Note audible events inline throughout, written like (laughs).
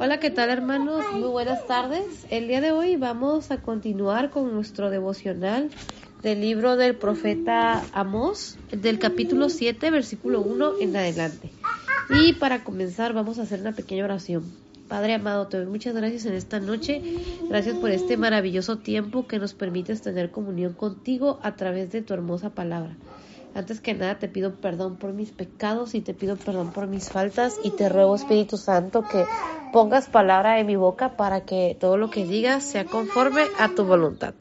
Hola, ¿qué tal hermanos? Muy buenas tardes. El día de hoy vamos a continuar con nuestro devocional del libro del profeta Amós, del capítulo 7, versículo 1 en adelante. Y para comenzar vamos a hacer una pequeña oración. Padre amado, te doy muchas gracias en esta noche. Gracias por este maravilloso tiempo que nos permites tener comunión contigo a través de tu hermosa palabra. Antes que nada te pido perdón por mis pecados y te pido perdón por mis faltas y te ruego Espíritu Santo que pongas palabra en mi boca para que todo lo que digas sea conforme a tu voluntad.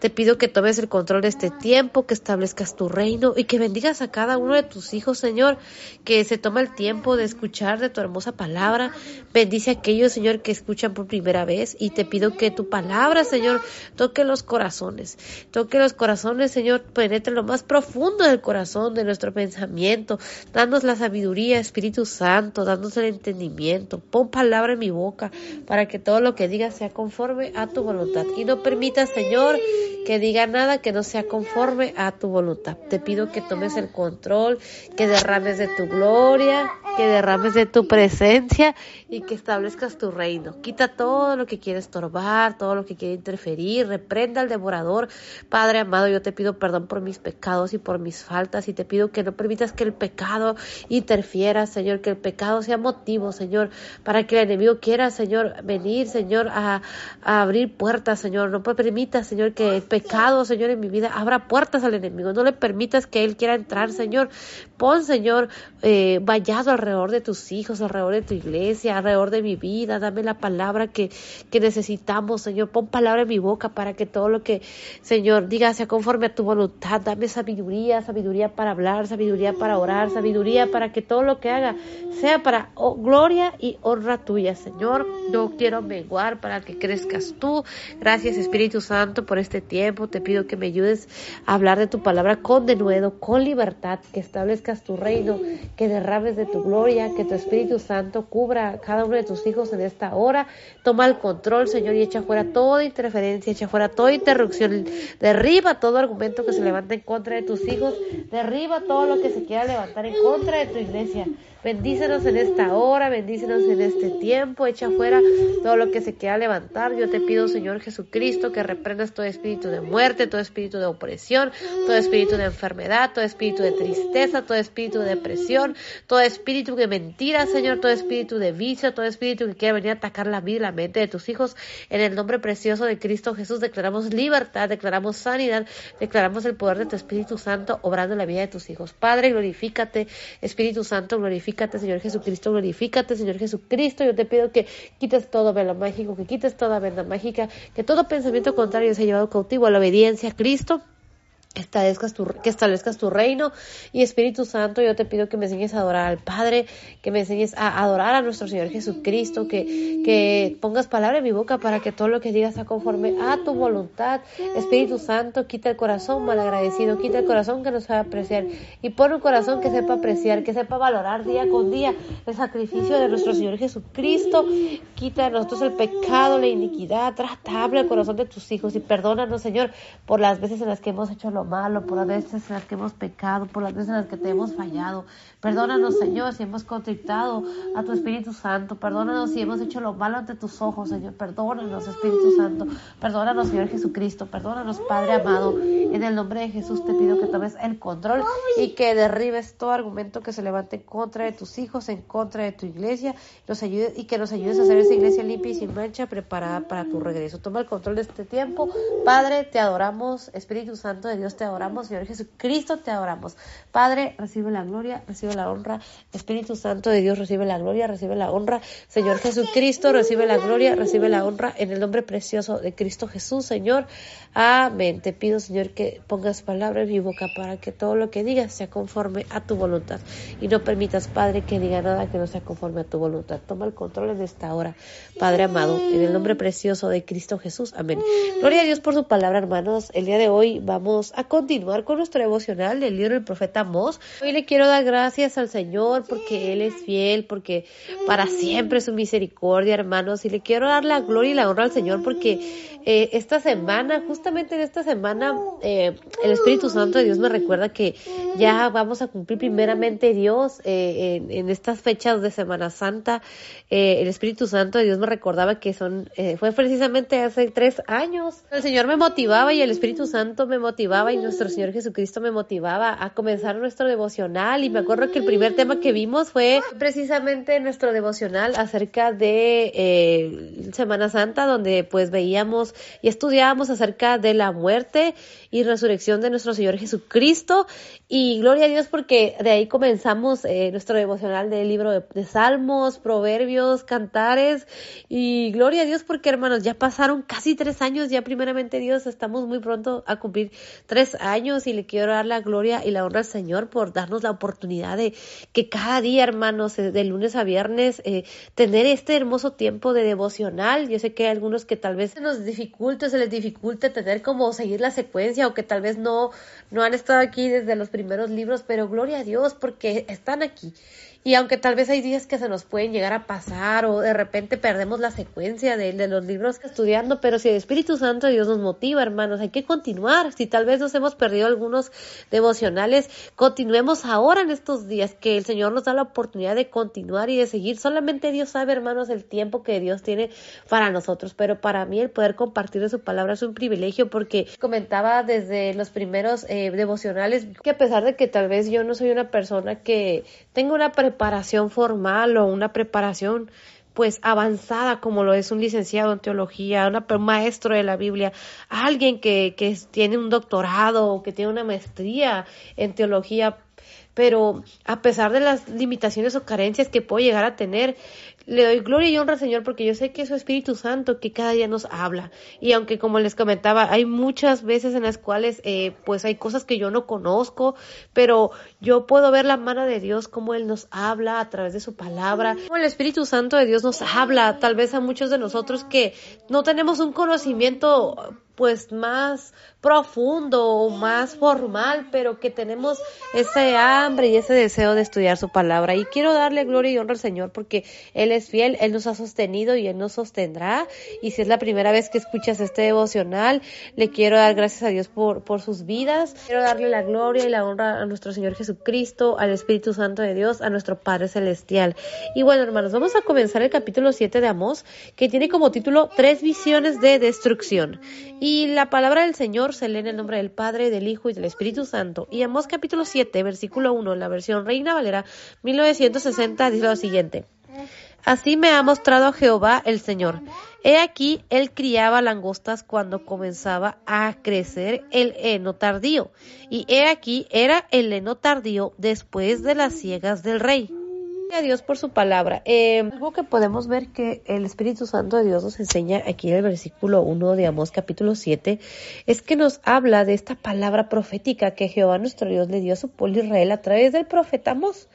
Te pido que tomes el control de este tiempo, que establezcas tu reino y que bendigas a cada uno de tus hijos, Señor, que se toma el tiempo de escuchar de tu hermosa palabra. Bendice a aquellos, Señor, que escuchan por primera vez y te pido que tu palabra, Señor, toque los corazones. Toque los corazones, Señor, penetre lo más profundo del corazón, de nuestro pensamiento. Danos la sabiduría, Espíritu Santo, danos el entendimiento. Pon palabra mi boca, para que todo lo que diga sea conforme a tu voluntad. Y no permita, Señor, que diga nada que no sea conforme a tu voluntad. Te pido que tomes el control, que derrames de tu gloria, que derrames de tu presencia y que establezcas tu reino. Quita todo lo que quiere estorbar, todo lo que quiere interferir, reprenda al devorador. Padre amado, yo te pido perdón por mis pecados y por mis faltas y te pido que no permitas que el pecado interfiera, Señor, que el pecado sea motivo, Señor, para que el enemigo quiera, Señor, venir, Señor, a, abrir puertas, Señor. No permita, Señor, que el pecado, Señor, en mi vida abra puertas al enemigo. No le permitas que él quiera entrar, Señor. Pon, Señor, eh, vallado alrededor de tus hijos, alrededor de tu iglesia, alrededor de mi vida. Dame la palabra que, que necesitamos, Señor. Pon palabra en mi boca para que todo lo que, Señor, diga sea conforme a tu voluntad. Dame sabiduría, sabiduría para hablar, sabiduría para orar, sabiduría para que todo lo que haga sea para oh, gloria y honra tuya, Señor. No quiero menguar para que crezcas tú. Gracias, Espíritu Santo, por este tiempo. Te pido que me ayudes a hablar de tu palabra con denuedo, con libertad, que establezcas tu reino, que derrames de tu gloria, que tu Espíritu Santo cubra a cada uno de tus hijos en esta hora. Toma el control, Señor, y echa fuera toda interferencia, echa fuera toda interrupción. Derriba todo argumento que se levante en contra de tus hijos. Derriba todo lo que se quiera levantar en contra de tu iglesia. Bendícenos en esta hora, bendícenos en este tiempo, echa fuera todo lo que se quiera levantar. Yo te pido, Señor Jesucristo, que reprendas todo espíritu de muerte, todo espíritu de opresión, todo espíritu de enfermedad, todo espíritu de tristeza, todo espíritu de depresión, todo espíritu de mentira, Señor, todo espíritu de vicio, todo espíritu que quiera venir a atacar la vida y la mente de tus hijos. En el nombre precioso de Cristo Jesús declaramos libertad, declaramos sanidad, declaramos el poder de tu Espíritu Santo obrando en la vida de tus hijos. Padre, glorifícate, Espíritu Santo, glorifícate glorifícate, Señor Jesucristo, glorifícate, Señor Jesucristo. Yo te pido que quites todo velo mágico, que quites toda venda mágica, que todo pensamiento contrario sea llevado cautivo a la obediencia a Cristo establezcas, tu, que establezcas tu reino y Espíritu Santo, yo te pido que me enseñes a adorar al Padre, que me enseñes a adorar a nuestro Señor Jesucristo, que, que pongas palabra en mi boca para que todo lo que digas sea conforme a tu voluntad. Espíritu Santo, quita el corazón malagradecido, quita el corazón que no sabe apreciar y pon un corazón que sepa apreciar, que sepa valorar día con día el sacrificio de nuestro Señor Jesucristo. Quita de nosotros el pecado, la iniquidad, tratable el corazón de tus hijos y perdónanos, Señor, por las veces en las que hemos hecho lo malo, por las veces en las que hemos pecado, por las veces en las que te hemos fallado. Perdónanos, Señor, si hemos contrictado a tu Espíritu Santo. Perdónanos si hemos hecho lo malo ante tus ojos, Señor. Perdónanos, Espíritu Santo. Perdónanos, Señor Jesucristo. Perdónanos, Padre amado. En el nombre de Jesús te pido que tomes el control y que derribes todo argumento que se levante en contra de tus hijos, en contra de tu iglesia. Ayude, y que nos ayudes a hacer esa iglesia limpia y sin mancha, preparada para tu regreso. Toma el control de este tiempo. Padre, te adoramos. Espíritu Santo de Dios, te adoramos, Señor Jesucristo, te adoramos. Padre, recibe la gloria, recibe la honra. Espíritu Santo de Dios, recibe la gloria, recibe la honra. Señor Jesucristo, recibe la gloria, recibe la honra en el nombre precioso de Cristo Jesús, Señor. Amén. Te pido, Señor, que pongas palabra en mi boca para que todo lo que digas sea conforme a tu voluntad. Y no permitas, Padre, que diga nada que no sea conforme a tu voluntad. Toma el control en esta hora, Padre amado, en el nombre precioso de Cristo Jesús. Amén. Gloria a Dios por su palabra, hermanos. El día de hoy vamos a continuar con nuestro devocional del libro del profeta Mos. Hoy le quiero dar gracias al Señor porque Él es fiel, porque para siempre su misericordia, hermanos. Y le quiero dar la gloria y la honra al Señor porque eh, esta semana, justamente en esta semana, eh, el Espíritu Santo de Dios me recuerda que ya vamos a cumplir primeramente Dios eh, en, estas fechas de Semana Santa. El Espíritu Santo de Dios me recordaba que son fue precisamente hace tres años. El Señor me motivaba y el Espíritu Santo me motivaba y nuestro Señor Jesucristo me motivaba a comenzar nuestro devocional y me acuerdo que el primer tema que vimos fue precisamente nuestro devocional acerca de Semana Santa donde pues veíamos y estudiábamos acerca de la muerte y resurrección de nuestro Señor Jesucristo. Y gloria a Dios porque de ahí comenzamos eh, nuestro devocional del libro de, Salmos, Proverbios, Cantares. Y gloria a Dios porque hermanos, ya pasaron casi tres años, ya primeramente Dios, estamos muy pronto a cumplir tres años y le quiero dar la gloria y la honra al Señor por darnos la oportunidad de que cada día, hermanos, eh, de lunes a viernes, eh, tener este hermoso tiempo de devocional. Yo sé que hay algunos que tal vez se nos dificulte, se les dificulte tener como seguir la secuencia o que tal vez no, no han estado aquí desde los primeros libros, pero gloria a Dios porque están aquí y aunque tal vez hay días que se nos pueden llegar a pasar o de repente perdemos la secuencia de, los libros estudiando, pero si el Espíritu Santo Dios nos motiva, hermanos, hay que continuar. Si tal vez nos hemos perdido algunos devocionales, continuemos ahora en estos días, que el Señor nos da la oportunidad de continuar y de seguir. Solamente Dios sabe, hermanos, el tiempo que Dios tiene para nosotros, pero para mí el poder compartir de su palabra es un privilegio porque comentaba desde los primeros eh, devocionales que a pesar de que tal vez yo no soy una persona que tenga una preparación formal o una preparación pues avanzada como lo es un licenciado en teología, un maestro de la Biblia, alguien que, que tiene un doctorado o que tiene una maestría en teología, pero a pesar de las limitaciones o carencias que puedo llegar a tener, le doy gloria y honra Señor porque yo sé que es su Espíritu Santo que cada día nos habla. Y aunque como les comentaba, hay muchas veces en las cuales eh, pues hay cosas que yo no conozco, pero yo puedo ver la mano de Dios como Él nos habla a través de su palabra, como el Espíritu Santo de Dios nos habla, tal vez a muchos de nosotros que no tenemos un conocimiento pues más profundo o más formal, pero que tenemos ese hambre y ese deseo de estudiar su palabra. Y quiero darle gloria y honra al Señor porque Él es fiel, Él nos ha sostenido y Él nos sostendrá. Y si es la primera vez que escuchas este devocional, le quiero dar gracias a Dios por, por sus vidas. Quiero darle la gloria y la honra a nuestro Señor Jesucristo, al Espíritu Santo de Dios, a nuestro Padre Celestial. Y bueno, hermanos, vamos a comenzar el capítulo 7 de Amós, que tiene como título Tres visiones de destrucción. Y la palabra del Señor se lee en el nombre del Padre, del Hijo y del Espíritu Santo. Y Amós capítulo 7, versículo 1, en la versión Reina Valera 1960, dice lo siguiente. Así me ha mostrado Jehová el Señor. He aquí, él criaba langostas cuando comenzaba a crecer el heno tardío. Y he aquí, era el heno tardío después de las ciegas del rey a Dios por su palabra. Eh, algo que podemos ver que el Espíritu Santo de Dios nos enseña aquí en el versículo 1 de Amós capítulo 7 es que nos habla de esta palabra profética que Jehová nuestro Dios le dio a su pueblo Israel a través del profeta Amós.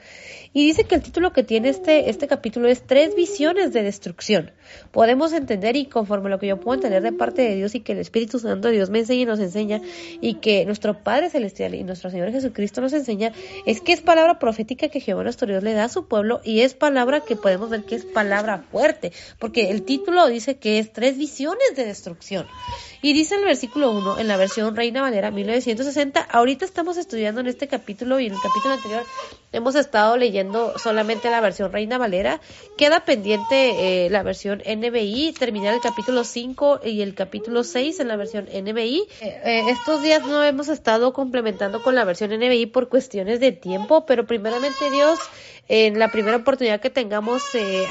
Y dice que el título que tiene este, este capítulo es Tres visiones de destrucción. Podemos entender y conforme a lo que yo puedo entender de parte de Dios y que el Espíritu Santo de Dios me enseña y nos enseña y que nuestro Padre Celestial y nuestro Señor Jesucristo nos enseña, es que es palabra profética que Jehová nuestro Dios le da a su pueblo y es palabra que podemos ver que es palabra fuerte, porque el título dice que es tres visiones de destrucción. Y dice el versículo 1, en la versión Reina Valera 1960, ahorita estamos estudiando en este capítulo y en el capítulo anterior hemos estado leyendo solamente la versión Reina Valera. Queda pendiente eh, la versión NBI, terminar el capítulo 5 y el capítulo 6 en la versión NBI. Eh, eh, estos días no hemos estado complementando con la versión NBI por cuestiones de tiempo, pero primeramente Dios, en la primera oportunidad que tengamos,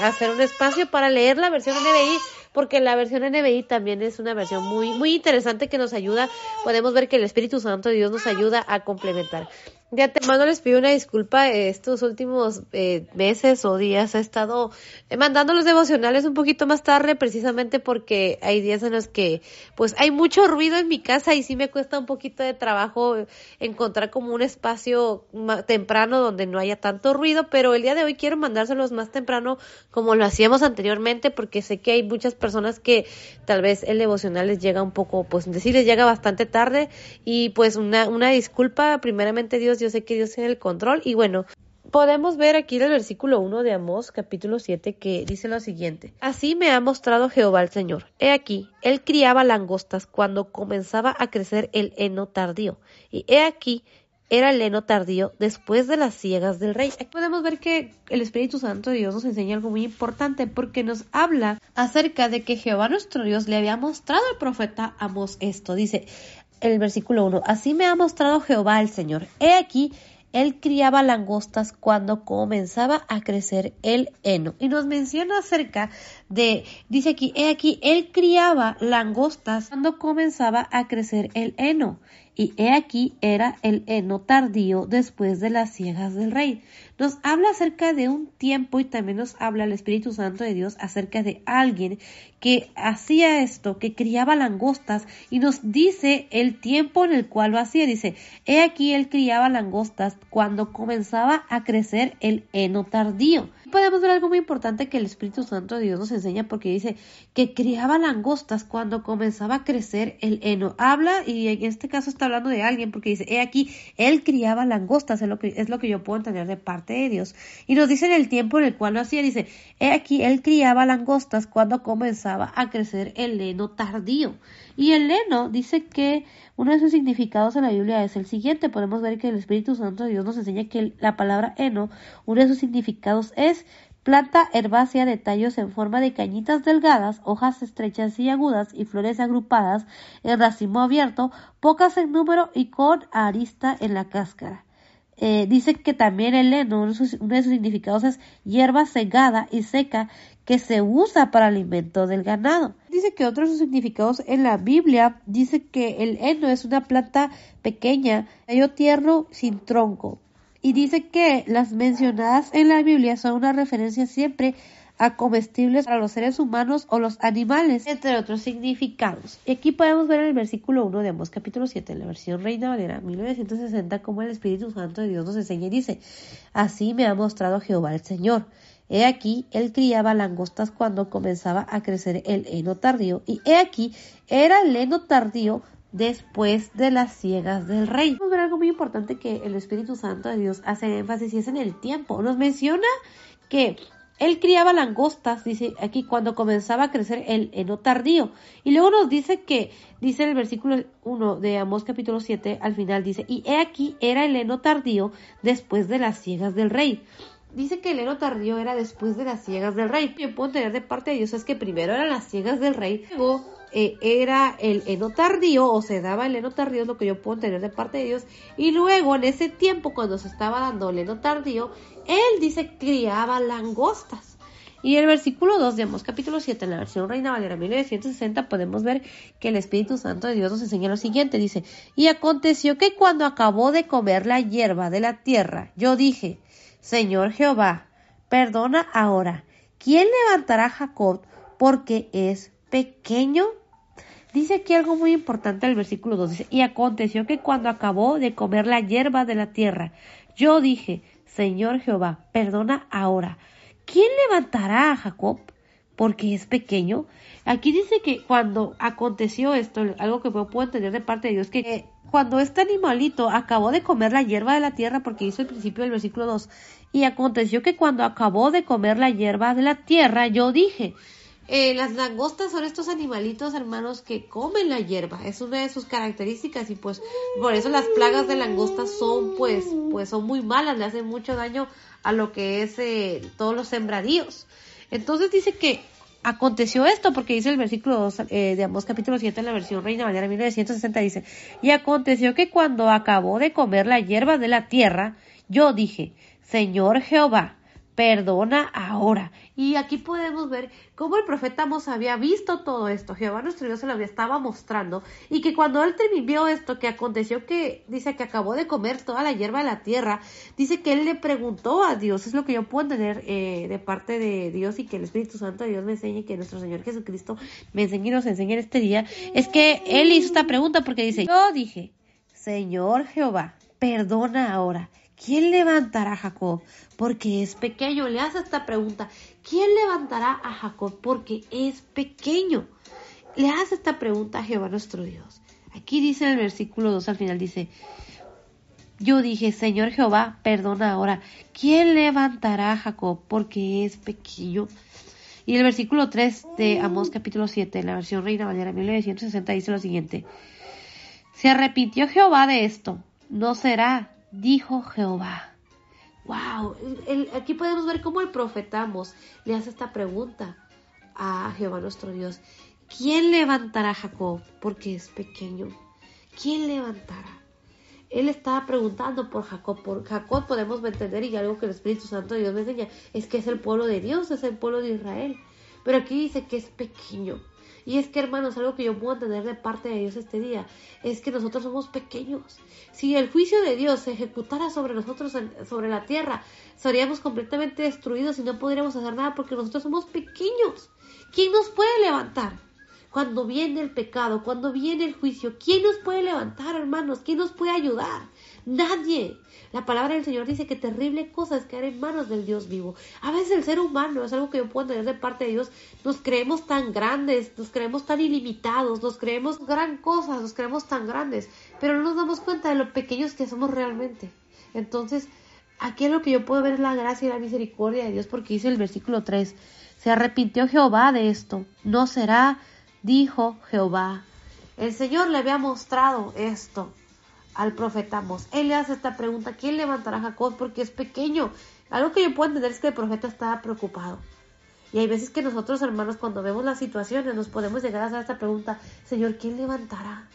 hacer un espacio para leer la versión NBI porque la versión NBI también es una versión muy, muy interesante que nos ayuda, podemos ver que el Espíritu Santo de Dios nos ayuda a complementar. De antemano les pido una disculpa, estos últimos eh, meses o días he estado eh, mandando los devocionales un poquito más tarde precisamente porque hay días en los que pues hay mucho ruido en mi casa y sí me cuesta un poquito de trabajo encontrar como un espacio temprano donde no haya tanto ruido, pero el día de hoy quiero mandárselos más temprano como lo hacíamos anteriormente porque sé que hay muchas personas que tal vez el devocional les llega un poco, pues decir les llega bastante tarde y pues una, una disculpa primeramente Dios yo sé que Dios tiene el control y bueno, podemos ver aquí en el versículo 1 de Amós, capítulo 7, que dice lo siguiente. Así me ha mostrado Jehová el Señor. He aquí, él criaba langostas cuando comenzaba a crecer el heno tardío. Y he aquí, era el heno tardío después de las ciegas del rey. Aquí podemos ver que el Espíritu Santo de Dios nos enseña algo muy importante porque nos habla acerca de que Jehová nuestro Dios le había mostrado al profeta Amós esto. Dice el versículo 1, así me ha mostrado Jehová el Señor. He aquí, él criaba langostas cuando comenzaba a crecer el heno. Y nos menciona acerca de, dice aquí, he aquí, él criaba langostas cuando comenzaba a crecer el heno. Y he aquí era el heno tardío después de las ciegas del rey. Nos habla acerca de un tiempo y también nos habla el Espíritu Santo de Dios acerca de alguien que hacía esto, que criaba langostas y nos dice el tiempo en el cual lo hacía. Dice, he aquí él criaba langostas cuando comenzaba a crecer el heno tardío. Podemos ver algo muy importante que el Espíritu Santo de Dios nos enseña porque dice que criaba langostas cuando comenzaba a crecer el heno. Habla y en este caso está hablando de alguien porque dice, he aquí, él criaba langostas, es lo que, es lo que yo puedo entender de parte de Dios. Y nos dice en el tiempo en el cual lo hacía, dice, he aquí, él criaba langostas cuando comenzaba a crecer el heno tardío. Y el heno dice que uno de sus significados en la Biblia es el siguiente. Podemos ver que el Espíritu Santo de Dios nos enseña que la palabra heno, uno de sus significados es planta herbácea de tallos en forma de cañitas delgadas, hojas estrechas y agudas y flores agrupadas en racimo abierto, pocas en número y con arista en la cáscara. Eh, dice que también el heno, uno de, sus, significados es hierba segada y seca que se usa para alimento del ganado. Dice que otro de sus significados en la Biblia dice que el heno es una planta pequeña, tallo tierno sin tronco. Y dice que las mencionadas en la Biblia son una referencia siempre a comestibles para los seres humanos o los animales, entre otros significados. Y aquí podemos ver en el versículo 1 de Amós capítulo 7, en la versión Reina Valera 1960, como el Espíritu Santo de Dios nos enseña y dice, así me ha mostrado Jehová el Señor. He aquí, él criaba langostas cuando comenzaba a crecer el heno tardío, y he aquí, era el heno tardío después de las ciegas del rey. Vamos a ver algo muy importante que el Espíritu Santo de Dios hace énfasis y es en el tiempo. Nos menciona que él criaba langostas, dice aquí, cuando comenzaba a crecer el heno tardío. Y luego nos dice que, dice en el versículo 1 de Amós capítulo 7, al final dice, y he aquí era el heno tardío después de las ciegas del rey. Dice que el heno tardío era después de las ciegas del rey. Yo puedo tener de parte de Dios es que primero eran las ciegas del rey, luego eh, era el heno tardío o se daba el heno tardío, lo que yo puedo tener de parte de Dios. Y luego en ese tiempo cuando se estaba dando el heno tardío, él dice criaba langostas. Y el versículo 2 de capítulo 7 en la versión Reina Valera 1960 podemos ver que el Espíritu Santo de Dios nos enseña lo siguiente. Dice, y aconteció que cuando acabó de comer la hierba de la tierra, yo dije, Señor Jehová, perdona ahora. ¿Quién levantará a Jacob porque es pequeño? Dice aquí algo muy importante el versículo 2. Dice, y aconteció que cuando acabó de comer la hierba de la tierra, yo dije, Señor Jehová, perdona ahora. ¿Quién levantará a Jacob? Porque es pequeño. Aquí dice que cuando aconteció esto, algo que puedo entender de parte de Dios, que cuando este animalito acabó de comer la hierba de la tierra, porque hizo el principio del versículo 2, y aconteció que cuando acabó de comer la hierba de la tierra, yo dije, eh, las langostas son estos animalitos, hermanos, que comen la hierba. Es una de sus características y pues por eso las plagas de langostas son pues, pues son muy malas, le hacen mucho daño a lo que es eh, todos los sembradíos. Entonces dice que aconteció esto porque dice el versículo 2 eh, de Amós capítulo 7 en la versión Reina Valera 1960 dice, y aconteció que cuando acabó de comer la hierba de la tierra, yo dije, Señor Jehová, perdona ahora. Y aquí podemos ver cómo el profeta Amos había visto todo esto. Jehová nuestro Dios se lo estaba mostrando. Y que cuando él terminó esto, que aconteció que dice que acabó de comer toda la hierba de la tierra, dice que él le preguntó a Dios. Es lo que yo puedo entender eh, de parte de Dios y que el Espíritu Santo de Dios me enseñe, que nuestro Señor Jesucristo me enseñe y nos enseñe en este día. Es que él hizo esta pregunta porque dice, yo dije, Señor Jehová, perdona ahora. ¿Quién levantará a Jacob? Porque es pequeño. Le hace esta pregunta. ¿Quién levantará a Jacob? Porque es pequeño. Le hace esta pregunta a Jehová nuestro Dios. Aquí dice en el versículo 2 al final, dice, Yo dije, Señor Jehová, perdona ahora. ¿Quién levantará a Jacob porque es pequeño? Y el versículo 3 de Amós capítulo 7, en la versión Reina Valera 1960, dice lo siguiente. Se arrepintió Jehová de esto. No será, dijo Jehová. Wow, aquí podemos ver cómo el profeta Amós le hace esta pregunta a Jehová nuestro Dios. ¿Quién levantará a Jacob porque es pequeño? ¿Quién levantará? Él estaba preguntando por Jacob. Por Jacob podemos entender y algo que el Espíritu Santo de Dios me enseña es que es el pueblo de Dios, es el pueblo de Israel. Pero aquí dice que es pequeño. Y es que, hermanos, algo que yo puedo entender de parte de Dios este día es que nosotros somos pequeños. Si el juicio de Dios se ejecutara sobre nosotros, sobre la tierra, seríamos completamente destruidos y no podríamos hacer nada porque nosotros somos pequeños. ¿Quién nos puede levantar? Cuando viene el pecado, cuando viene el juicio, ¿quién nos puede levantar, hermanos? ¿Quién nos puede ayudar? Nadie. La palabra del Señor dice que terrible cosa es caer en manos del Dios vivo. A veces el ser humano, es algo que yo puedo entender de parte de Dios, nos creemos tan grandes, nos creemos tan ilimitados, nos creemos gran cosas, nos creemos tan grandes, pero no nos damos cuenta de lo pequeños que somos realmente. Entonces, aquí es lo que yo puedo ver es la gracia y la misericordia de Dios, porque dice el versículo 3, se arrepintió Jehová de esto, no será dijo Jehová. El Señor le había mostrado esto al profeta Mos. Él le hace esta pregunta, ¿quién levantará a Jacob? Porque es pequeño. Algo que yo puedo entender es que el profeta estaba preocupado. Y hay veces que nosotros, hermanos, cuando vemos las situaciones, nos podemos llegar a hacer esta pregunta, Señor, ¿quién levantará?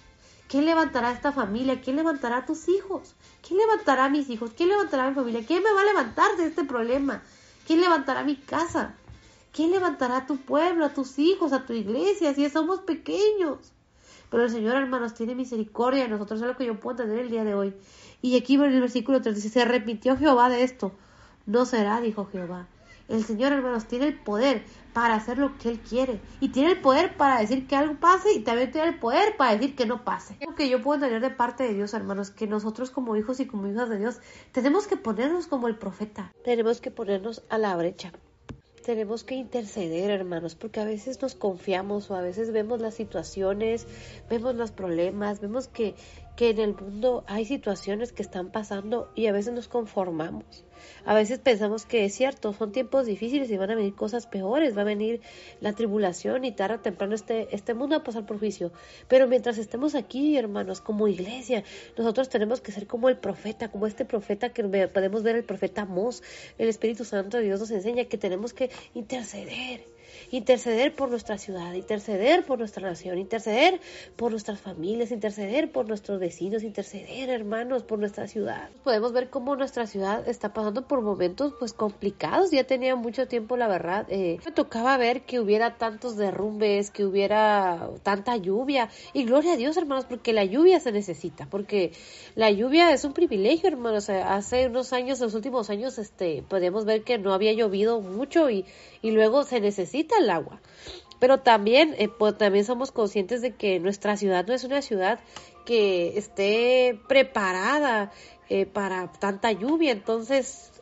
¿Quién levantará a esta familia? ¿Quién levantará a tus hijos? ¿Quién levantará a mis hijos? ¿Quién levantará a mi familia? ¿Quién me va a levantar de este problema? ¿Quién levantará mi casa? ¿Quién levantará a tu pueblo, a tus hijos, a tu iglesia, si somos pequeños? Pero el Señor, hermanos, tiene misericordia de nosotros, es lo que yo puedo entender el día de hoy. Y aquí en el versículo 3 dice, se arrepintió Jehová de esto. No será, dijo Jehová. El Señor, hermanos, tiene el poder para hacer lo que Él quiere. Y tiene el poder para decir que algo pase y también tiene el poder para decir que no pase. Lo que yo puedo entender de parte de Dios, hermanos, que nosotros como hijos y como hijas de Dios tenemos que ponernos como el profeta. Tenemos que ponernos a la brecha tenemos que interceder, hermanos, porque a veces nos confiamos o a veces vemos las situaciones, vemos los problemas, vemos que, que en el mundo hay situaciones que están pasando y a veces nos conformamos. A veces pensamos que es cierto, son tiempos difíciles y van a venir cosas peores, va a venir la tribulación y tarde o temprano este, este mundo va a pasar por juicio. Pero mientras estemos aquí, hermanos, como iglesia, nosotros tenemos que ser como el profeta, como este profeta que podemos ver el profeta Mos. El Espíritu Santo de Dios nos enseña que tenemos que interceder interceder por nuestra ciudad, interceder por nuestra nación, interceder por nuestras familias, interceder por nuestros vecinos, interceder, hermanos, por nuestra ciudad. Podemos ver cómo nuestra ciudad está pasando por momentos pues complicados. Ya tenía mucho tiempo, la verdad. Eh, me tocaba ver que hubiera tantos derrumbes, que hubiera tanta lluvia. Y gloria a Dios, hermanos, porque la lluvia se necesita, porque la lluvia es un privilegio, hermanos. Hace unos años, los últimos años, este, podemos ver que no había llovido mucho y, y luego se necesita el agua. Pero también, eh, también somos conscientes de que nuestra ciudad no es una ciudad que esté preparada eh, para tanta lluvia. Entonces,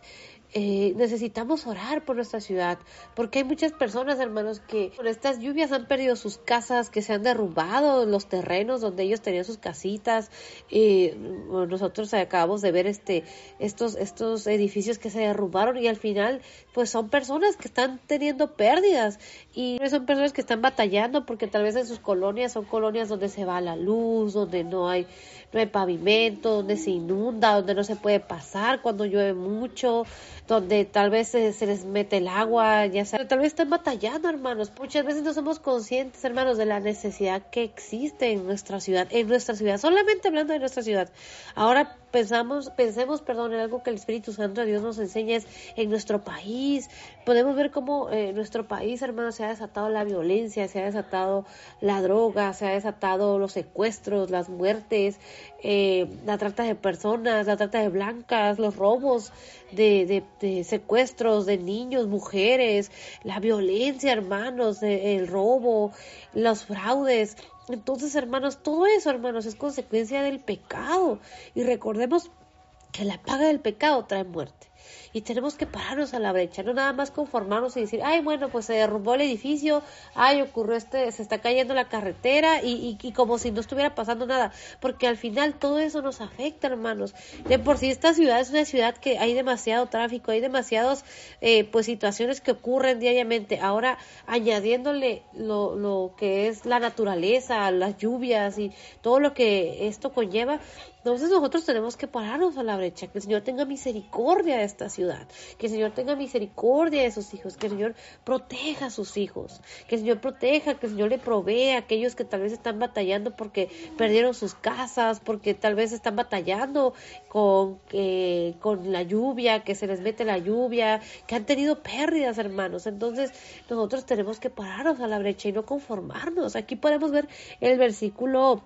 eh, necesitamos orar por nuestra ciudad, porque hay muchas personas, hermanos, que con estas lluvias han perdido sus casas, que se han derrumbado los terrenos donde ellos tenían sus casitas. y nosotros acabamos de ver este, estos, estos edificios que se derrumbaron y al final, pues son personas que están teniendo pérdidas y son personas que están batallando porque tal vez en sus colonias son colonias donde se va la luz, donde no hay, no hay pavimento, donde se inunda, donde no se puede pasar cuando llueve mucho donde tal vez se, les mete el agua, ya sea, tal vez están batallando, hermanos. Muchas veces no somos conscientes, hermanos, de la necesidad que existe en nuestra ciudad, en nuestra ciudad, solamente hablando de nuestra ciudad. Ahora pensamos, pensemos, perdón, en algo que el Espíritu Santo de Dios nos enseña es en nuestro país. Podemos ver cómo eh, nuestro país, hermanos, se ha desatado la violencia, se ha desatado la droga, se ha desatado los secuestros, las muertes, eh, la trata de personas, la trata de blancas, los robos de, de, secuestros de niños, mujeres, la violencia, hermanos, el robo, los fraudes. Entonces, hermanos, todo eso, hermanos, es consecuencia del pecado. Y recordemos que la paga del pecado trae muerte. Y tenemos que pararnos a la brecha, no nada más conformarnos y decir, ay, bueno, pues se derrumbó el edificio, ay, ocurrió este, se está cayendo la carretera y, y, como si no estuviera pasando nada, porque al final todo eso nos afecta, hermanos. De por sí esta ciudad es una ciudad que hay demasiado tráfico, hay demasiadas eh, pues situaciones que ocurren diariamente. Ahora añadiéndole lo, lo que es la naturaleza, las lluvias y todo lo que esto conlleva, entonces nosotros tenemos que pararnos a la brecha, que el Señor tenga misericordia de esta ciudad, que el Señor tenga misericordia de sus hijos, que el Señor proteja a sus hijos, que el Señor proteja, que el Señor le provea a aquellos que tal vez están batallando porque perdieron sus casas, porque tal vez están batallando con, con la lluvia, que se les mete la lluvia, que han tenido pérdidas, hermanos. Entonces nosotros tenemos que pararnos a la brecha y no conformarnos. Aquí podemos ver el versículo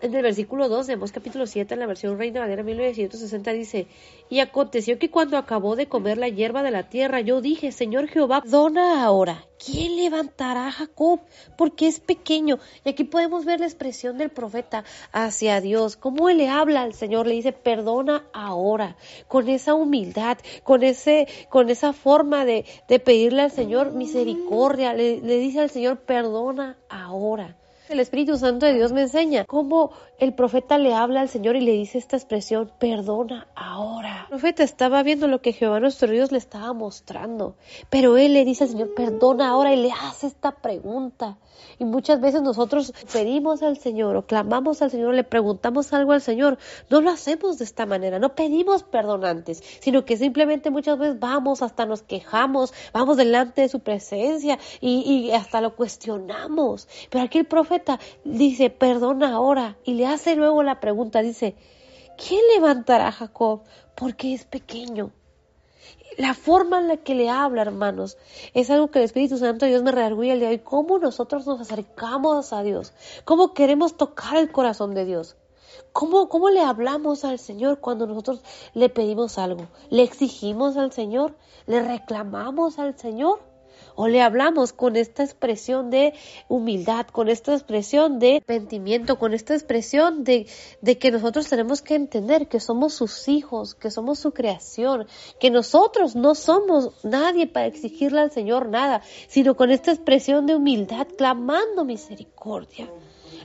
en el versículo 2 de Amós capítulo 7, en la versión Reina Valera 1960, dice, Y aconteció que cuando acabó de comer la hierba de la tierra, yo dije, Señor Jehová, dona ahora, ¿quién levantará a Jacob? Porque es pequeño. Y aquí podemos ver la expresión del profeta hacia Dios, cómo él le habla al Señor, le dice, perdona ahora, con esa humildad, con, ese, con esa forma de, de pedirle al Señor misericordia, le dice al Señor, perdona ahora. El Espíritu Santo de Dios me enseña cómo el profeta le habla al Señor y le dice esta expresión, perdona ahora. El profeta estaba viendo lo que Jehová nuestro Dios le estaba mostrando, pero él le dice al Señor, perdona ahora y le hace esta pregunta. Y muchas veces nosotros pedimos al Señor o clamamos al Señor, le preguntamos algo al Señor. No lo hacemos de esta manera, no pedimos perdón antes, sino que simplemente muchas veces vamos, hasta nos quejamos, vamos delante de su presencia y, y hasta lo cuestionamos. Pero aquí el profeta dice, perdona ahora y le hace luego la pregunta, dice, ¿quién levantará a Jacob? Porque es pequeño la forma en la que le habla, hermanos, es algo que el Espíritu Santo de Dios me redarguye el día de hoy. ¿Cómo nosotros nos acercamos a Dios? ¿Cómo queremos tocar el corazón de Dios? ¿Cómo, ¿Cómo le hablamos al Señor cuando nosotros le pedimos algo? ¿Le exigimos al Señor? ¿Le reclamamos al Señor? O le hablamos con esta expresión de humildad, con esta expresión de arrepentimiento, con esta expresión de, de que nosotros tenemos que entender que somos sus hijos, que somos su creación, que nosotros no somos nadie para exigirle al Señor nada, sino con esta expresión de humildad, clamando misericordia.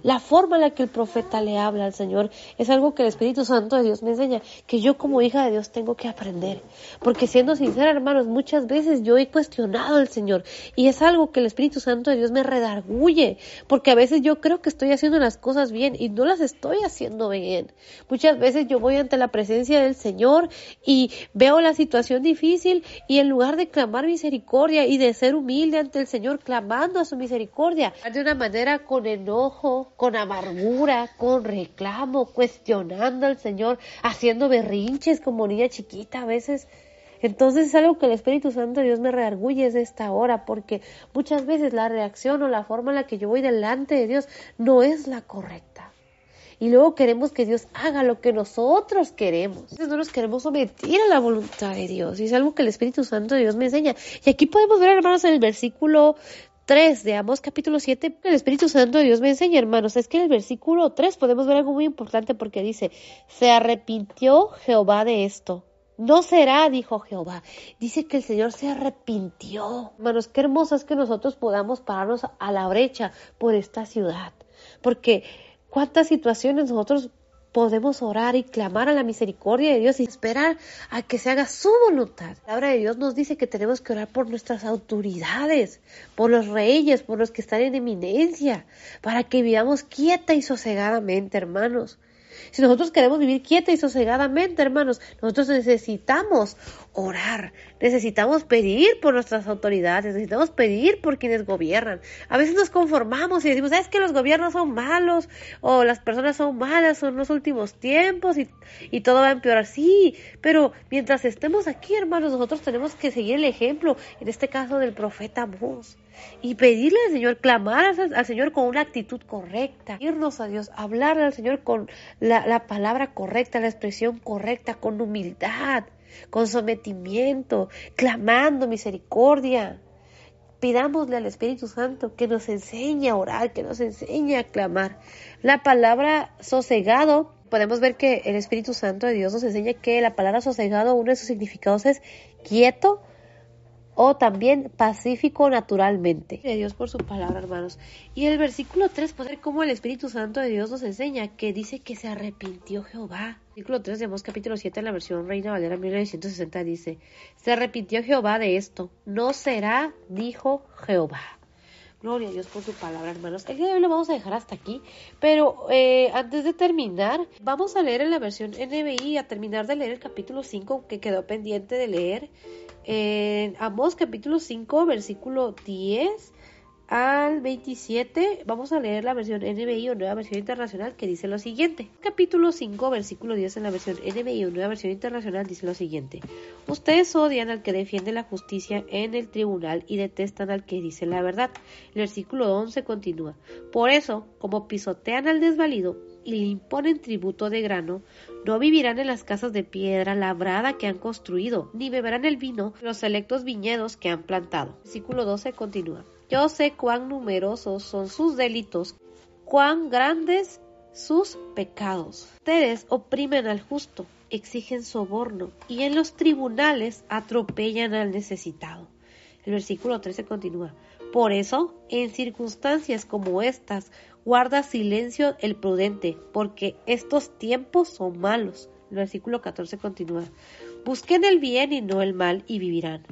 La forma en la que el profeta le habla al Señor es algo que el Espíritu Santo de Dios me enseña, que yo como hija de Dios tengo que aprender. Porque siendo sincera, hermanos, muchas veces yo he cuestionado al Señor y es algo que el Espíritu Santo de Dios me redarguye, porque a veces yo creo que estoy haciendo las cosas bien y no las estoy haciendo bien. Muchas veces yo voy ante la presencia del Señor y veo la situación difícil y en lugar de clamar misericordia y de ser humilde ante el Señor, clamando a su misericordia, de una manera con enojo, con amargura, con reclamo, cuestionando al Señor, haciendo berrinches como niña chiquita a veces. Entonces es algo que el Espíritu Santo de Dios me reargulle de esta hora, porque muchas veces la reacción o la forma en la que yo voy delante de Dios no es la correcta. Y luego queremos que Dios haga lo que nosotros queremos. Entonces no nos queremos someter a la voluntad de Dios. Y es algo que el Espíritu Santo de Dios me enseña. Y aquí podemos ver, hermanos, en el versículo 3 de Amos capítulo 7, el Espíritu Santo de Dios me enseña, hermanos, es que en el versículo 3 podemos ver algo muy importante porque dice, se arrepintió Jehová de esto. No será, dijo Jehová. Dice que el Señor se arrepintió. Hermanos, qué hermoso es que nosotros podamos pararnos a la brecha por esta ciudad. Porque cuántas situaciones nosotros podemos orar y clamar a la misericordia de Dios y esperar a que se haga su voluntad. La palabra de Dios nos dice que tenemos que orar por nuestras autoridades, por los reyes, por los que están en eminencia, para que vivamos quieta y sosegadamente, hermanos. Si nosotros queremos vivir quieta y sosegadamente, hermanos, nosotros necesitamos orar, necesitamos pedir por nuestras autoridades, necesitamos pedir por quienes gobiernan. A veces nos conformamos y decimos, es que los gobiernos son malos o las personas son malas, son los últimos tiempos y, y todo va a empeorar. Sí, pero mientras estemos aquí, hermanos, nosotros tenemos que seguir el ejemplo, en este caso del profeta Mos, y pedirle al Señor, clamar al, Señor con una actitud correcta, irnos a Dios, hablarle al Señor con la, la palabra correcta, la expresión correcta, con humildad con sometimiento, clamando misericordia. Pidámosle al Espíritu Santo que nos enseñe a orar, que nos enseñe a clamar. La palabra sosegado podemos ver que el Espíritu Santo de Dios nos enseña que la palabra sosegado, uno de sus significados es quieto o también pacífico naturalmente. De Dios por su palabra, hermanos. Y el versículo 3, pues cómo el Espíritu Santo de Dios nos enseña que dice que se arrepintió Jehová. Versículo 3 de Mos capítulo 7 en la versión Reina Valera 1960 dice, se arrepintió Jehová de esto, no será, dijo Jehová. Gloria a Dios por su palabra, hermanos. El día de hoy lo vamos a dejar hasta aquí, pero eh, antes de terminar, vamos a leer en la versión NBI, a terminar de leer el capítulo 5 que quedó pendiente de leer. En Amos capítulo 5, versículo 10 al 27, vamos a leer la versión NBI o Nueva Versión Internacional que dice lo siguiente. Capítulo 5, versículo 10 en la versión NBI o Nueva Versión Internacional dice lo siguiente. Ustedes odian al que defiende la justicia en el tribunal y detestan al que dice la verdad. El versículo 11 continúa. Por eso, como pisotean al desvalido, y le imponen tributo de grano, no vivirán en las casas de piedra labrada que han construido, ni beberán el vino de los selectos viñedos que han plantado. Versículo 12 continúa. Yo sé cuán numerosos son sus delitos, cuán grandes sus pecados. Ustedes oprimen al justo, exigen soborno y en los tribunales atropellan al necesitado. El versículo 13 continúa. Por eso, en circunstancias como estas, guarda silencio el prudente, porque estos tiempos son malos. El versículo 14 continúa. Busquen el bien y no el mal y vivirán.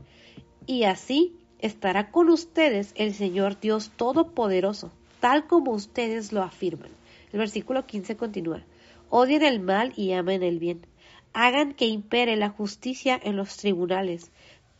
Y así estará con ustedes el Señor Dios Todopoderoso, tal como ustedes lo afirman. El versículo 15 continúa. Odien el mal y amen el bien. Hagan que impere la justicia en los tribunales.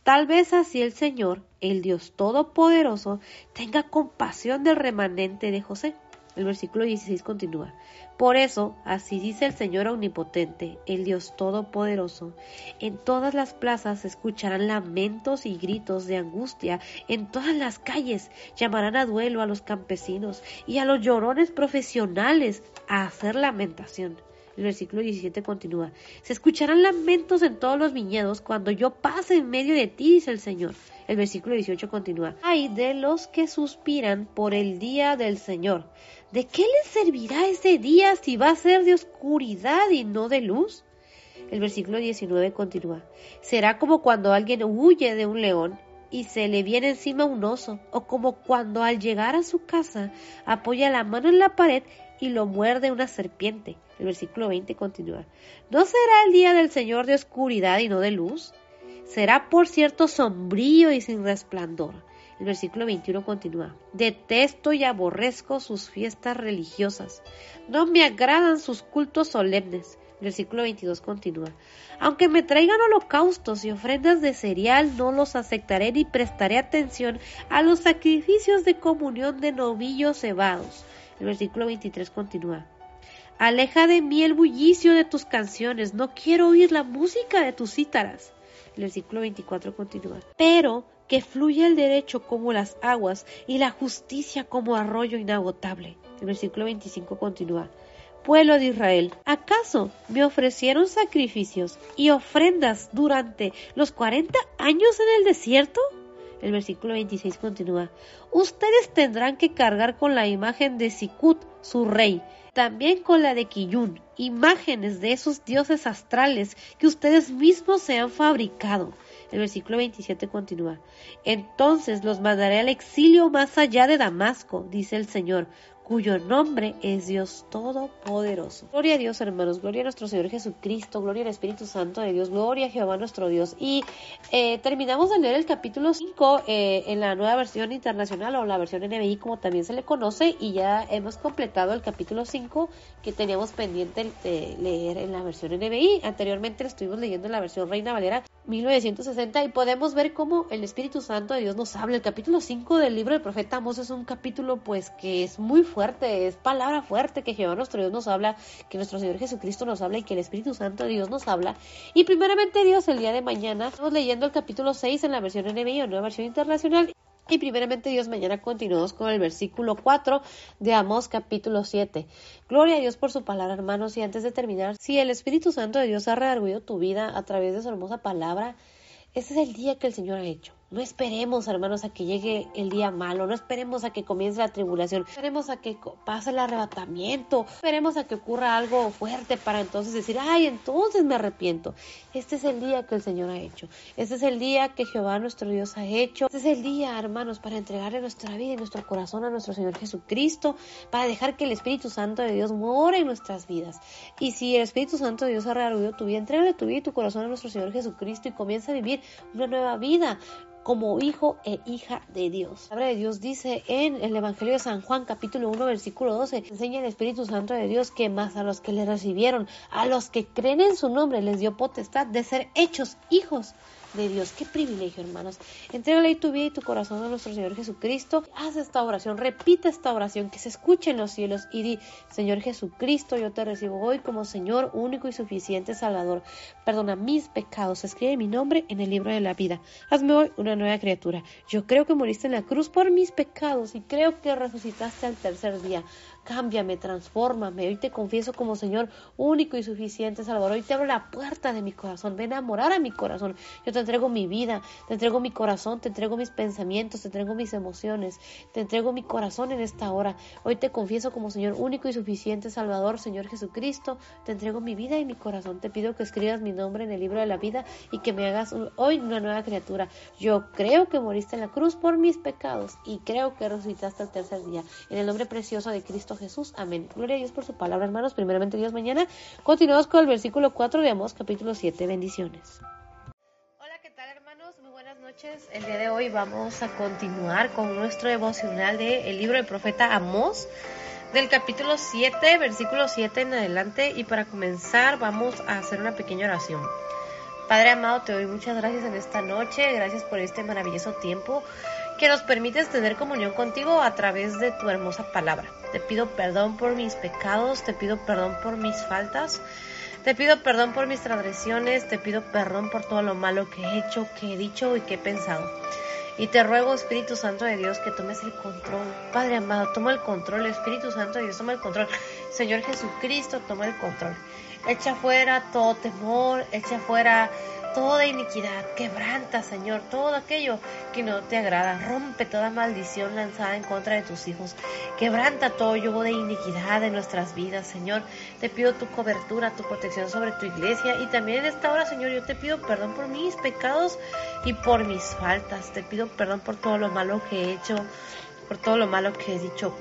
Tal vez así el Señor, el Dios Todopoderoso, tenga compasión del remanente de José. El versículo 16 continúa. Por eso, así dice el Señor Omnipotente, el Dios Todopoderoso, en todas las plazas se escucharán lamentos y gritos de angustia, en todas las calles llamarán a duelo a los campesinos y a los llorones profesionales a hacer lamentación. El versículo 17 continúa. Se escucharán lamentos en todos los viñedos cuando yo pase en medio de ti, dice el Señor. El versículo 18 continúa. Hay de los que suspiran por el día del Señor. ¿De qué les servirá ese día si va a ser de oscuridad y no de luz? El versículo 19 continúa. Será como cuando alguien huye de un león y se le viene encima un oso, o como cuando al llegar a su casa apoya la mano en la pared y lo muerde una serpiente. El versículo 20 continúa. ¿No será el día del Señor de oscuridad y no de luz? Será por cierto sombrío y sin resplandor el versículo 21 continúa. Detesto y aborrezco sus fiestas religiosas. No me agradan sus cultos solemnes. El versículo 22 continúa. Aunque me traigan holocaustos y ofrendas de cereal, no los aceptaré ni prestaré atención a los sacrificios de comunión de novillos cebados. El versículo 23 continúa. Aleja de mí el bullicio de tus canciones, no quiero oír la música de tus cítaras. El versículo 24 continúa. Pero que fluya el derecho como las aguas y la justicia como arroyo inagotable. El versículo 25 continúa. Pueblo de Israel, ¿acaso me ofrecieron sacrificios y ofrendas durante los 40 años en el desierto? El versículo 26 continúa. Ustedes tendrán que cargar con la imagen de Sikut, su rey, también con la de Kiyun, imágenes de esos dioses astrales que ustedes mismos se han fabricado. El versículo 27 continúa. Entonces los mandaré al exilio más allá de Damasco, dice el Señor, cuyo nombre es Dios Todopoderoso. Gloria a Dios, hermanos, gloria a nuestro Señor Jesucristo, gloria al Espíritu Santo de Dios, gloria a Jehová nuestro Dios. Y eh, terminamos de leer el capítulo 5 eh, en la nueva versión internacional o la versión NBI, como también se le conoce, y ya hemos completado el capítulo 5 que teníamos pendiente de leer en la versión NBI. Anteriormente lo estuvimos leyendo en la versión Reina Valera 1960 y podemos ver cómo el Espíritu Santo de Dios nos habla. El capítulo 5 del libro del profeta Amos es un capítulo pues que es muy fuerte, es palabra fuerte que Jehová nuestro Dios nos habla, que nuestro Señor Jesucristo nos habla y que el Espíritu Santo de Dios nos habla. Y primeramente Dios el día de mañana estamos leyendo el capítulo 6 en la versión NBI o nueva versión internacional y primeramente Dios, mañana continuamos con el versículo 4 de Amós capítulo 7. Gloria a Dios por su palabra, hermanos. Y antes de terminar, si el Espíritu Santo de Dios ha redarguido tu vida a través de su hermosa palabra, ese es el día que el Señor ha hecho. No esperemos, hermanos, a que llegue el día malo, no esperemos a que comience la tribulación, esperemos a que pase el arrebatamiento, esperemos a que ocurra algo fuerte para entonces decir, ay, entonces me arrepiento. Este es el día que el Señor ha hecho, este es el día que Jehová nuestro Dios ha hecho, este es el día, hermanos, para entregarle nuestra vida y nuestro corazón a nuestro Señor Jesucristo, para dejar que el Espíritu Santo de Dios more en nuestras vidas. Y si el Espíritu Santo de Dios ha rearguido tu vida, entrégale tu vida y tu corazón a nuestro Señor Jesucristo y comienza a vivir una nueva vida como hijo e hija de Dios. La palabra de Dios dice en el Evangelio de San Juan capítulo 1 versículo 12, enseña el Espíritu Santo de Dios que más a los que le recibieron, a los que creen en su nombre, les dio potestad de ser hechos hijos de Dios. Qué privilegio, hermanos. Entrégale tu vida y tu corazón a nuestro Señor Jesucristo. Haz esta oración, repite esta oración, que se escuche en los cielos y di, Señor Jesucristo, yo te recibo hoy como Señor único y suficiente Salvador. Perdona mis pecados. Escribe mi nombre en el libro de la vida. Hazme hoy una nueva criatura. Yo creo que moriste en la cruz por mis pecados y creo que resucitaste al tercer día. Cámbiame, transfórmame. Hoy te confieso como Señor único y suficiente Salvador. Hoy te abro la puerta de mi corazón. Ven a morar a mi corazón. Yo te entrego mi vida, te entrego mi corazón, te entrego mis pensamientos, te entrego mis emociones, te entrego mi corazón en esta hora. Hoy te confieso como Señor único y suficiente Salvador, Señor Jesucristo. Te entrego mi vida y mi corazón. Te pido que escribas mi nombre en el libro de la vida y que me hagas hoy una nueva criatura. Yo creo que moriste en la cruz por mis pecados y creo que resucitaste el tercer día. En el nombre precioso de Cristo Jesús. Amén. Gloria a Dios por su palabra, hermanos. Primeramente Dios mañana. Continuamos con el versículo 4 de Amós, capítulo 7. Bendiciones. Hola, ¿qué tal, hermanos? Muy buenas noches. El día de hoy vamos a continuar con nuestro devocional del el libro del profeta Amós del capítulo 7, versículo 7 en adelante. Y para comenzar, vamos a hacer una pequeña oración. Padre amado, te doy muchas gracias en esta noche. Gracias por este maravilloso tiempo que nos permites tener comunión contigo a través de tu hermosa palabra. Te pido perdón por mis pecados, te pido perdón por mis faltas, te pido perdón por mis transgresiones, te pido perdón por todo lo malo que he hecho, que he dicho y que he pensado. Y te ruego, Espíritu Santo de Dios, que tomes el control. Padre amado, toma el control. Espíritu Santo de Dios, toma el control. Señor Jesucristo, toma el control. Echa fuera todo temor, echa fuera toda iniquidad, quebranta, Señor, todo aquello que no te agrada, rompe toda maldición lanzada en contra de tus hijos, quebranta todo yugo de iniquidad en nuestras vidas, Señor. Te pido tu cobertura, tu protección sobre tu iglesia y también en esta hora, Señor, yo te pido perdón por mis pecados y por mis faltas. Te pido perdón por todo lo malo que he hecho, por todo lo malo que he dicho,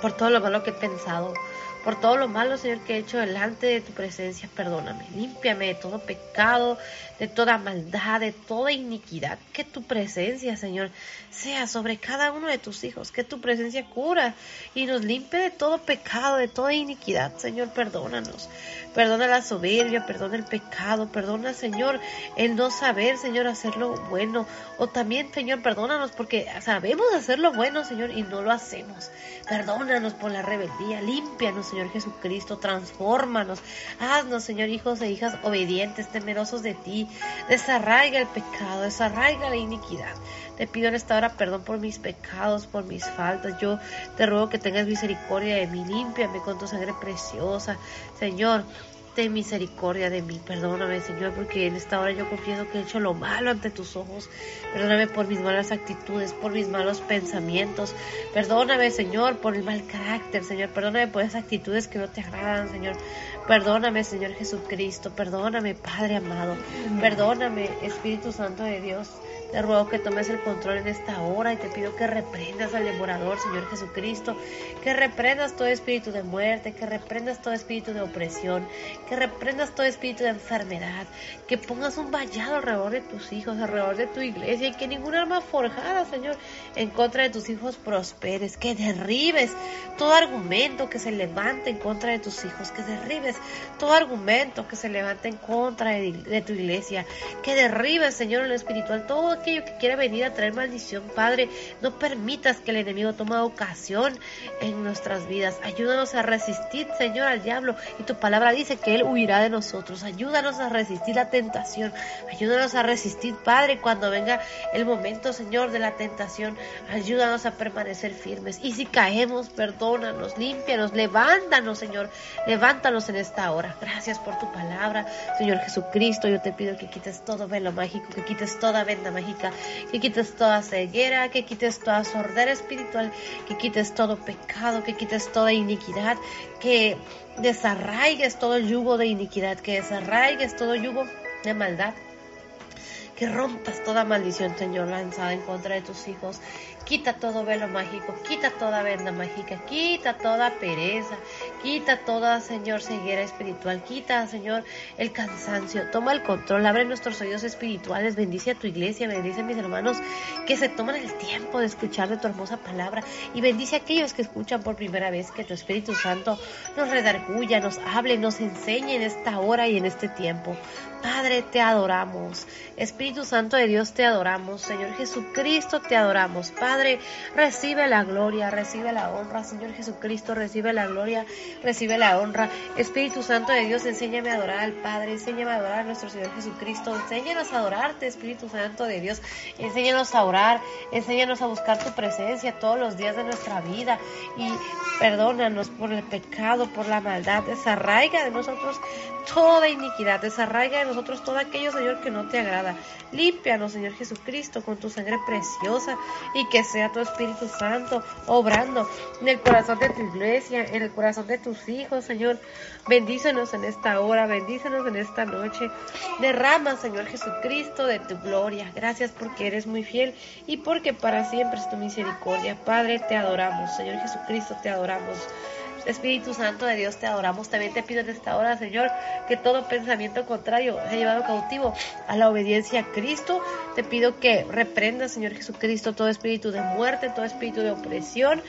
por todo lo malo que he pensado por todo lo malo, Señor, que he hecho delante de tu presencia, perdóname. Límpiame de todo pecado, de toda maldad, de toda iniquidad. Que tu presencia, Señor, sea sobre cada uno de tus hijos. Que tu presencia cura y nos limpie de todo pecado, de toda iniquidad. Señor, perdónanos. Perdona la soberbia, perdona el pecado, perdona, Señor, el no saber, Señor, hacer lo bueno. O también, Señor, perdónanos porque sabemos hacer lo bueno, Señor, y no lo hacemos. Perdónanos por la rebeldía, límpianos, Señor Jesucristo, transfórmanos. Haznos, Señor, hijos e hijas obedientes, temerosos de ti. Desarraiga el pecado, desarraiga la iniquidad. Te pido en esta hora perdón por mis pecados, por mis faltas. Yo te ruego que tengas misericordia de mí, límpiame con tu sangre preciosa. Señor, misericordia de mí, perdóname Señor, porque en esta hora yo confieso que he hecho lo malo ante tus ojos, perdóname por mis malas actitudes, por mis malos pensamientos, perdóname Señor por el mal carácter, Señor, perdóname por esas actitudes que no te agradan, Señor, perdóname Señor Jesucristo, perdóname Padre amado, perdóname Espíritu Santo de Dios. Te ruego que tomes el control en esta hora y te pido que reprendas al devorador, Señor Jesucristo, que reprendas todo espíritu de muerte, que reprendas todo espíritu de opresión, que reprendas todo espíritu de enfermedad, que pongas un vallado alrededor de tus hijos, alrededor de tu iglesia y que ninguna arma forjada, Señor, en contra de tus hijos prosperes, que derribes todo argumento que se levante en contra de tus hijos, que derribes todo argumento que se levante en contra de, de tu iglesia, que derribes, Señor, en lo espiritual todo aquello que quiere venir a traer maldición, Padre. No permitas que el enemigo tome ocasión en nuestras vidas. Ayúdanos a resistir, Señor, al diablo. Y tu palabra dice que Él huirá de nosotros. Ayúdanos a resistir la tentación. Ayúdanos a resistir, Padre, cuando venga el momento, Señor, de la tentación. Ayúdanos a permanecer firmes. Y si caemos, perdónanos, límpianos, levántanos, Señor. Levántanos en esta hora. Gracias por tu palabra, Señor Jesucristo. Yo te pido que quites todo velo mágico, que quites toda venda mágica que quites toda ceguera, que quites toda sordera espiritual, que quites todo pecado, que quites toda iniquidad, que desarraigues todo yugo de iniquidad, que desarraigues todo yugo de maldad que rompas toda maldición, Señor, lanzada en contra de tus hijos. Quita todo velo mágico, quita toda venda mágica, quita toda pereza, quita toda, Señor, ceguera espiritual, quita, Señor, el cansancio, toma el control, abre nuestros oídos espirituales, bendice a tu iglesia, bendice a mis hermanos que se toman el tiempo de escuchar de tu hermosa palabra y bendice a aquellos que escuchan por primera vez que tu Espíritu Santo nos redarguya, nos hable, nos enseñe en esta hora y en este tiempo. Padre, te adoramos. Espíritu Santo de Dios, te adoramos. Señor Jesucristo, te adoramos. Padre, recibe la gloria, recibe la honra. Señor Jesucristo, recibe la gloria, recibe la honra. Espíritu Santo de Dios, enséñame a adorar al Padre, enséñame a adorar a nuestro Señor Jesucristo. Enséñanos a adorarte, Espíritu Santo de Dios. Enséñanos a orar, enséñanos a buscar tu presencia todos los días de nuestra vida. Y perdónanos por el pecado, por la maldad. Desarraiga de nosotros toda iniquidad, desarraiga de nosotros todo aquello, Señor, que no te agrada. Límpianos, Señor Jesucristo, con tu sangre preciosa y que sea tu Espíritu Santo obrando en el corazón de tu iglesia, en el corazón de tus hijos, Señor. Bendícenos en esta hora, bendícenos en esta noche. Derrama, Señor Jesucristo, de tu gloria. Gracias porque eres muy fiel y porque para siempre es tu misericordia. Padre, te adoramos. Señor Jesucristo, te adoramos. Espíritu Santo de Dios, te adoramos. También te pido en esta hora, Señor, que todo pensamiento contrario sea llevado cautivo a la obediencia a Cristo. Te pido que reprenda, Señor Jesucristo, todo espíritu de muerte, todo espíritu de opresión,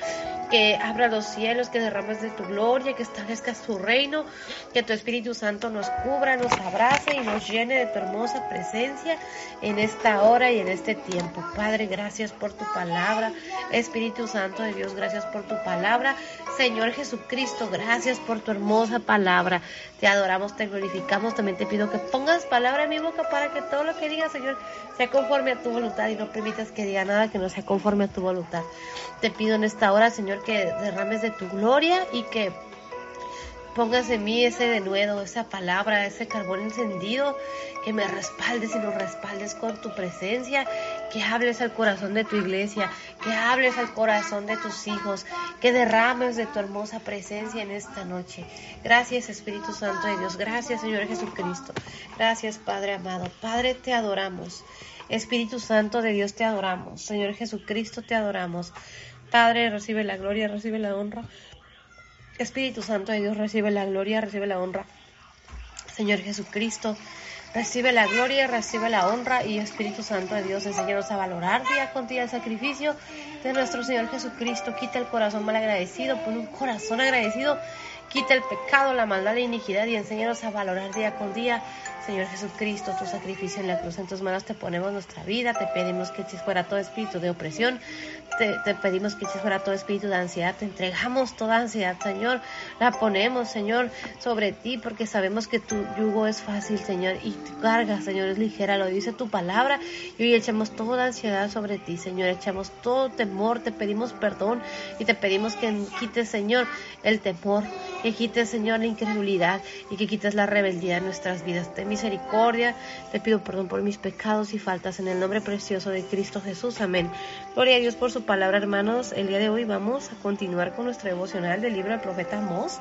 que abra los cielos, que derrames de tu gloria, que establezcas tu reino, que tu Espíritu Santo nos cubra, nos abrace y nos llene de tu hermosa presencia en esta hora y en este tiempo. Padre, gracias por tu palabra. Espíritu Santo de Dios, gracias por tu palabra. Señor Jesucristo, gracias por tu hermosa palabra. Te adoramos, te glorificamos. También te pido que pongas palabra en mi boca para que todo lo que diga, Señor, sea conforme a tu voluntad y no permitas que diga nada que no sea conforme a tu voluntad. Te pido en esta hora, Señor, que derrames de tu gloria y que pongas en mí ese denuedo, esa palabra, ese carbón encendido, que me respaldes y nos respaldes con tu presencia, que hables al corazón de tu iglesia, que hables al corazón de tus hijos, que derrames de tu hermosa presencia en esta noche. Gracias Espíritu Santo de Dios, gracias Señor Jesucristo, gracias Padre amado, Padre te adoramos. Espíritu Santo de Dios te adoramos, Señor Jesucristo te adoramos. Padre, recibe la gloria, recibe la honra. Espíritu Santo de Dios, recibe la gloria, recibe la honra. Señor Jesucristo, recibe la gloria, recibe la honra y Espíritu Santo de Dios, enséñanos a valorar día con día el sacrificio de nuestro Señor Jesucristo. Quita el corazón mal agradecido, pon un corazón agradecido, quita el pecado, la maldad, la iniquidad y enséñanos a valorar día con día Señor Jesucristo, tu sacrificio en la cruz. En tus manos te ponemos nuestra vida, te pedimos que eches fuera todo espíritu de opresión, te, pedimos que eches fuera todo espíritu de ansiedad, te entregamos toda ansiedad, Señor, la ponemos, Señor, sobre ti, porque sabemos que tu yugo es fácil, Señor, y tu carga, Señor, es ligera, lo dice tu palabra, y hoy echamos toda ansiedad sobre ti, Señor, echamos todo temor, te pedimos perdón y te pedimos que quites, Señor, el temor, que quites, Señor, la incredulidad y que quites la rebeldía en nuestras vidas misericordia. Te pido perdón por mis pecados y faltas en el nombre precioso de Cristo Jesús. Amén. Gloria a Dios por su palabra, hermanos. El día de hoy vamos a continuar con nuestro devocional del libro del profeta Mos,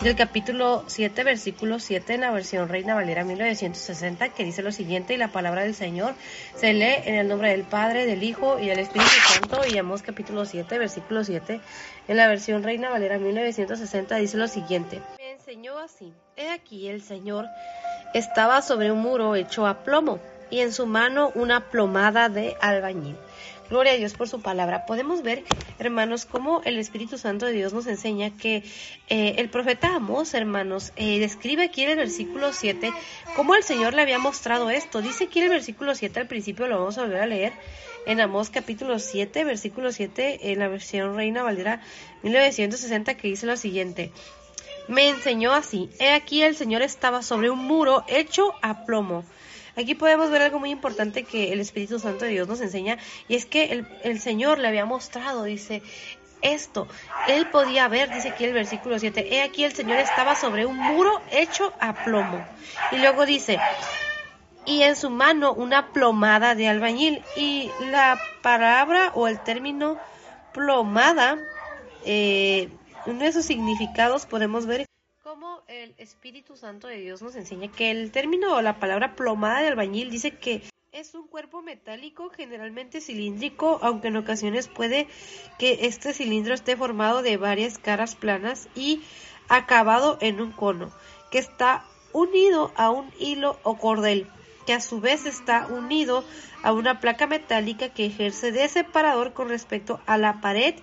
del capítulo 7, versículo 7 en la versión Reina Valera 1960, que dice lo siguiente, y la palabra del Señor se lee en el nombre del Padre, del Hijo y del Espíritu Santo, y Amós capítulo 7, versículo 7, en la versión Reina Valera 1960, dice lo siguiente. Me enseñó así, he aquí el Señor estaba sobre un muro hecho a plomo y en su mano una plomada de albañil. Gloria a Dios por su palabra. Podemos ver, hermanos, cómo el Espíritu Santo de Dios nos enseña que eh, el profeta Amos, hermanos, eh, describe aquí en el versículo 7 cómo el Señor le había mostrado esto. Dice aquí en el versículo 7, al principio lo vamos a volver a leer, en Amos capítulo 7, versículo 7, en la versión Reina Valera 1960, que dice lo siguiente me enseñó así. He aquí el Señor estaba sobre un muro hecho a plomo. Aquí podemos ver algo muy importante que el Espíritu Santo de Dios nos enseña y es que el, Señor le había mostrado, dice, esto. Él podía ver, dice aquí el versículo 7, he aquí el Señor estaba sobre un muro hecho a plomo. Y luego dice, y en su mano una plomada de albañil. Y la palabra o el término plomada, eh, uno de sus significados podemos ver cómo el Espíritu Santo de Dios nos enseña que el término o la palabra plomada de albañil dice que es un cuerpo metálico generalmente cilíndrico, aunque en ocasiones puede que este cilindro esté formado de varias caras planas y acabado en un cono, que está unido a un hilo o cordel que a su vez está unido a una placa metálica que ejerce de separador con respecto a la pared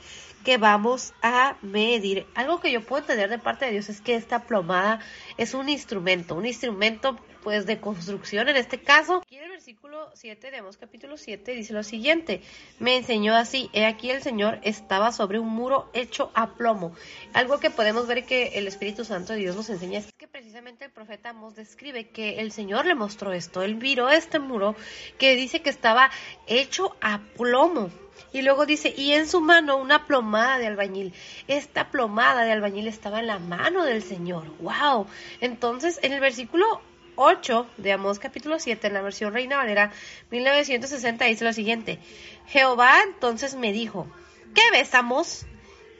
que vamos a medir. Algo que yo puedo entender de parte de Dios es que esta plomada es un instrumento, un instrumento pues de construcción en este caso. Aquí en el versículo 7 de capítulo 7 dice lo siguiente, me enseñó así, he aquí el Señor estaba sobre un muro hecho a plomo. Algo que podemos ver que el Espíritu Santo de Dios nos enseña es que precisamente el profeta Amos describe que el Señor le mostró esto, él viró este muro que dice que estaba hecho a plomo. Y luego dice, y en su mano una plomada de albañil. Esta plomada de albañil estaba en la mano del Señor. ¡Wow! Entonces, en el versículo 8 de Amós capítulo 7 en la versión Reina Valera 1960 dice lo siguiente. Jehová entonces me dijo, ¿qué ves, Amós?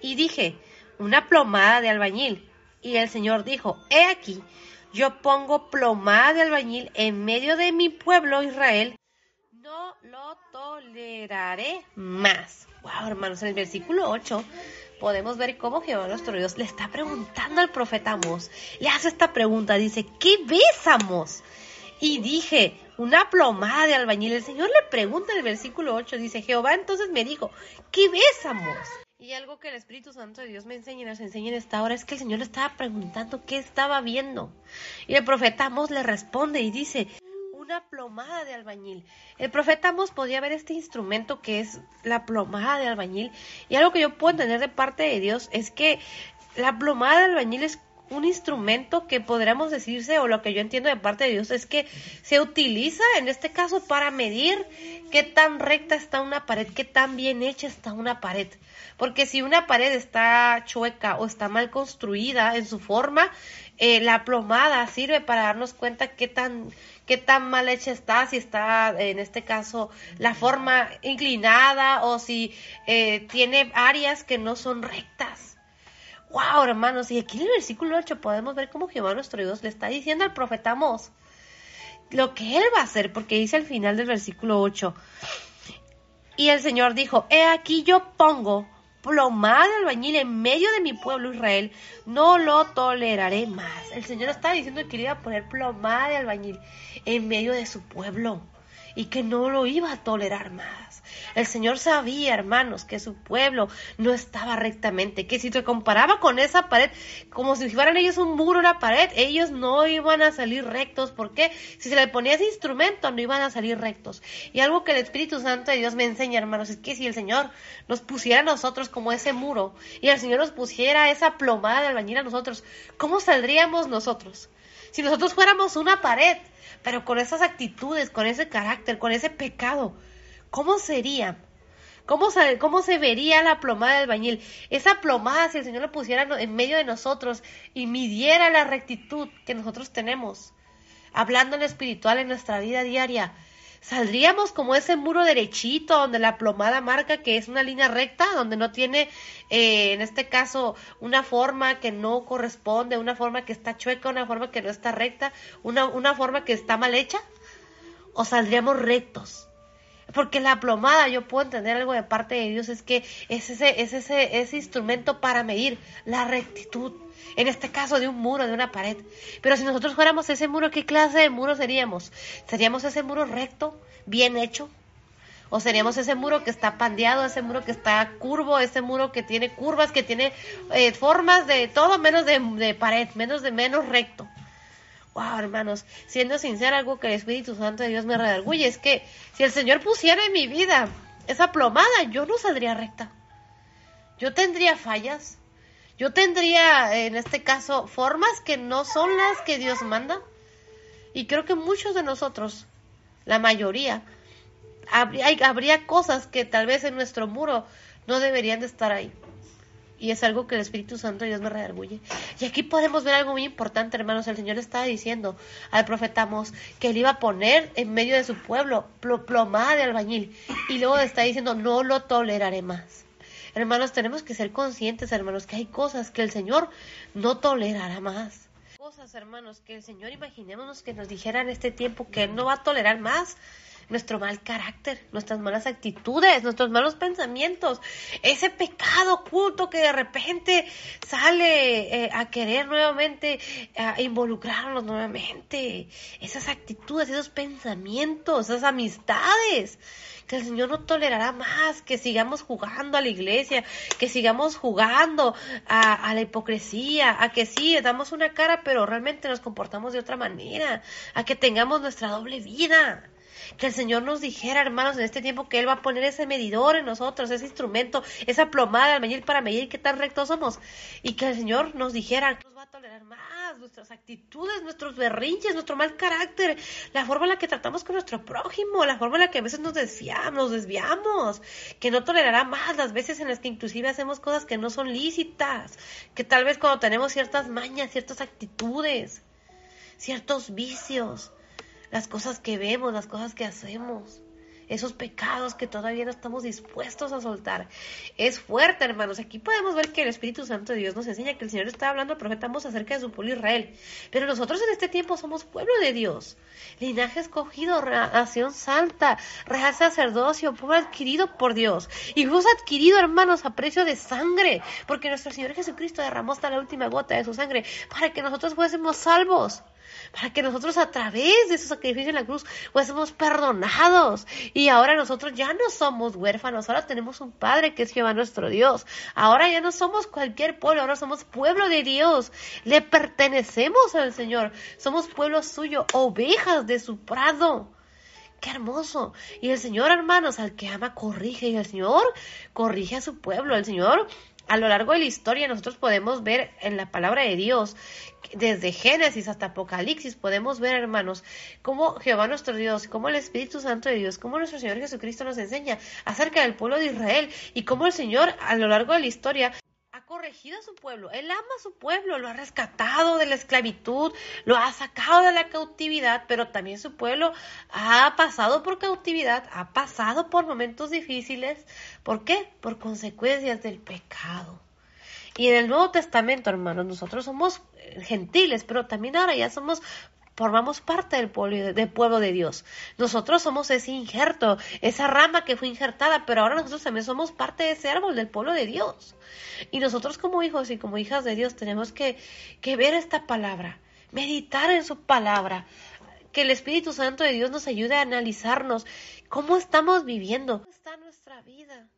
Y dije, una plomada de albañil. Y el Señor dijo, he aquí, yo pongo plomada de albañil en medio de mi pueblo Israel lo toleraré más. Wow, hermanos, en el versículo 8 podemos ver cómo Jehová nuestro Dios le está preguntando al profeta Amos. Le hace esta pregunta, dice, ¿qué besamos? Y dije, una plomada de albañil. El Señor le pregunta en el versículo 8, dice, Jehová entonces me dijo, ¿qué besamos? Y algo que el Espíritu Santo de Dios me enseña y nos enseña en esta hora es que el Señor le estaba preguntando qué estaba viendo. Y el profeta Amos le responde y dice, una plomada de albañil. El profeta Amos podía ver este instrumento que es la plomada de albañil. Y algo que yo puedo entender de parte de Dios es que la plomada de albañil es un instrumento que podríamos decirse, o lo que yo entiendo de parte de Dios, es que se utiliza en este caso para medir qué tan recta está una pared, qué tan bien hecha está una pared. Porque si una pared está chueca o está mal construida en su forma, eh, la plomada sirve para darnos cuenta qué tan, qué tan mal hecha está, si está en este caso la forma inclinada o si eh, tiene áreas que no son rectas. Wow, hermanos, y aquí en el versículo 8 podemos ver cómo Jehová nuestro Dios le está diciendo al profeta Mos lo que él va a hacer, porque dice al final del versículo 8, y el Señor dijo, he aquí yo pongo plomada de albañil en medio de mi pueblo Israel, no lo toleraré más. El Señor está diciendo que iba a poner plomada de albañil en medio de su pueblo y que no lo iba a tolerar más. El Señor sabía, hermanos, que su pueblo no estaba rectamente, que si se comparaba con esa pared, como si fueran ellos un muro, una pared, ellos no iban a salir rectos. ¿Por qué? Si se le ponía ese instrumento, no iban a salir rectos. Y algo que el Espíritu Santo de Dios me enseña, hermanos, es que si el Señor nos pusiera a nosotros como ese muro y el Señor nos pusiera esa plomada de albañil a nosotros, ¿cómo saldríamos nosotros? Si nosotros fuéramos una pared, pero con esas actitudes, con ese carácter, con ese pecado, ¿Cómo sería? ¿Cómo se, ¿Cómo se vería la plomada del albañil? Esa plomada, si el Señor la pusiera en medio de nosotros y midiera la rectitud que nosotros tenemos, hablando en espiritual en nuestra vida diaria, saldríamos como ese muro derechito donde la plomada marca que es una línea recta, donde no tiene, eh, en este caso, una forma que no corresponde, una forma que está chueca, una forma que no está recta, una, una forma que está mal hecha, o saldríamos rectos porque la plomada, yo puedo entender algo de parte de Dios, es que es ese, es ese, ese instrumento para medir la rectitud. En este caso de un muro, de una pared. Pero si nosotros fuéramos ese muro, ¿qué clase de muro seríamos? ¿Seríamos ese muro recto, bien hecho? ¿O seríamos ese muro que está pandeado, ese muro que está curvo, ese muro que tiene curvas, que tiene eh, formas de todo menos de, pared, menos de menos recto? wow, hermanos, siendo sincera, algo que el Espíritu Santo de Dios me redarguye es que si el Señor pusiera en mi vida esa plomada, yo no saldría recta. Yo tendría fallas. Yo tendría, en este caso, formas que no son las que Dios manda. Y creo que muchos de nosotros, la mayoría, habría, cosas que tal vez en nuestro muro no deberían de estar ahí. y es algo que el Espíritu Santo Dios me redarguye. Y aquí podemos ver algo muy importante, hermanos. El Señor estaba diciendo al profeta Amos que él iba a poner en medio de su pueblo plomada de albañil. Y luego está diciendo, no lo toleraré más. Hermanos, tenemos que ser conscientes, hermanos, que hay cosas que el Señor no tolerará más. Cosas, hermanos, que el Señor, imaginémonos que nos dijera en este tiempo que Él no va a tolerar más nuestro mal carácter, nuestras malas actitudes, nuestros malos pensamientos, ese pecado oculto que de repente sale eh, a querer nuevamente a involucrarnos nuevamente, esas actitudes, esos pensamientos, esas amistades que el Señor no tolerará más, que sigamos jugando a la iglesia, que sigamos jugando a, a, la hipocresía, a que sí, damos una cara, pero realmente nos comportamos de otra manera, a que tengamos nuestra doble vida que el Señor nos dijera, hermanos, en este tiempo que Él va a poner ese medidor en nosotros, ese instrumento, esa plomada al medir para medir qué tan rectos somos. Y que el Señor nos dijera, tolerar más nuestras actitudes, nuestros berrinches, nuestro mal carácter, la forma en la que tratamos con nuestro prójimo, la forma en la que a veces nos desviamos, nos desviamos, que no tolerará más las veces en las que inclusive hacemos cosas que no son lícitas, que tal vez cuando tenemos ciertas mañas, ciertas actitudes, ciertos vicios, las cosas que vemos, las cosas que hacemos, esos pecados que todavía no estamos dispuestos a soltar. Es fuerte, hermanos. Aquí podemos ver que el Espíritu Santo de Dios nos enseña que el Señor está hablando al profeta acerca de su pueblo Israel. Pero nosotros en este tiempo somos pueblo de Dios, linaje escogido, nación santa, real sacerdocio, pueblo adquirido por Dios. Y fuimos adquirido, hermanos, a precio de sangre, porque nuestro Señor Jesucristo derramó hasta la última gota de su sangre para que nosotros fuésemos salvos para que nosotros a través de su sacrificio en la cruz fuésemos perdonados. Y ahora nosotros ya no somos huérfanos, ahora tenemos un Padre que es Jehová nuestro Dios. Ahora ya no somos cualquier pueblo, ahora somos pueblo de Dios. Le pertenecemos al Señor. Somos pueblo suyo, ovejas de su prado. Qué hermoso. Y el Señor, hermanos, al que ama, corrige. Y el Señor corrige a su pueblo. El Señor a lo largo de la historia nosotros podemos ver en la palabra de Dios, desde Génesis hasta Apocalipsis, podemos ver, hermanos, cómo Jehová nuestro Dios, cómo el Espíritu Santo de Dios, cómo nuestro Señor Jesucristo nos enseña acerca del pueblo de Israel y cómo el Señor a lo largo de la historia corregido a su pueblo, Él ama a su pueblo, lo ha rescatado de la esclavitud, lo ha sacado de la cautividad, pero también su pueblo ha pasado por cautividad, ha pasado por momentos difíciles. ¿Por qué? Por consecuencias del pecado. Y en el Nuevo Testamento, hermanos, nosotros somos gentiles, pero también ahora ya somos formamos parte del pueblo, del pueblo de Dios. Nosotros somos ese injerto, esa rama que fue injertada, pero ahora nosotros también somos parte de ese árbol del pueblo de Dios. Y nosotros como hijos y como hijas de Dios tenemos que, que ver esta palabra, meditar en su palabra, que el Espíritu Santo de Dios nos ayude a analizarnos cómo estamos viviendo, cómo está nuestra vida.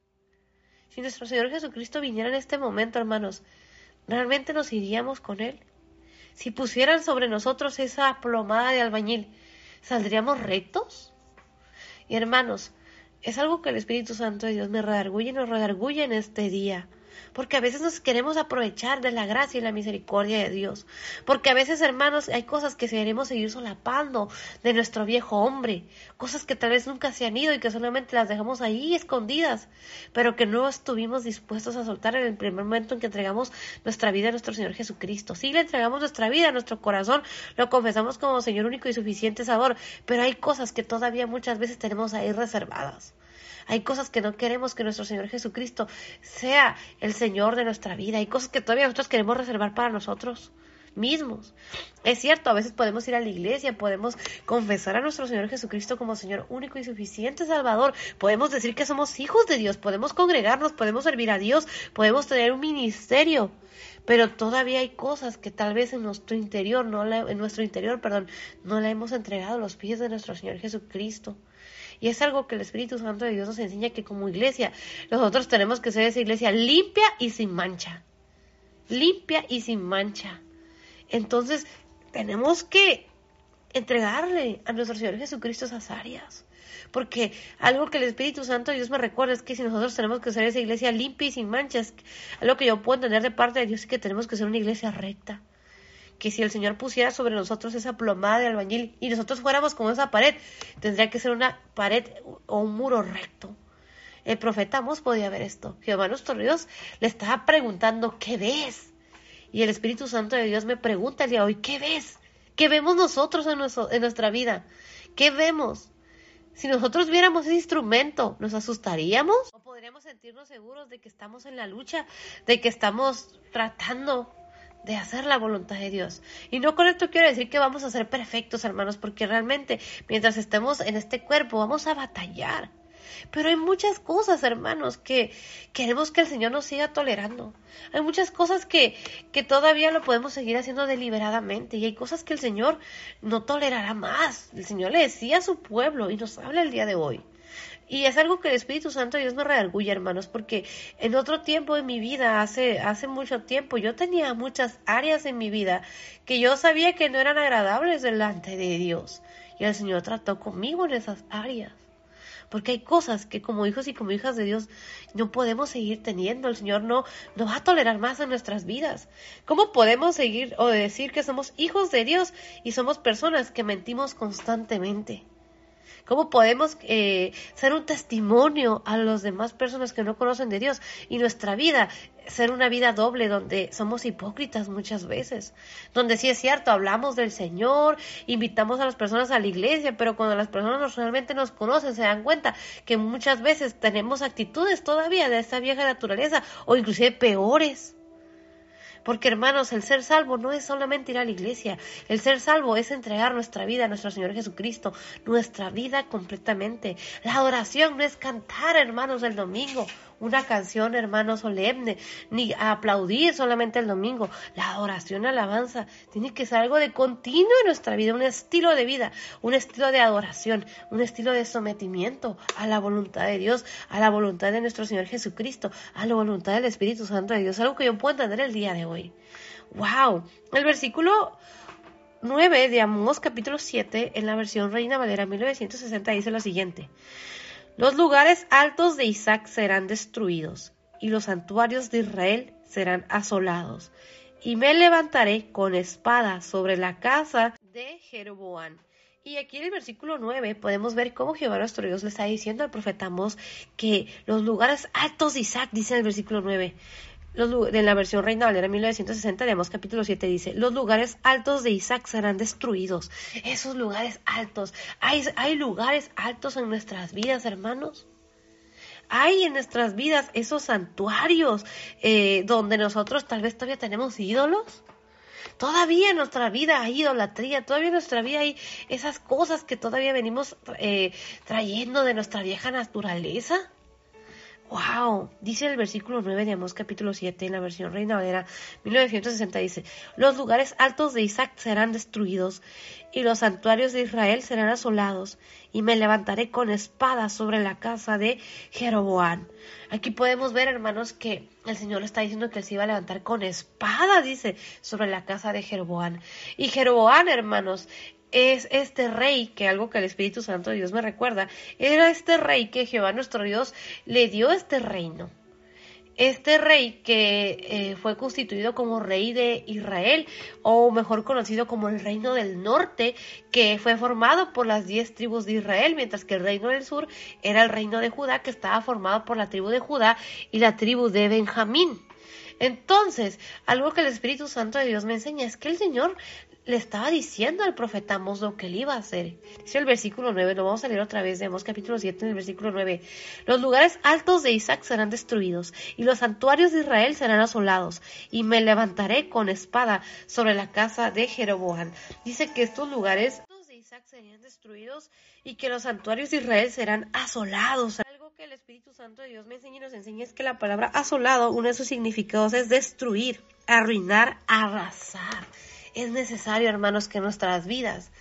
Si nuestro Señor Jesucristo viniera en este momento, hermanos, ¿realmente nos iríamos con Él? Si pusieran sobre nosotros esa plomada de albañil, ¿saldríamos rectos? Y hermanos, es algo que el Espíritu Santo de Dios me redarguye y nos redarguye en este día porque a veces nos queremos aprovechar de la gracia y la misericordia de Dios, porque a veces, hermanos, hay cosas que queremos seguir solapando de nuestro viejo hombre, cosas que tal vez nunca se han ido y que solamente las dejamos ahí escondidas, pero que no estuvimos dispuestos a soltar en el primer momento en que entregamos nuestra vida a nuestro Señor Jesucristo. Sí, le entregamos nuestra vida nuestro corazón, lo confesamos como Señor único y suficiente sabor, pero hay cosas que todavía muchas veces tenemos ahí reservadas. Hay cosas que no queremos que nuestro Señor Jesucristo sea el Señor de nuestra vida. Hay cosas que todavía nosotros queremos reservar para nosotros mismos. Es cierto, a veces podemos ir a la iglesia, podemos confesar a nuestro Señor Jesucristo como Señor único y suficiente Salvador, podemos decir que somos hijos de Dios, podemos congregarnos, podemos servir a Dios, podemos tener un ministerio, pero todavía hay cosas que tal vez en nuestro interior, no en nuestro interior, perdón, no le hemos entregado a los pies de nuestro Señor Jesucristo. Y es algo que el Espíritu Santo de Dios nos enseña que como iglesia nosotros tenemos que ser esa iglesia limpia y sin mancha. Limpia y sin mancha. Entonces tenemos que entregarle a nuestro Señor Jesucristo esas áreas. Porque algo que el Espíritu Santo de Dios me recuerda es que si nosotros tenemos que ser esa iglesia limpia y sin manchas, algo que yo puedo entender de parte de Dios es que tenemos que ser una iglesia recta que si el Señor pusiera sobre nosotros esa plomada de albañil y nosotros fuéramos como esa pared, tendría que ser una pared o un muro recto. El profeta Amos podía ver esto. Jehová nuestro Dios le estaba preguntando, ¿qué ves? Y el Espíritu Santo de Dios me pregunta el día de hoy, ¿qué ves? ¿Qué vemos nosotros en, en nuestra vida? ¿Qué vemos? Si nosotros viéramos ese instrumento, ¿nos asustaríamos? ¿O podríamos sentirnos seguros de que estamos en la lucha, de que estamos tratando de hacer la voluntad de Dios. Y no con esto quiero decir que vamos a ser perfectos, hermanos, porque realmente mientras estemos en este cuerpo vamos a batallar. Pero hay muchas cosas, hermanos, que queremos que el Señor nos siga tolerando. Hay muchas cosas que, que todavía lo podemos seguir haciendo deliberadamente. Y hay cosas que el Señor no tolerará más. El Señor le decía a su pueblo y nos habla el día de hoy. Y es algo que el Espíritu Santo Dios me redarguye, hermanos, porque en otro tiempo de mi vida, hace, hace mucho tiempo, yo tenía muchas áreas en mi vida que yo sabía que no eran agradables delante de Dios. Y el Señor trató conmigo en esas áreas. Porque hay cosas que como hijos y como hijas de Dios no podemos seguir teniendo. El Señor no, no va a tolerar más en nuestras vidas. ¿Cómo podemos seguir o decir que somos hijos de Dios y somos personas que mentimos constantemente? ¿Cómo podemos eh, ser un testimonio a las demás personas que no conocen de Dios? Y nuestra vida, ser una vida doble donde somos hipócritas muchas veces, donde sí es cierto, hablamos del Señor, invitamos a las personas a la iglesia, pero cuando las personas realmente nos conocen, se dan cuenta que muchas veces tenemos actitudes todavía de esa vieja naturaleza o inclusive peores. Porque hermanos, el ser salvo no es solamente ir a la iglesia, el ser salvo es entregar nuestra vida a nuestro Señor Jesucristo, nuestra vida completamente. La adoración no es cantar, hermanos, el domingo una canción, hermano, solemne, ni aplaudir solamente el domingo. La adoración, alabanza, tiene que ser algo de continuo en nuestra vida, un estilo de vida, un estilo de adoración, un estilo de sometimiento a la voluntad de Dios, a la voluntad de nuestro Señor Jesucristo, a la voluntad del Espíritu Santo de Dios, algo que yo puedo entender el día de hoy. ¡Wow! El versículo 9 de Amós capítulo 7 en la versión Reina Valera 1960 dice lo siguiente. Los lugares altos de Isaac serán destruidos, y los santuarios de Israel serán asolados. Y me levantaré con espada sobre la casa de Jeroboam. Y aquí en el versículo 9 podemos ver cómo Jehová nuestro Dios le está diciendo al profeta Amós que los lugares altos de Isaac, dice en el versículo 9, en la versión Reina Valera 1960, leemos capítulo 7, dice, los lugares altos de Isaac serán destruidos. Esos lugares altos. Hay, hay lugares altos en nuestras vidas, hermanos. Hay en nuestras vidas esos santuarios eh, donde nosotros tal vez todavía tenemos ídolos. Todavía en nuestra vida hay idolatría, todavía en nuestra vida hay esas cosas que todavía venimos eh, trayendo de nuestra vieja naturaleza. ¡Wow! Dice el versículo 9 de Amós capítulo 7 en la versión Reina Valera 1960 dice, los lugares altos de Isaac serán destruidos y los santuarios de Israel serán asolados y me levantaré con espada sobre la casa de Jeroboam. Aquí podemos ver, hermanos, que el Señor está diciendo que se iba a levantar con espada, dice, sobre la casa de Jeroboam. Y Jeroboam, hermanos, es este rey, que algo que el Espíritu Santo de Dios me recuerda, era este rey que Jehová nuestro Dios le dio este reino. Este rey que eh, fue constituido como rey de Israel, o mejor conocido como el reino del norte, que fue formado por las diez tribus de Israel, mientras que el reino del sur era el reino de Judá, que estaba formado por la tribu de Judá y la tribu de Benjamín. Entonces, algo que el Espíritu Santo de Dios me enseña es que el Señor le estaba diciendo al profeta Amos lo que él iba a hacer. Dice el versículo 9, lo vamos a leer otra vez de Amos capítulo 7 en el versículo 9. Los lugares altos de Isaac serán destruidos y los santuarios de Israel serán asolados y me levantaré con espada sobre la casa de Jeroboam. Dice que estos lugares de Isaac serían destruidos y que los santuarios de Israel serán asolados. Que el Espíritu Santo de Dios me enseña y nos enseña es que la palabra asolado, uno de sus significados es destruir, arruinar, arrasar es necesario, hermanos, que nuestras vidas,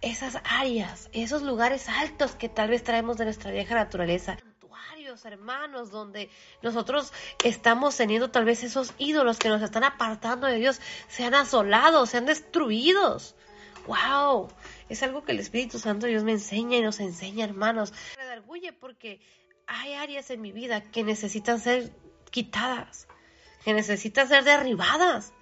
esas áreas, esos lugares altos que tal vez traemos de nuestra vieja naturaleza, santuarios, hermanos, donde nosotros estamos teniendo tal vez esos ídolos que nos están apartando de Dios, sean asolados, sean destruidos. ¡Wow! Es algo que el Espíritu Santo Dios me enseña y nos enseña, hermanos. Me redarguye porque hay áreas en mi vida que necesitan ser quitadas, que necesitan ser derribadas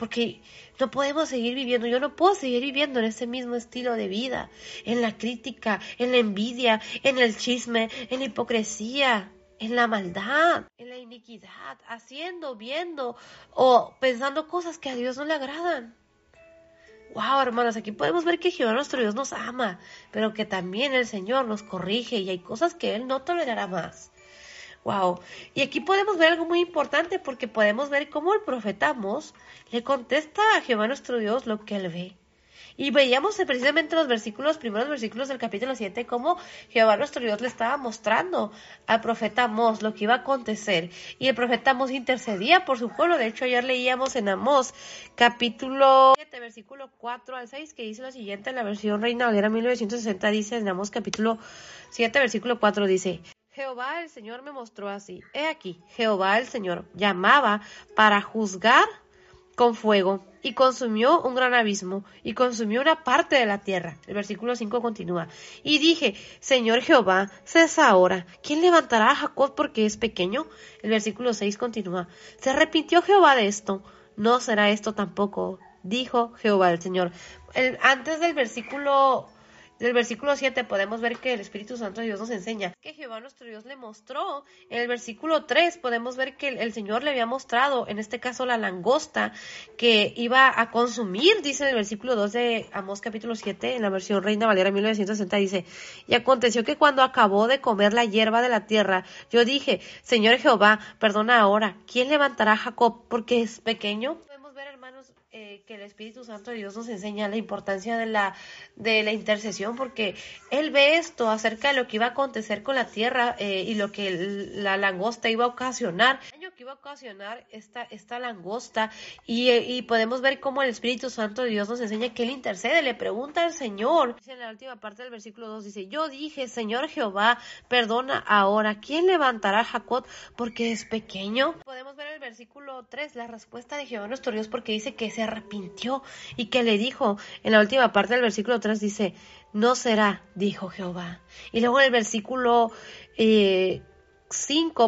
porque no podemos seguir viviendo, yo no puedo seguir viviendo en ese mismo estilo de vida, en la crítica, en la envidia, en el chisme, en la hipocresía, en la maldad, en la iniquidad, haciendo, viendo o pensando cosas que a Dios no le agradan. Wow, hermanos, aquí podemos ver que Jehová nuestro Dios nos ama, pero que también el Señor nos corrige y hay cosas que Él no tolerará más. Wow. Y aquí podemos ver algo muy importante porque podemos ver cómo el profeta Amos le contesta a Jehová nuestro Dios lo que él ve. Y veíamos precisamente los versículos, primeros versículos del capítulo 7, cómo Jehová nuestro Dios le estaba mostrando al profeta Amós lo que iba a acontecer. Y el profeta Amós intercedía por su pueblo. De hecho, ayer leíamos en Amós capítulo 7, versículo 4 al 6, que dice lo siguiente en la versión Reina Valera 1960, dice en Amós capítulo 7, versículo 4, dice, Jehová el Señor me mostró así. He aquí, Jehová el Señor llamaba para juzgar con fuego y consumió un gran abismo y consumió una parte de la tierra. El versículo 5 continúa. Y dije, Señor Jehová, cesa ahora. ¿Quién levantará a Jacob porque es pequeño? El versículo 6 continúa. Se arrepintió Jehová de esto. No será esto tampoco, dijo Jehová el Señor. Antes del versículo del versículo 7 podemos ver que el Espíritu Santo de Dios nos enseña que Jehová nuestro Dios le mostró. En el versículo 3 podemos ver que el, Señor le había mostrado, en este caso la langosta, que iba a consumir, dice en el versículo 2 de Amós capítulo 7, en la versión Reina Valera 1960, dice, y aconteció que cuando acabó de comer la hierba de la tierra, yo dije, Señor Jehová, perdona ahora, ¿quién levantará a Jacob porque es pequeño? Podemos ver, hermanos, eh, que el Espíritu Santo de Dios nos enseña la importancia de la, de la intercesión, porque Él ve esto acerca de lo que iba a acontecer con la tierra eh, y lo que la langosta iba a ocasionar, que iba a ocasionar esta, esta langosta, y, podemos ver cómo el Espíritu Santo de Dios nos enseña que Él intercede, le pregunta al Señor, en la última parte del versículo 2, dice, yo dije, Señor Jehová, perdona ahora, ¿quién levantará a Jacob porque es pequeño? Podemos ver el versículo 3, la respuesta de Jehová nuestro Dios, porque dice que se arrepintió y que le dijo, en la última parte del versículo 3 dice, no será, dijo Jehová. Y luego en el versículo 5 eh,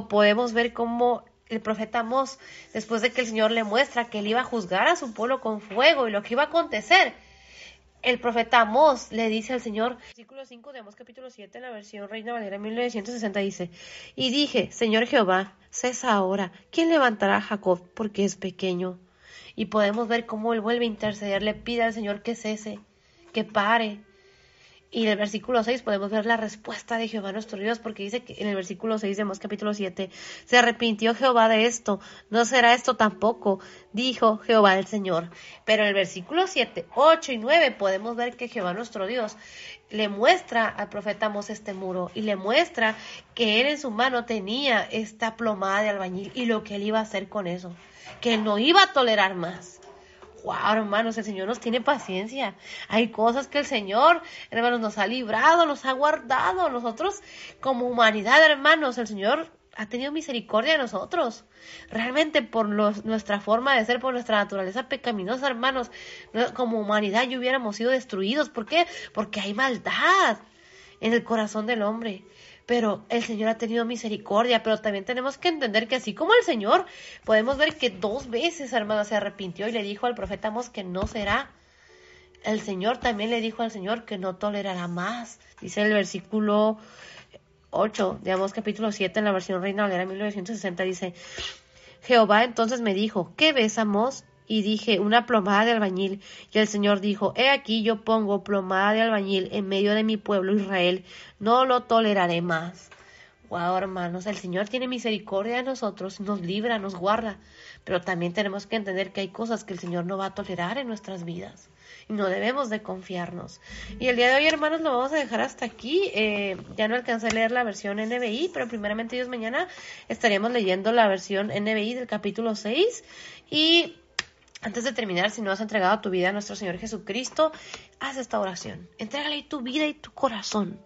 podemos ver cómo el profeta Amós, después de que el Señor le muestra que él iba a juzgar a su pueblo con fuego y lo que iba a acontecer, el profeta Amós le dice al Señor, versículo 5 de Amós capítulo 7, en la versión Reina Valera 1960 dice, y dije, Señor Jehová, cesa ahora, ¿quién levantará a Jacob porque es pequeño? y podemos ver cómo él vuelve a interceder, le pide al Señor que cese, que pare. Y en el versículo 6 podemos ver la respuesta de Jehová nuestro Dios, porque dice que en el versículo 6 de Mos capítulo 7, se arrepintió Jehová de esto, no será esto tampoco, dijo Jehová el Señor. Pero en el versículo 7, 8 y 9 podemos ver que Jehová nuestro Dios le muestra al profeta Mos este muro y le muestra que él en su mano tenía esta plomada de albañil y lo que él iba a hacer con eso que no iba a tolerar más. Wow, hermanos, el Señor nos tiene paciencia. Hay cosas que el Señor, hermanos, nos ha librado, nos ha guardado. Nosotros, como humanidad, hermanos, el Señor ha tenido misericordia de nosotros. Realmente por nuestra forma de ser, por nuestra naturaleza pecaminosa, hermanos, como humanidad ya hubiéramos sido destruidos. ¿Por qué? Porque hay maldad en el corazón del hombre pero el Señor ha tenido misericordia, pero también tenemos que entender que así como el Señor, podemos ver que dos veces, hermano, se arrepintió y le dijo al profeta Amos que no será. El Señor también le dijo al Señor que no tolerará más. Dice el versículo 8, digamos capítulo 7 en la versión Reina Valera 1960, dice, Jehová entonces me dijo, ¿qué ves? Y dije, una plomada de albañil. Y el Señor dijo, he aquí yo pongo plomada de albañil en medio de mi pueblo Israel, no lo toleraré más. Wow, hermanos, el Señor tiene misericordia de nosotros, nos libra, nos guarda, pero también tenemos que entender que hay cosas que el Señor no va a tolerar en nuestras vidas y no debemos de confiarnos. Y el día de hoy, hermanos, lo vamos a dejar hasta aquí. Eh, ya no alcancé a leer la versión NBI, pero primeramente Dios mañana estaremos leyendo la versión NBI del capítulo 6 y antes de terminar, si no has entregado tu vida a nuestro Señor Jesucristo, haz esta oración. Entrégale tu vida y tu corazón.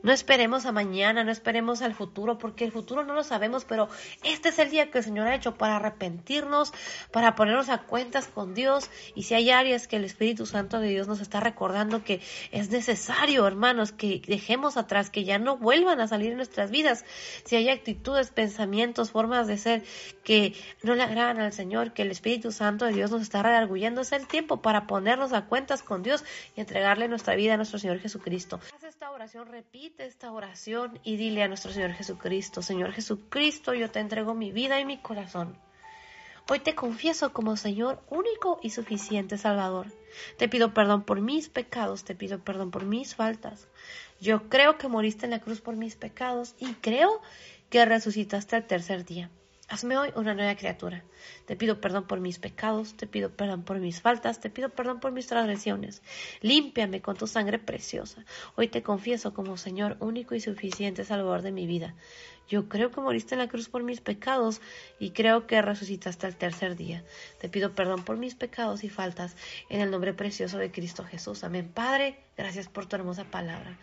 No esperemos a mañana, no esperemos al futuro, porque el futuro no lo sabemos, pero este es el día que el Señor ha hecho para arrepentirnos, para ponernos a cuentas con Dios. Y si hay áreas que el Espíritu Santo de Dios nos está recordando que es necesario, hermanos, que dejemos atrás, que ya no vuelvan a salir en nuestras vidas. Si hay actitudes, pensamientos, formas de ser que no le agradan al Señor, que el Espíritu Santo de Dios nos está redarguyendo, es el tiempo para ponernos a cuentas con Dios y entregarle nuestra vida a nuestro Señor Jesucristo. Haz esta oración, repite esta oración y dile a nuestro Señor Jesucristo, Señor Jesucristo, yo te entrego mi vida y mi corazón. Hoy te confieso como Señor único y suficiente Salvador. Te pido perdón por mis pecados, te pido perdón por mis faltas. Yo creo que moriste en la cruz por mis pecados y creo que resucitaste al tercer día. Hazme hoy una nueva criatura. Te pido perdón por mis pecados, te pido perdón por mis faltas, te pido perdón por mis transgresiones. Límpiame con tu sangre preciosa. Hoy te confieso como Señor único y suficiente Salvador de mi vida. Yo creo que moriste en la cruz por mis pecados y creo que resucitaste al tercer día. Te pido perdón por mis pecados y faltas en el nombre precioso de Cristo Jesús. Amén. Padre, gracias por tu hermosa palabra.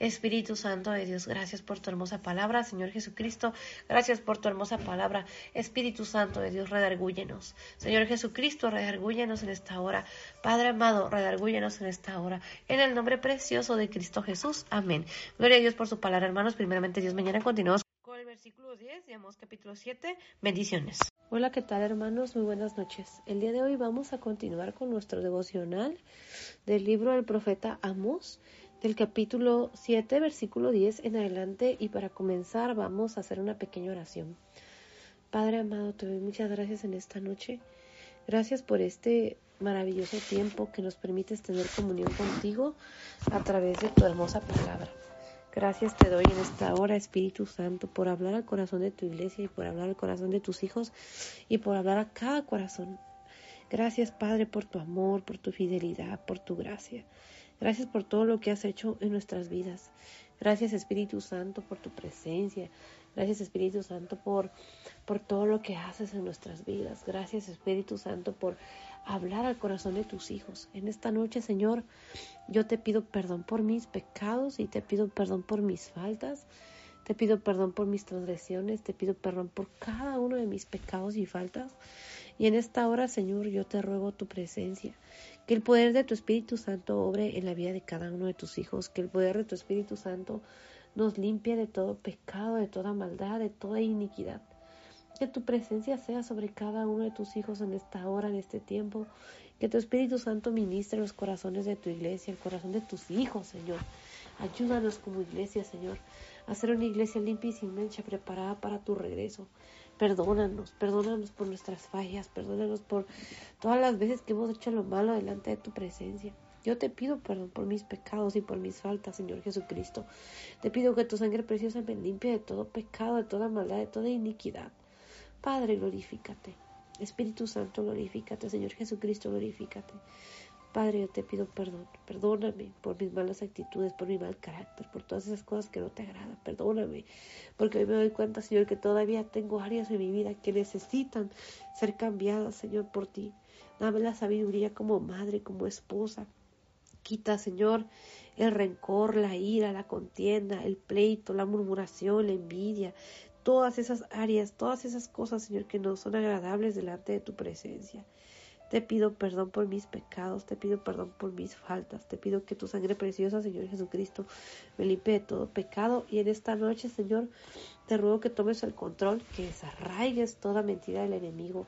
Espíritu Santo de Dios, gracias por tu hermosa palabra. Señor Jesucristo, gracias por tu hermosa palabra. Espíritu Santo de Dios, redargúyenos. Señor Jesucristo, redargúyenos en esta hora. Padre amado, redargúyenos en esta hora. En el nombre precioso de Cristo Jesús. Amén. Gloria a Dios por su palabra, hermanos. Primeramente, Dios, mañana continuamos versículo 10, digamos capítulo 7, bendiciones. Hola, ¿qué tal hermanos? Muy buenas noches. El día de hoy vamos a continuar con nuestro devocional del libro del profeta Amos, del capítulo 7, versículo 10 en adelante. Y para comenzar vamos a hacer una pequeña oración. Padre amado, te doy muchas gracias en esta noche. Gracias por este maravilloso tiempo que nos permite tener comunión contigo a través de tu hermosa palabra. Gracias te doy en esta hora, Espíritu Santo, por hablar al corazón de tu iglesia y por hablar al corazón de tus hijos y por hablar a cada corazón. Gracias, Padre, por tu amor, por tu fidelidad, por tu gracia. Gracias por todo lo que has hecho en nuestras vidas. Gracias, Espíritu Santo, por tu presencia. Gracias, Espíritu Santo, por, por todo lo que haces en nuestras vidas. Gracias, Espíritu Santo, por hablar al corazón de tus hijos. En esta noche, Señor, yo te pido perdón por mis pecados y te pido perdón por mis faltas. Te pido perdón por mis transgresiones, te pido perdón por cada uno de mis pecados y faltas. Y en esta hora, Señor, yo te ruego tu presencia, que el poder de tu Espíritu Santo obre en la vida de cada uno de tus hijos, que el poder de tu Espíritu Santo nos limpie de todo pecado, de toda maldad, de toda iniquidad. Que tu presencia sea sobre cada uno de tus hijos en esta hora, en este tiempo. Que tu Espíritu Santo ministre los corazones de tu iglesia, el corazón de tus hijos, Señor. Ayúdanos como iglesia, Señor, a ser una iglesia limpia y sin mancha, preparada para tu regreso. Perdónanos, perdónanos por nuestras fallas, perdónanos por todas las veces que hemos hecho lo malo delante de tu presencia. Yo te pido perdón por mis pecados y por mis faltas, Señor Jesucristo. Te pido que tu sangre preciosa me limpie de todo pecado, de toda maldad, de toda iniquidad. Padre, glorifícate. Espíritu Santo, glorifícate. Señor Jesucristo, glorifícate. Padre, yo te pido perdón. Perdóname por mis malas actitudes, por mi mal carácter, por todas esas cosas que no te agradan. Perdóname, porque hoy me doy cuenta, Señor, que todavía tengo áreas en mi vida que necesitan ser cambiadas, Señor, por ti. Dame la sabiduría como madre, como esposa. Quita, Señor, el rencor, la ira, la contienda, el pleito, la murmuración, la envidia, todas esas áreas, todas esas cosas, Señor, que no son agradables delante de tu presencia. Te pido perdón por mis pecados, te pido perdón por mis faltas, te pido que tu sangre preciosa, Señor Jesucristo, me limpie de todo pecado. Y en esta noche, Señor, te ruego que tomes el control, que desarraigues toda mentira del enemigo,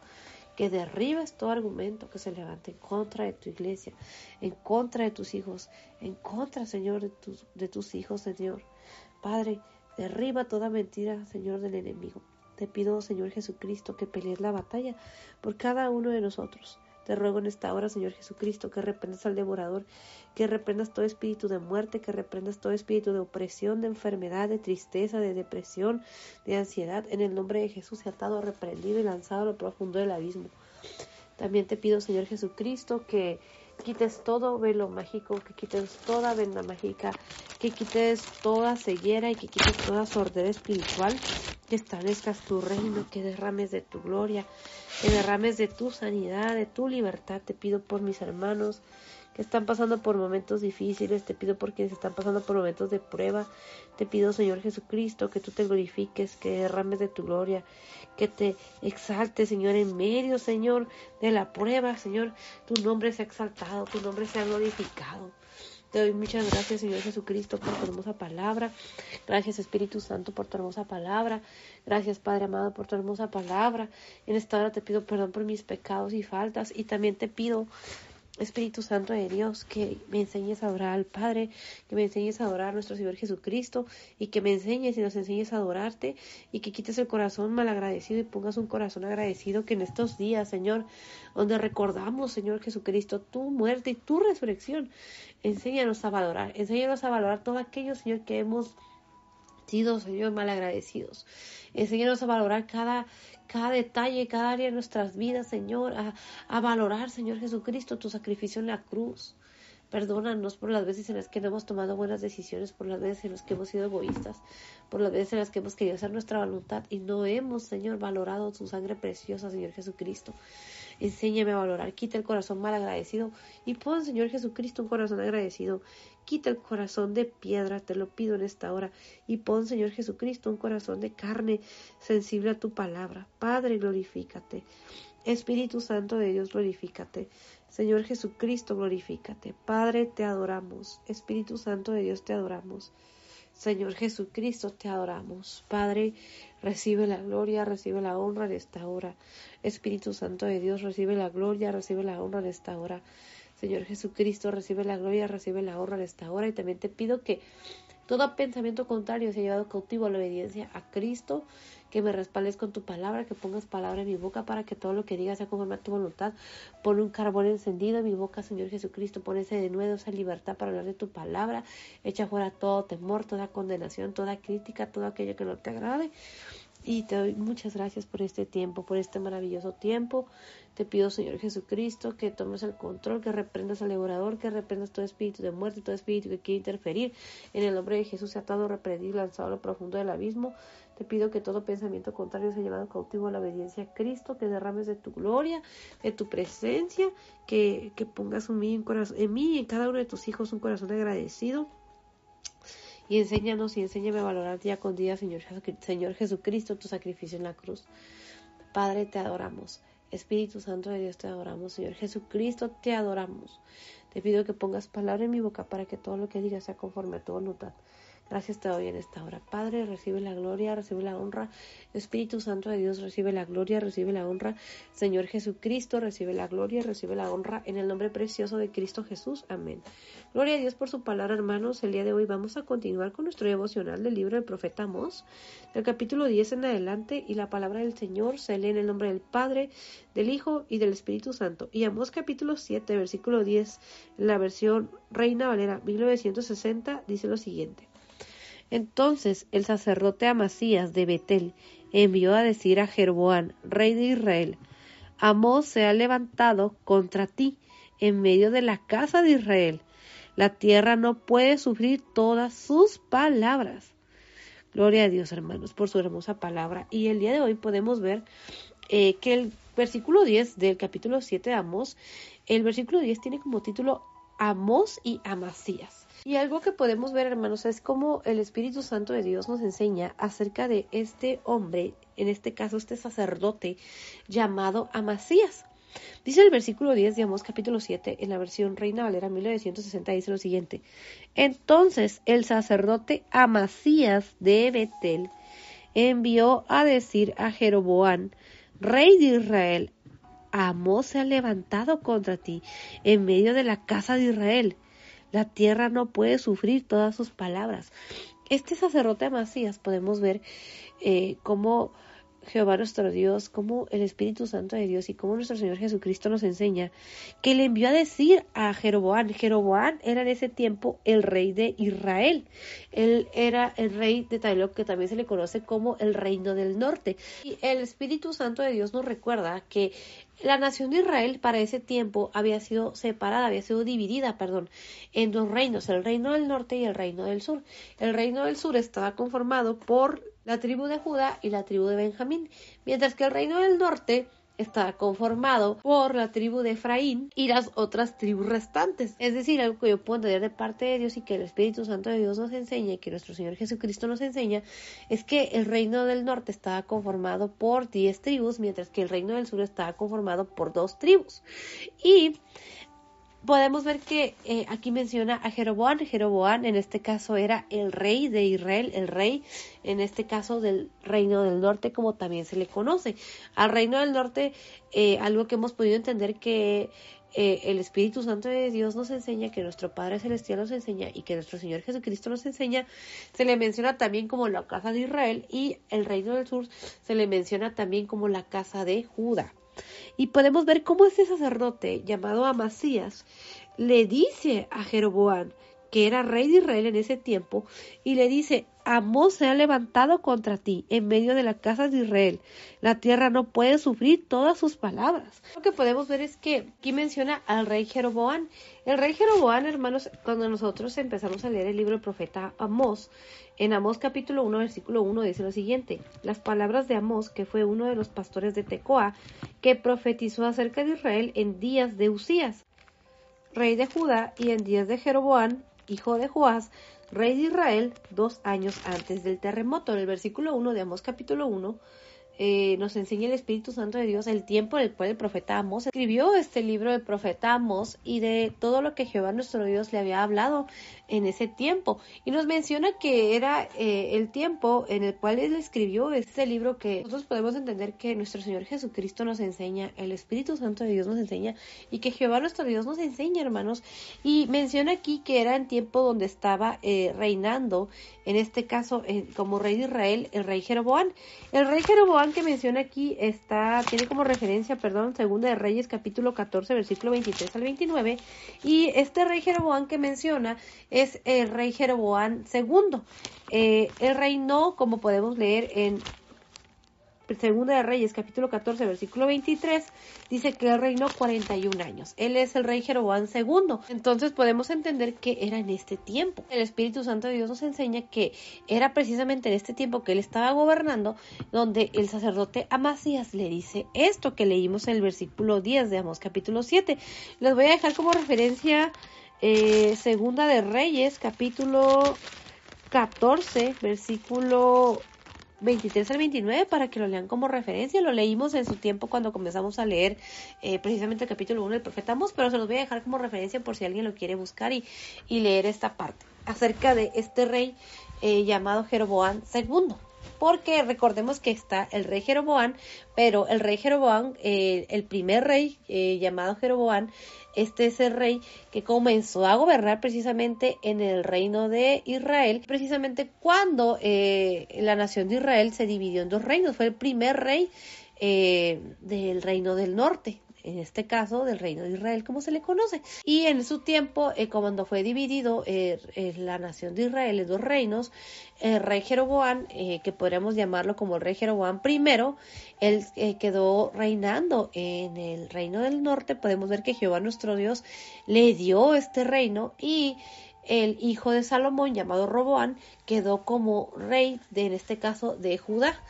que derribes todo argumento que se levante en contra de tu iglesia, en contra de tus hijos, en contra, Señor, de tus, de tus hijos, Señor. Padre, Derriba toda mentira, Señor del enemigo. Te pido, Señor Jesucristo, que pelees la batalla por cada uno de nosotros. Te ruego en esta hora, Señor Jesucristo, que reprendas al devorador, que reprendas todo espíritu de muerte, que reprendas todo espíritu de opresión, de enfermedad, de tristeza, de depresión, de ansiedad. En el nombre de Jesús, atado, reprendido y lanzado a lo profundo del abismo. También te pido, Señor Jesucristo, que quites todo velo mágico, que quites toda venda mágica, que quites toda ceguera y que quites toda sordera espiritual, que establezcas tu reino, que derrames de tu gloria, que derrames de tu sanidad, de tu libertad. Te pido por mis hermanos que están pasando por momentos difíciles, te pido por quienes están pasando por momentos de prueba, te pido Señor Jesucristo que tú te glorifiques, que derrames de tu gloria, que te exaltes Señor en medio Señor de la prueba, Señor, tu nombre sea exaltado, tu nombre sea glorificado. Te doy muchas gracias, Señor Jesucristo, por tu hermosa palabra. Gracias, Espíritu Santo, por tu hermosa palabra. Gracias, Padre amado, por tu hermosa palabra. En esta hora te pido perdón por mis pecados y faltas. Y también te pido Espíritu Santo de Dios, que me enseñes a adorar al Padre, que me enseñes a adorar a nuestro Señor Jesucristo y que me enseñes y nos enseñes a adorarte y que quites el corazón malagradecido y pongas un corazón agradecido que en estos días, Señor, donde recordamos, Señor Jesucristo, tu muerte y tu resurrección, enséñanos a valorar, enséñanos a valorar todo aquello, Señor, que hemos sido, Señor, malagradecidos. Enséñanos a valorar cada cada detalle, cada área de nuestras vidas, Señor, a, valorar, Señor Jesucristo, tu sacrificio en la cruz. Perdónanos por las veces en las que no hemos tomado buenas decisiones, por las veces en las que hemos sido egoístas, por las veces en las que hemos querido hacer nuestra voluntad y no hemos, Señor, valorado tu sangre preciosa, Señor Jesucristo. Enséñame a valorar, quita el corazón mal agradecido y pon, Señor Jesucristo, un corazón agradecido. Quita el corazón de piedra, te lo pido en esta hora. Y pon, Señor Jesucristo, un corazón de carne sensible a tu palabra. Padre, glorifícate. Espíritu Santo de Dios, glorifícate. Señor Jesucristo, glorifícate. Padre, te adoramos. Espíritu Santo de Dios, te adoramos. Señor Jesucristo, te adoramos. Padre, recibe la gloria, recibe la honra en esta hora. Espíritu Santo de Dios, recibe la gloria, recibe la honra en esta hora. Señor Jesucristo, recibe la gloria, recibe la honra en esta hora. Y también te pido que todo pensamiento contrario sea llevado cautivo a la obediencia a Cristo, que me respaldes con tu palabra, que pongas palabra en mi boca para que todo lo que diga sea conforme a tu voluntad. Pon un carbón encendido en mi boca, Señor Jesucristo. Pon ese de nuevo, esa libertad para hablar de tu palabra. Echa fuera todo temor, toda condenación, toda crítica, todo aquello que no te agrade. Y te doy muchas gracias por este tiempo, por este maravilloso tiempo. Te pido, Señor Jesucristo, que tomes el control, que reprendas al devorador, que reprendas todo espíritu de muerte, todo espíritu que quiere interferir. En el nombre de Jesús, atado, reprendido, lanzado a lo profundo del abismo. Te pido que todo pensamiento contrario sea llevado cautivo a la obediencia a Cristo, que derrames de tu gloria, de tu presencia, que, que pongas en mí y en cada uno de tus hijos un corazón agradecido y enséñanos y enséñame a valorar día con día, Señor, Señor Jesucristo, tu sacrificio en la cruz. Padre, te adoramos. Espíritu Santo de Dios, te adoramos. Señor Jesucristo, te adoramos. Te pido que pongas palabra en mi boca para que todo lo que diga sea conforme a tu voluntad. Gracias te doy en esta hora. Padre, recibe la gloria, recibe la honra. Espíritu Santo de Dios, recibe la gloria, recibe la honra. Señor Jesucristo, recibe la gloria, recibe la honra. En el nombre precioso de Cristo Jesús. Amén. Gloria a Dios por su palabra, hermanos. El día de hoy vamos a continuar con nuestro devocional del libro del profeta Amós, del capítulo 10 en adelante. Y la palabra del Señor se lee en el nombre del Padre, del Hijo y del Espíritu Santo. Y Amós capítulo 7, versículo 10, en la versión Reina Valera 1960, dice lo siguiente. Entonces el sacerdote Amasías de Betel envió a decir a Jerboán, rey de Israel, Amós se ha levantado contra ti en medio de la casa de Israel. La tierra no puede sufrir todas sus palabras. Gloria a Dios, hermanos, por su hermosa palabra. Y el día de hoy podemos ver eh, que el versículo 10 del capítulo 7 de Amós, el versículo 10 tiene como título Amós y Amasías. Y algo que podemos ver, hermanos, es como el Espíritu Santo de Dios nos enseña acerca de este hombre, en este caso este sacerdote llamado Amasías. Dice el versículo 10 de Amós capítulo 7 en la versión Reina Valera 1960 dice lo siguiente. Entonces el sacerdote Amasías de Betel envió a decir a Jeroboán, rey de Israel, Amós se ha levantado contra ti en medio de la casa de Israel la tierra no puede sufrir todas sus palabras. Este sacerdote Amasías podemos ver eh, cómo Jehová nuestro Dios, como el Espíritu Santo de Dios y como nuestro Señor Jesucristo nos enseña, que le envió a decir a Jeroboán. Jeroboán era en ese tiempo el rey de Israel. Él era el rey de Tailo, que también se le conoce como el reino del norte. Y el Espíritu Santo de Dios nos recuerda que la nación de Israel para ese tiempo había sido separada, había sido dividida, perdón, en dos reinos, el reino del norte y el reino del sur. El reino del sur estaba conformado por la tribu de Judá y la tribu de Benjamín, mientras que el reino del norte estaba conformado por la tribu de Efraín y las otras tribus restantes. Es decir, algo que yo puedo entender de parte de Dios y que el Espíritu Santo de Dios nos enseña y que nuestro Señor Jesucristo nos enseña es que el reino del norte estaba conformado por diez tribus, mientras que el reino del sur estaba conformado por dos tribus. Y podemos ver que eh, aquí menciona a Jeroboam. Jeroboam en este caso era el rey de Israel, el rey en este caso del reino del norte, como también se le conoce. Al reino del norte, eh, algo que hemos podido entender que eh, el Espíritu Santo de Dios nos enseña, que nuestro Padre Celestial nos enseña y que nuestro Señor Jesucristo nos enseña, se le menciona también como la casa de Israel y el reino del sur se le menciona también como la casa de Judá. Y podemos ver cómo este sacerdote llamado Amasías le dice a Jeroboam, que era rey de Israel en ese tiempo, y le dice, Amós se ha levantado contra ti en medio de la casa de Israel. La tierra no puede sufrir todas sus palabras. Lo que podemos ver es que aquí menciona al rey Jeroboam. El rey Jeroboam, hermanos, cuando nosotros empezamos a leer el libro del profeta Amós, en Amós capítulo 1, versículo 1 dice lo siguiente, las palabras de Amós, que fue uno de los pastores de Tecoa, que profetizó acerca de Israel en días de Usías, rey de Judá, y en días de Jeroboam, hijo de Joás, rey de Israel, dos años antes del terremoto. En el versículo 1 de Amós capítulo 1 eh, nos enseña el Espíritu Santo de Dios el tiempo en el cual el profeta Amos escribió este libro del profeta Amos y de todo lo que Jehová nuestro Dios le había hablado en ese tiempo. Y nos menciona que era eh, el tiempo en el cual él escribió este libro que nosotros podemos entender que nuestro Señor Jesucristo nos enseña, el Espíritu Santo de Dios nos enseña y que Jehová nuestro Dios nos enseña, hermanos. Y menciona aquí que era en tiempo donde estaba eh, reinando, en este caso como rey de Israel, el rey Jeroboam. El rey Jeroboam que menciona aquí está, tiene como referencia, perdón, Segunda de Reyes capítulo 14, versículo 23 al 29. Y este rey Jeroboam que menciona es el rey Jeroboam II. Eh, él reinó, como podemos leer en Segunda de Reyes, capítulo 14, versículo 23, dice que él reinó 41 años. Él es el rey Jeroboam II. Entonces podemos entender que era en este tiempo. El Espíritu Santo de Dios nos enseña que era precisamente en este tiempo que él estaba gobernando, donde el sacerdote Amasías le dice esto que leímos en el versículo 10 de Amos, capítulo 7. Les voy a dejar como referencia eh, Segunda de Reyes, capítulo 14, versículo 23 al 29 para que lo lean como referencia. Lo leímos en su tiempo cuando comenzamos a leer eh, precisamente el capítulo 1 del profeta pero se los voy a dejar como referencia por si alguien lo quiere buscar y, y leer esta parte acerca de este rey eh, llamado Jeroboam II. Porque recordemos que está el rey Jeroboam, pero el rey Jeroboam, eh, el primer rey llamado Jeroboam, este es el rey que comenzó a gobernar precisamente en el reino de Israel, precisamente cuando eh, la nación de Israel se dividió en dos reinos. Fue el primer rey eh, del reino del norte, en este caso del reino de Israel como se le conoce. Y en su tiempo, eh, cuando fue dividido eh, la nación de Israel en dos reinos, el rey Jeroboam, eh, que podríamos llamarlo como el rey Jeroboam I, él quedó reinando en el reino del norte. Podemos ver que Jehová nuestro Dios le dio este reino y el hijo de Salomón llamado Roboán quedó como rey de, en este caso de Judá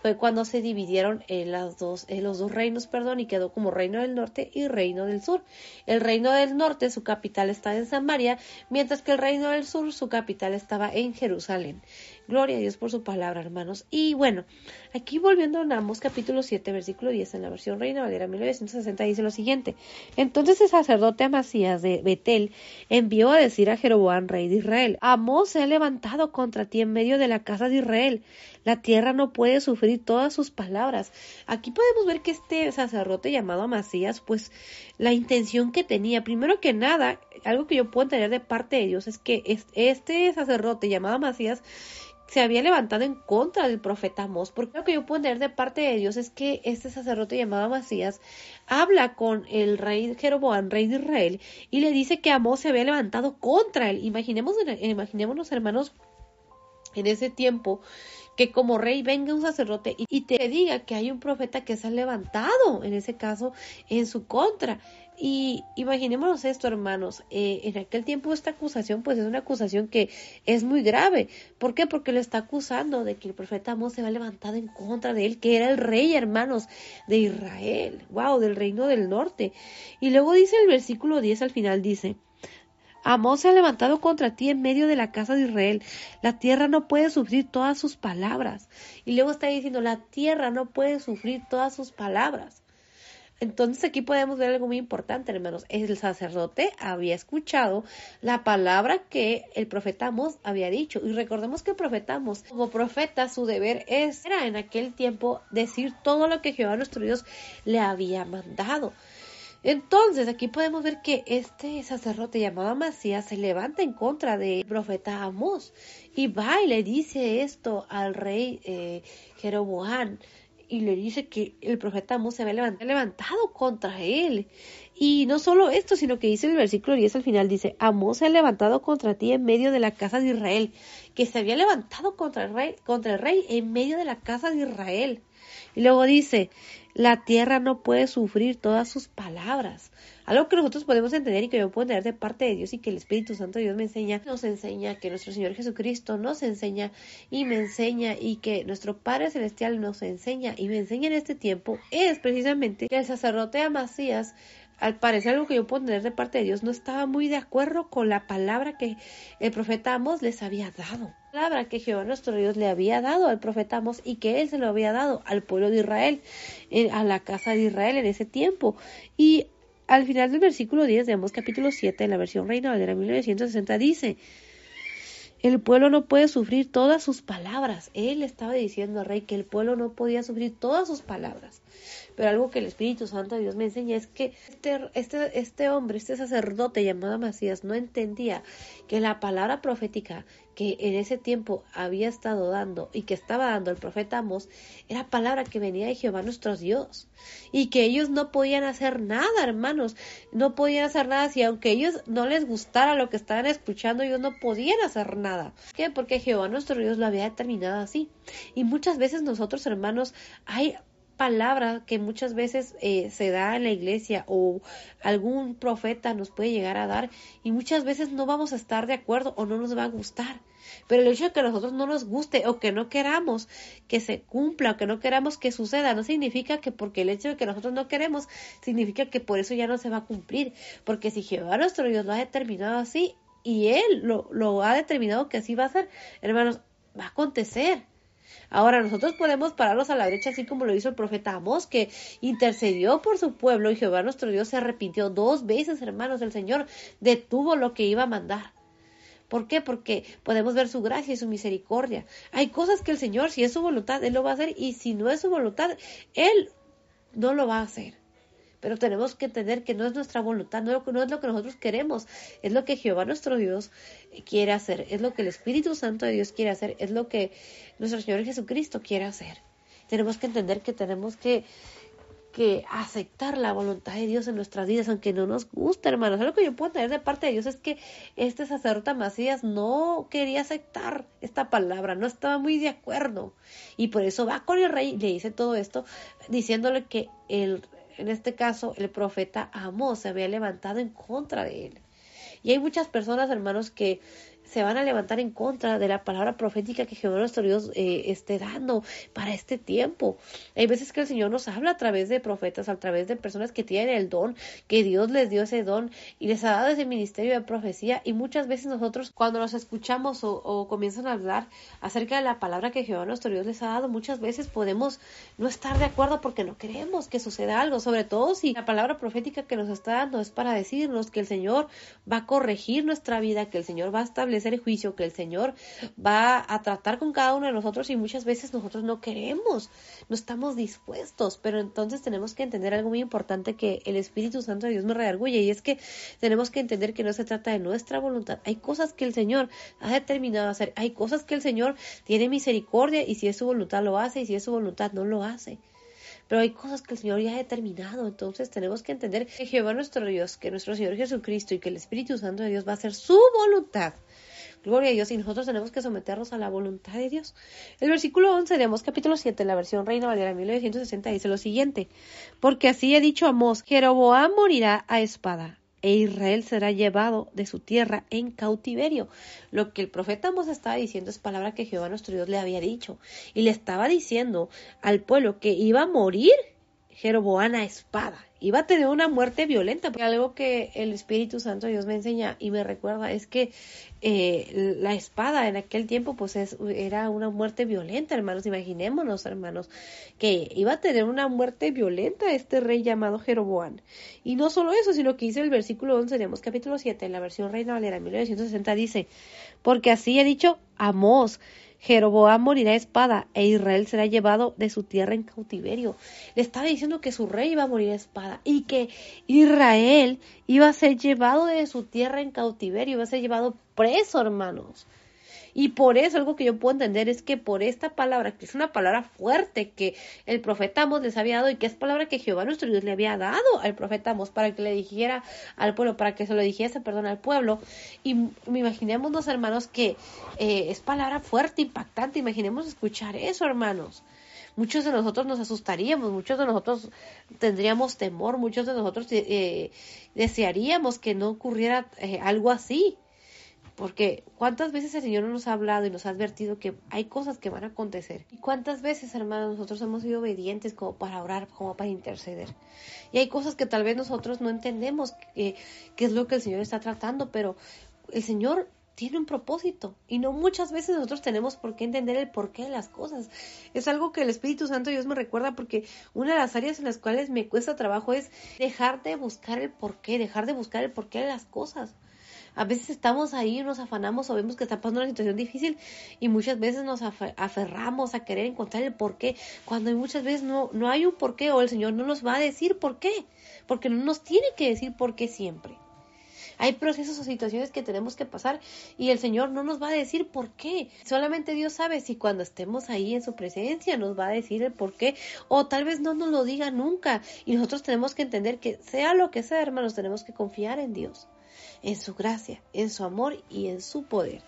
fue cuando se dividieron en, las dos, los dos reinos, perdón, y quedó como reino del norte y reino del sur. El reino del norte, su capital estaba en Samaria, mientras que el reino del sur, su capital estaba en Jerusalén. Gloria a Dios por su palabra, hermanos. Y bueno, aquí volviendo a Namos, capítulo 7, versículo 10, en la versión Reina Valera 1960, dice lo siguiente. Entonces el sacerdote Amasías de Betel envió a decir a Jeroboam, rey de Israel, Amós se ha levantado contra ti en medio de la casa de Israel. La tierra no puede sufrir todas sus palabras. Aquí podemos ver que este sacerdote llamado Amasías, pues la intención que tenía, primero que nada, algo que yo puedo entender de parte de Dios es que este sacerdote llamado Amasías se había levantado en contra del profeta Amós, porque lo que yo puedo entender de parte de Dios es que este sacerdote llamado Masías habla con el rey Jeroboam, rey de Israel, y le dice que Amós se había levantado contra él. Imaginemos, imaginémonos, hermanos, en ese tiempo que como rey venga un sacerdote y te diga que hay un profeta que se ha levantado, en ese caso, en su contra. Y imaginémonos esto, hermanos, eh, en aquel tiempo esta acusación pues es una acusación que es muy grave. ¿Por qué? Porque le está acusando de que el profeta Amós se va levantado en contra de él, que era el rey, hermanos, de Israel, wow, del reino del norte. Y luego dice el versículo 10 al final, dice, Amós se ha levantado contra ti en medio de la casa de Israel. La tierra no puede sufrir todas sus palabras. Y luego está diciendo, la tierra no puede sufrir todas sus palabras. Entonces aquí podemos ver algo muy importante, hermanos. El sacerdote había escuchado la palabra que el profeta Amos había dicho. Y recordemos que el profeta Amos, como profeta, su deber era en aquel tiempo decir todo lo que Jehová nuestro Dios le había mandado. Entonces aquí podemos ver que este sacerdote llamado Amasías se levanta en contra del profeta Amos y va y le dice esto al rey eh, Jeroboam y le dice que el profeta Amos se había levantado, contra él. Y no solo esto, sino que dice el versículo 10 al final, dice, Amos se ha levantado contra ti en medio de la casa de Israel, que se había levantado contra el rey, contra el rey en medio de la casa de Israel. Y luego dice, la tierra no puede sufrir todas sus palabras. Algo que nosotros podemos entender y que yo puedo entender de parte de Dios y que el Espíritu Santo de Dios me enseña, nos enseña que nuestro Señor Jesucristo nos enseña y me enseña y que nuestro Padre Celestial nos enseña y me enseña en este tiempo es precisamente que el sacerdote Amasías al parecer algo que yo puedo entender de parte de Dios, no estaba muy de acuerdo con la palabra que el profeta Amos les había dado. La palabra que Jehová nuestro Dios le había dado al profeta Amos y que él se lo había dado al pueblo de Israel, a la casa de Israel en ese tiempo. Y al final del versículo 10 de Amos capítulo 7, en la versión Reina Valera 1960, dice, el pueblo no puede sufrir todas sus palabras. Él estaba diciendo al rey que el pueblo no podía sufrir todas sus palabras. Pero algo que el Espíritu Santo de Dios me enseña es que este, este, este hombre, este sacerdote llamado Masías, no entendía que la palabra profética que en ese tiempo había estado dando y que estaba dando el profeta Amos era palabra que venía de Jehová nuestro Dios y que ellos no podían hacer nada, hermanos, no podían hacer nada si aunque ellos no les gustara lo que estaban escuchando, ellos no podían hacer nada. ¿Por qué? Porque Jehová nuestro Dios lo había determinado así. Y muchas veces nosotros, hermanos, hay palabra que muchas veces eh, se da en la iglesia o algún profeta nos puede llegar a dar y muchas veces no vamos a estar de acuerdo o no nos va a gustar. Pero el hecho de que a nosotros no nos guste o que no queramos que se cumpla o que no queramos que suceda no significa que porque el hecho de que nosotros no queremos significa que por eso ya no se va a cumplir. Porque si Jehová nuestro Dios lo ha determinado así y Él lo, lo ha determinado que así va a ser, hermanos, va a acontecer. Ahora nosotros podemos pararnos a la brecha así como lo hizo el profeta Amós, que intercedió por su pueblo y Jehová nuestro Dios se arrepintió dos veces, hermanos, el Señor detuvo lo que iba a mandar. ¿Por qué? Porque podemos ver su gracia y su misericordia. Hay cosas que el Señor, si es su voluntad, Él lo va a hacer y si no es su voluntad, Él no lo va a hacer. Pero tenemos que entender que no es nuestra voluntad, no, no es lo que nosotros queremos, es lo que Jehová nuestro Dios quiere hacer, es lo que el Espíritu Santo de Dios quiere hacer, es lo que nuestro Señor Jesucristo quiere hacer. Tenemos que entender que tenemos que que aceptar la voluntad de Dios en nuestras vidas, aunque no nos guste, hermanos. Lo que yo puedo tener de parte de Dios es que este sacerdote Macías no quería aceptar esta palabra, no estaba muy de acuerdo. Y por eso va con el rey le dice todo esto, diciéndole que el, en este caso, el profeta Amós se había levantado en contra de él. Y hay muchas personas, hermanos, que se van a levantar en contra de la palabra profética que Jehová nuestro Dios eh, esté dando para este tiempo. Hay veces que el Señor nos habla a través de profetas, a través de personas que tienen el don, que Dios les dio ese don y les ha dado ese ministerio de profecía y muchas veces nosotros cuando nos escuchamos o, comienzan a hablar acerca de la palabra que Jehová nuestro Dios les ha dado, muchas veces podemos no estar de acuerdo porque no queremos que suceda algo, sobre todo si la palabra profética que nos está dando es para decirnos que el Señor va a corregir nuestra vida, que el Señor va a establecer el juicio que el Señor va a tratar con cada uno de nosotros y muchas veces nosotros no queremos, no estamos dispuestos, pero entonces tenemos que entender algo muy importante que el Espíritu Santo de Dios me redarguye y es que tenemos que entender que no se trata de nuestra voluntad, hay cosas que el Señor ha determinado hacer, hay cosas que el Señor tiene misericordia y si es su voluntad lo hace y si es su voluntad no lo hace. Pero hay cosas que el Señor ya ha determinado, entonces tenemos que entender que Jehová nuestro Dios, que nuestro Señor Jesucristo y que el Espíritu Santo de Dios va a hacer su voluntad Gloria a Dios. Y nosotros tenemos que someternos a la voluntad de Dios. El versículo 11 de Amós capítulo 7, la versión Reina Valera 1960, dice lo siguiente. Porque así he dicho Amós, Jeroboam morirá a espada e Israel será llevado de su tierra en cautiverio. Lo que el profeta Amos estaba diciendo es palabra que Jehová nuestro Dios le había dicho. Y le estaba diciendo al pueblo que iba a morir Jeroboam a espada iba a tener una muerte violenta. Porque algo que el Espíritu Santo Dios me enseña y me recuerda es que eh, la espada en aquel tiempo pues era una muerte violenta, hermanos. Imaginémonos, hermanos, que iba a tener una muerte violenta este rey llamado Jeroboam. Y no solo eso, sino que dice el versículo 11 de capítulo 7, en la versión Reina Valera 1960, dice, porque así he dicho Amós, Jeroboam morirá a espada e Israel será llevado de su tierra en cautiverio. Le estaba diciendo que su rey iba a morir a espada y que Israel iba a ser llevado de su tierra en cautiverio, iba a ser llevado preso, hermanos. Y por eso algo que yo puedo entender es que por esta palabra, que es una palabra fuerte que el profeta Amos les había dado y que es palabra que Jehová nuestro Dios le había dado al profeta Amos para que le dijera al pueblo, para que se lo dijese, perdón, al pueblo. Y imaginémonos, hermanos, que eh, es palabra fuerte, impactante. Imaginemos escuchar eso, hermanos muchos de nosotros nos asustaríamos, muchos de nosotros tendríamos temor, muchos de nosotros eh, desearíamos que no ocurriera eh, algo así. Porque cuántas veces el Señor nos ha hablado y nos ha advertido que hay cosas que van a acontecer. Y cuántas veces, hermanos, nosotros hemos sido obedientes como para orar, como para interceder. Y hay cosas que tal vez nosotros no entendemos qué es lo que el Señor está tratando, pero el Señor tiene un propósito y no muchas veces nosotros tenemos por qué entender el porqué de las cosas. Es algo que el Espíritu Santo Dios me recuerda porque una de las áreas en las cuales me cuesta trabajo es dejar de buscar el porqué, dejar de buscar el porqué de las cosas. A veces estamos ahí, nos afanamos o vemos que está pasando una situación difícil y muchas veces nos aferramos a querer encontrar el por qué, cuando muchas veces no, no hay un por qué o el Señor no nos va a decir por qué, porque no nos tiene que decir por qué siempre. Hay procesos o situaciones que tenemos que pasar y el Señor no nos va a decir por qué. Solamente Dios sabe si cuando estemos ahí en su presencia nos va a decir el por qué o tal vez no nos lo diga nunca. Y nosotros tenemos que entender que sea lo que sea, hermanos, tenemos que confiar en Dios en su gracia, en su amor y en su poder.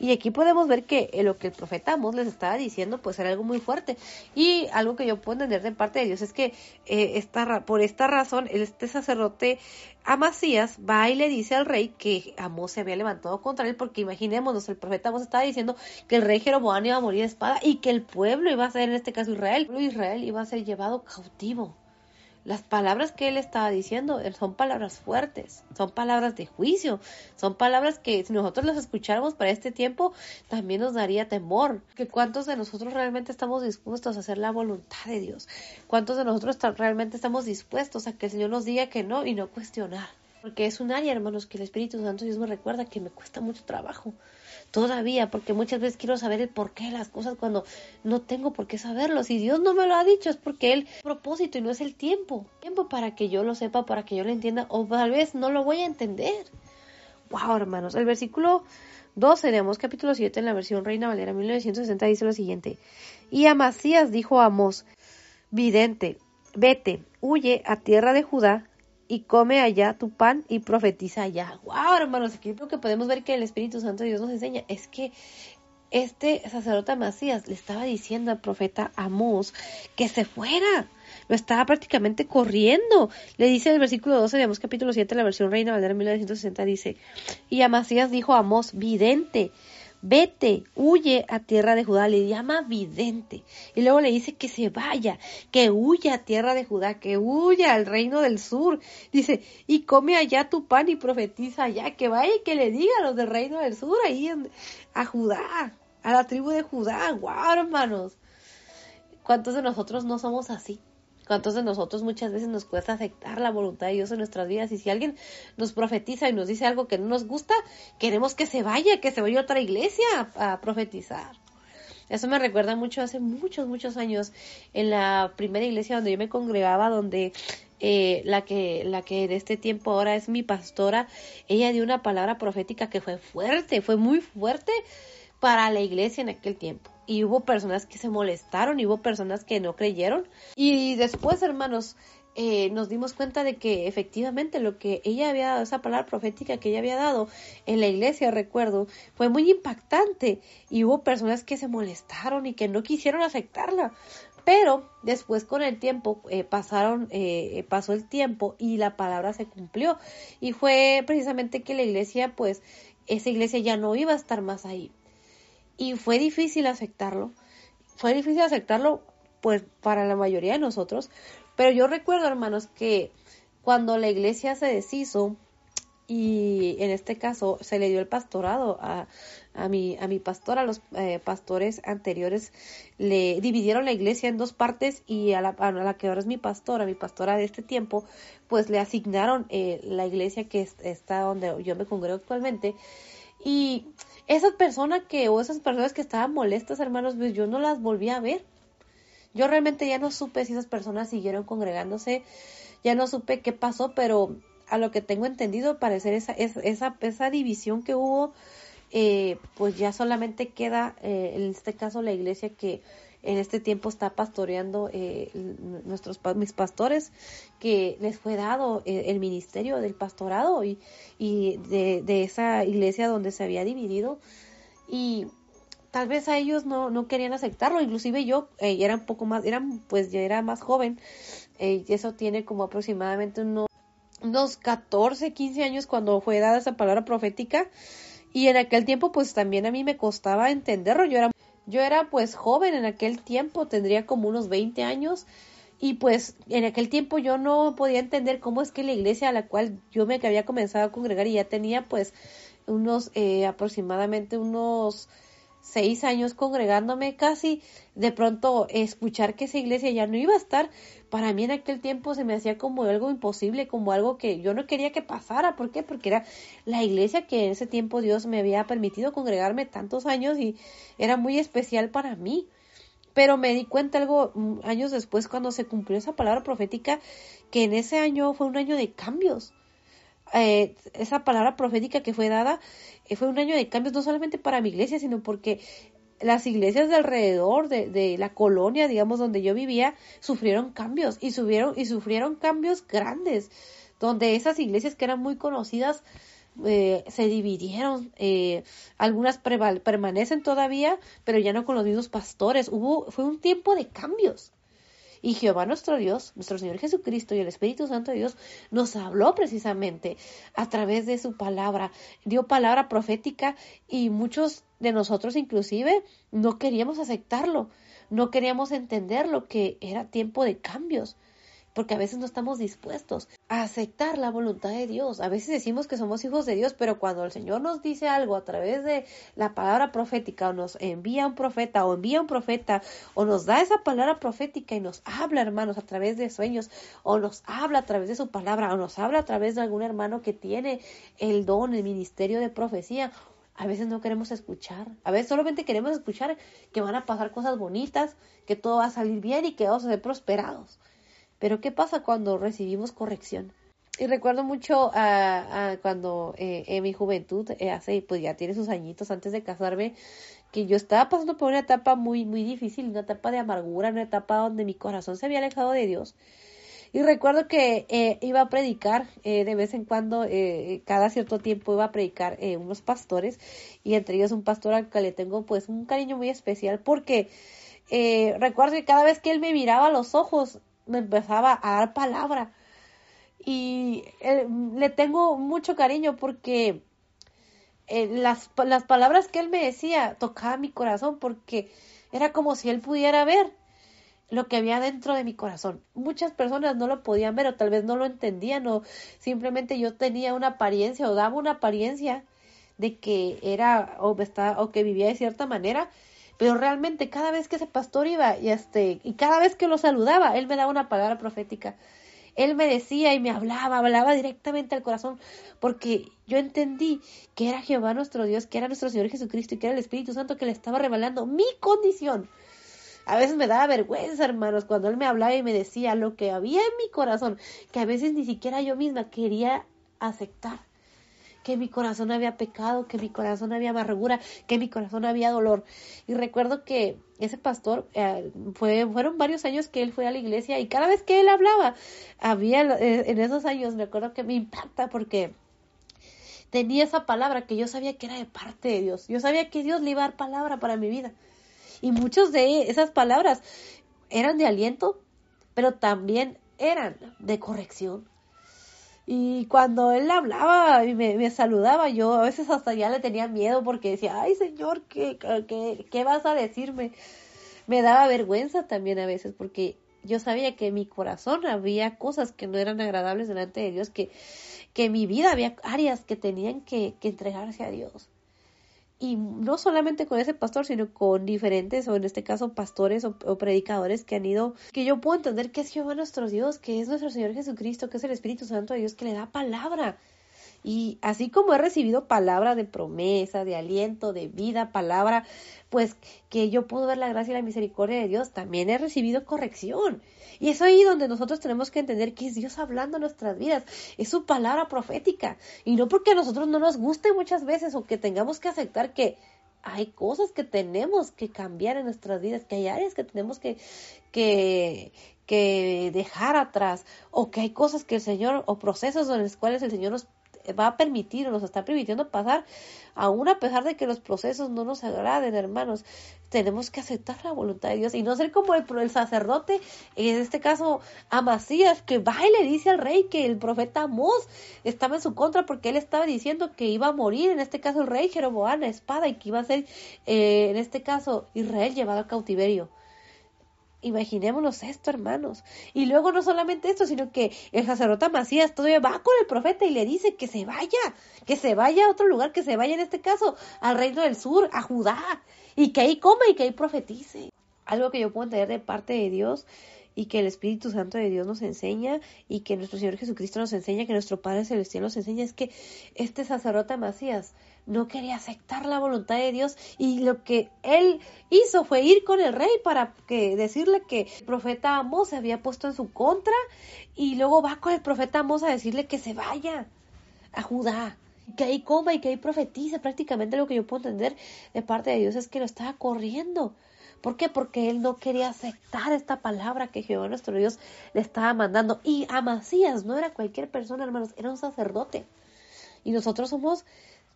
Y aquí podemos ver que lo que el profeta Amos les estaba diciendo pues era algo muy fuerte. Y algo que yo puedo entender de parte de Dios es que eh, por esta razón este sacerdote Amasías va y le dice al rey que Amos se había levantado contra él porque imaginémonos, el profeta Amos estaba diciendo que el rey Jeroboam iba a morir de espada y que el pueblo iba a ser, en este caso Israel, el pueblo Israel iba a ser llevado cautivo. Las palabras que él estaba diciendo son palabras fuertes, son palabras de juicio, son palabras que si nosotros las escucháramos para este tiempo también nos daría temor. Que cuántos de nosotros realmente estamos dispuestos a hacer la voluntad de Dios, cuántos de nosotros realmente estamos dispuestos a que el Señor nos diga que no y no cuestionar. Porque es un área, hermanos, que el Espíritu Santo Dios me recuerda que me cuesta mucho trabajo todavía, porque muchas veces quiero saber el porqué de las cosas cuando no tengo por qué saberlo. Si Dios no me lo ha dicho es porque Él propósito y no es el tiempo. Tiempo para que yo lo sepa, para que yo lo entienda, o tal vez no lo voy a entender. Wow, hermanos, el versículo 12 de Amós capítulo 7 en la versión Reina Valera 1960 dice lo siguiente. Y Amasías dijo a Amós, vidente, vete, huye a tierra de Judá y come allá tu pan y profetiza allá. Wow, hermanos, aquí lo que podemos ver que el Espíritu Santo de Dios nos enseña es que este sacerdote Macías le estaba diciendo al profeta Amós que se fuera. Lo estaba prácticamente corriendo. Le dice el versículo 12 de Amós capítulo 7, la versión Reina Valera 1960, dice, y Amasías dijo a Amós, vidente, vete, huye a tierra de Judá, le llama vidente. Y luego le dice que se vaya, que huya a tierra de Judá, que huya al reino del sur. Dice, y come allá tu pan y profetiza allá, que vaya y que le diga a los del reino del sur, ahí a Judá, a la tribu de Judá. ¡Guau, hermanos! ¿Cuántos de nosotros no somos así? ¿Cuántos de nosotros muchas veces nos cuesta aceptar la voluntad de Dios en nuestras vidas? Y si alguien nos profetiza y nos dice algo que no nos gusta, queremos que se vaya, que se vaya a otra iglesia a, profetizar. Eso me recuerda mucho hace muchos, muchos años en la primera iglesia donde yo me congregaba, donde eh, la que la que de este tiempo ahora es mi pastora, ella dio una palabra profética que fue fuerte, fue muy fuerte para la iglesia en aquel tiempo y hubo personas que se molestaron y hubo personas que no creyeron. Y después, hermanos, eh, nos dimos cuenta de que efectivamente lo que ella había dado, esa palabra profética que ella había dado en la iglesia, recuerdo, fue muy impactante y hubo personas que se molestaron y que no quisieron aceptarla. Pero después con el tiempo eh, pasaron, eh, pasó el tiempo y la palabra se cumplió y fue precisamente que la iglesia, pues, esa iglesia ya no iba a estar más ahí y fue difícil aceptarlo. Fue difícil aceptarlo, pues, para la mayoría de nosotros, pero yo recuerdo, hermanos, que cuando la iglesia se deshizo, y en este caso se le dio el pastorado a, a, mi, a mi pastor, a los eh, pastores anteriores, le dividieron la iglesia en dos partes y a la, a la que ahora es mi pastora, mi pastora de este tiempo, pues le asignaron eh, la iglesia que está donde yo me congrego actualmente. Y esas personas que, o esas personas que estaban molestas, hermanos, pues yo no las volví a ver. Yo realmente ya no supe si esas personas siguieron congregándose, ya no supe qué pasó, pero a lo que tengo entendido, parecer esa, esa, esa división que hubo, eh, pues ya solamente queda, eh, en este caso, la iglesia que en este tiempo está pastoreando eh, nuestros mis pastores que les fue dado el ministerio del pastorado y, y de, de, esa iglesia donde se había dividido. Y tal vez a ellos no, no querían aceptarlo, inclusive yo eh, era un poco más, eran, pues ya era más joven, eh, y eso tiene como aproximadamente unos, unos 14, 15 años cuando fue dada esa palabra profética, y en aquel tiempo pues también a mí me costaba entenderlo, yo era, yo era pues joven en aquel tiempo, tendría como unos 20 años, y pues en aquel tiempo yo no podía entender cómo es que la iglesia a la cual yo me había comenzado a congregar y ya tenía pues unos eh, aproximadamente unos seis años congregándome casi, de pronto escuchar que esa iglesia ya no iba a estar, para mí en aquel tiempo se me hacía como algo imposible, como algo que yo no quería que pasara. ¿Por qué? Porque era la iglesia que en ese tiempo Dios me había permitido congregarme tantos años y era muy especial para mí. Pero me di cuenta algo mm, años después cuando se cumplió esa palabra profética, que en ese año fue un año de cambios. Eh, esa palabra profética que fue dada eh, fue un año de cambios no solamente para mi iglesia, sino porque las iglesias de alrededor de, de, la colonia, digamos, donde yo vivía, sufrieron cambios y, subieron, y sufrieron cambios grandes, donde esas iglesias que eran muy conocidas eh, se dividieron, eh, algunas permanecen todavía, pero ya no con los mismos pastores. Hubo, fue un tiempo de cambios. Y Jehová nuestro Dios, nuestro Señor Jesucristo y el Espíritu Santo de Dios nos habló precisamente a través de su palabra, dio palabra profética y muchos de nosotros inclusive no queríamos aceptarlo, no queríamos entender lo que era tiempo de cambios porque a veces no estamos dispuestos a aceptar la voluntad de Dios. A veces decimos que somos hijos de Dios, pero cuando el Señor nos dice algo a través de la palabra profética o nos envía un profeta o envía un profeta o nos da esa palabra profética y nos habla, hermanos, a través de sueños o nos habla a través de su palabra o nos habla a través de algún hermano que tiene el don, el ministerio de profecía, a veces no queremos escuchar, a veces solamente queremos escuchar que van a pasar cosas bonitas, que todo va a salir bien y que vamos a ser prosperados. Pero ¿qué pasa cuando recibimos corrección? Y recuerdo mucho a, cuando eh, en mi juventud, eh, hace, pues ya tiene sus añitos antes de casarme, que yo estaba pasando por una etapa muy, muy difícil, una etapa de amargura, una etapa donde mi corazón se había alejado de Dios. Y recuerdo que eh, iba a predicar de vez en cuando, cada cierto tiempo iba a predicar unos pastores y entre ellos un pastor al que le tengo pues un cariño muy especial porque recuerdo que cada vez que él me miraba a los ojos me empezaba a dar palabra. Y eh, le tengo mucho cariño porque eh, las, las palabras que él me decía tocaban mi corazón porque era como si él pudiera ver lo que había dentro de mi corazón. Muchas personas no lo podían ver o tal vez no lo entendían o simplemente yo tenía una apariencia o daba una apariencia de que era o, estaba, o que vivía de cierta manera pero realmente cada vez que ese pastor iba y este y cada vez que lo saludaba, él me daba una palabra profética. Él me decía y me hablaba, hablaba directamente al corazón, porque yo entendí que era Jehová nuestro Dios, que era nuestro Señor Jesucristo y que era el Espíritu Santo que le estaba revelando mi condición. A veces me daba vergüenza, hermanos, cuando él me hablaba y me decía lo que había en mi corazón, que a veces ni siquiera yo misma quería aceptar. Que mi corazón había pecado, que mi corazón había amargura, que mi corazón había dolor. Y recuerdo que ese pastor, eh, fue, fueron varios años que él fue a la iglesia y cada vez que él hablaba, había eh, en esos años, me acuerdo que me impacta porque tenía esa palabra que yo sabía que era de parte de Dios. Yo sabía que Dios le iba a dar palabra para mi vida. Y muchas de esas palabras eran de aliento, pero también eran de corrección. Y cuando él hablaba y me, saludaba, yo a veces hasta ya le tenía miedo porque decía, ay Señor, ¿qué, qué, qué vas a decirme? Me daba vergüenza también a veces porque yo sabía que en mi corazón había cosas que no eran agradables delante de Dios, que, que en mi vida había áreas que tenían que, que entregarse a Dios y no solamente con ese pastor, sino con diferentes, o en este caso pastores o, predicadores que han ido, que yo puedo entender que es Jehová nuestro Dios, que es nuestro Señor Jesucristo, que es el Espíritu Santo de Dios, que le da palabra. Y así como he recibido palabra de promesa, de aliento, de vida, palabra, pues que yo puedo ver la gracia y la misericordia de Dios, también he recibido corrección. Y es ahí donde nosotros tenemos que entender que es Dios hablando en nuestras vidas. Es su palabra profética. Y no porque a nosotros no nos guste muchas veces o que tengamos que aceptar que hay cosas que tenemos que cambiar en nuestras vidas, que hay áreas que tenemos que, que, que dejar atrás, o que hay cosas que el Señor, o procesos en los cuales el Señor nos va a permitir o nos está permitiendo pasar, aún a pesar de que los procesos no nos agraden, hermanos, tenemos que aceptar la voluntad de Dios y no ser como el, el sacerdote, en este caso Amasías, que va y le dice al rey que el profeta Amós estaba en su contra porque él estaba diciendo que iba a morir, en este caso el rey Jeroboam, la espada, y que iba a ser, eh, en este caso, Israel llevado a cautiverio. Imaginémonos esto, hermanos. Y luego no solamente esto, sino que el sacerdote Macías todavía va con el profeta y le dice que se vaya, que se vaya a otro lugar, que se vaya en este caso al reino del sur, a Judá, y que ahí coma y que ahí profetice. Algo que yo puedo entender de parte de Dios y que el Espíritu Santo de Dios nos enseña y que nuestro Señor Jesucristo nos enseña, que nuestro Padre Celestial nos enseña, es que este sacerdote Macías no quería aceptar la voluntad de Dios y lo que él hizo fue ir con el rey para que decirle que el profeta Amos se había puesto en su contra y luego va con el profeta Amos a decirle que se vaya a Judá que ahí coma y que ahí profetice. Prácticamente lo que yo puedo entender de parte de Dios es que lo estaba corriendo. ¿Por qué? Porque él no quería aceptar esta palabra que Jehová nuestro Dios le estaba mandando. Y Amasías no era cualquier persona, hermanos, era un sacerdote. Y nosotros somos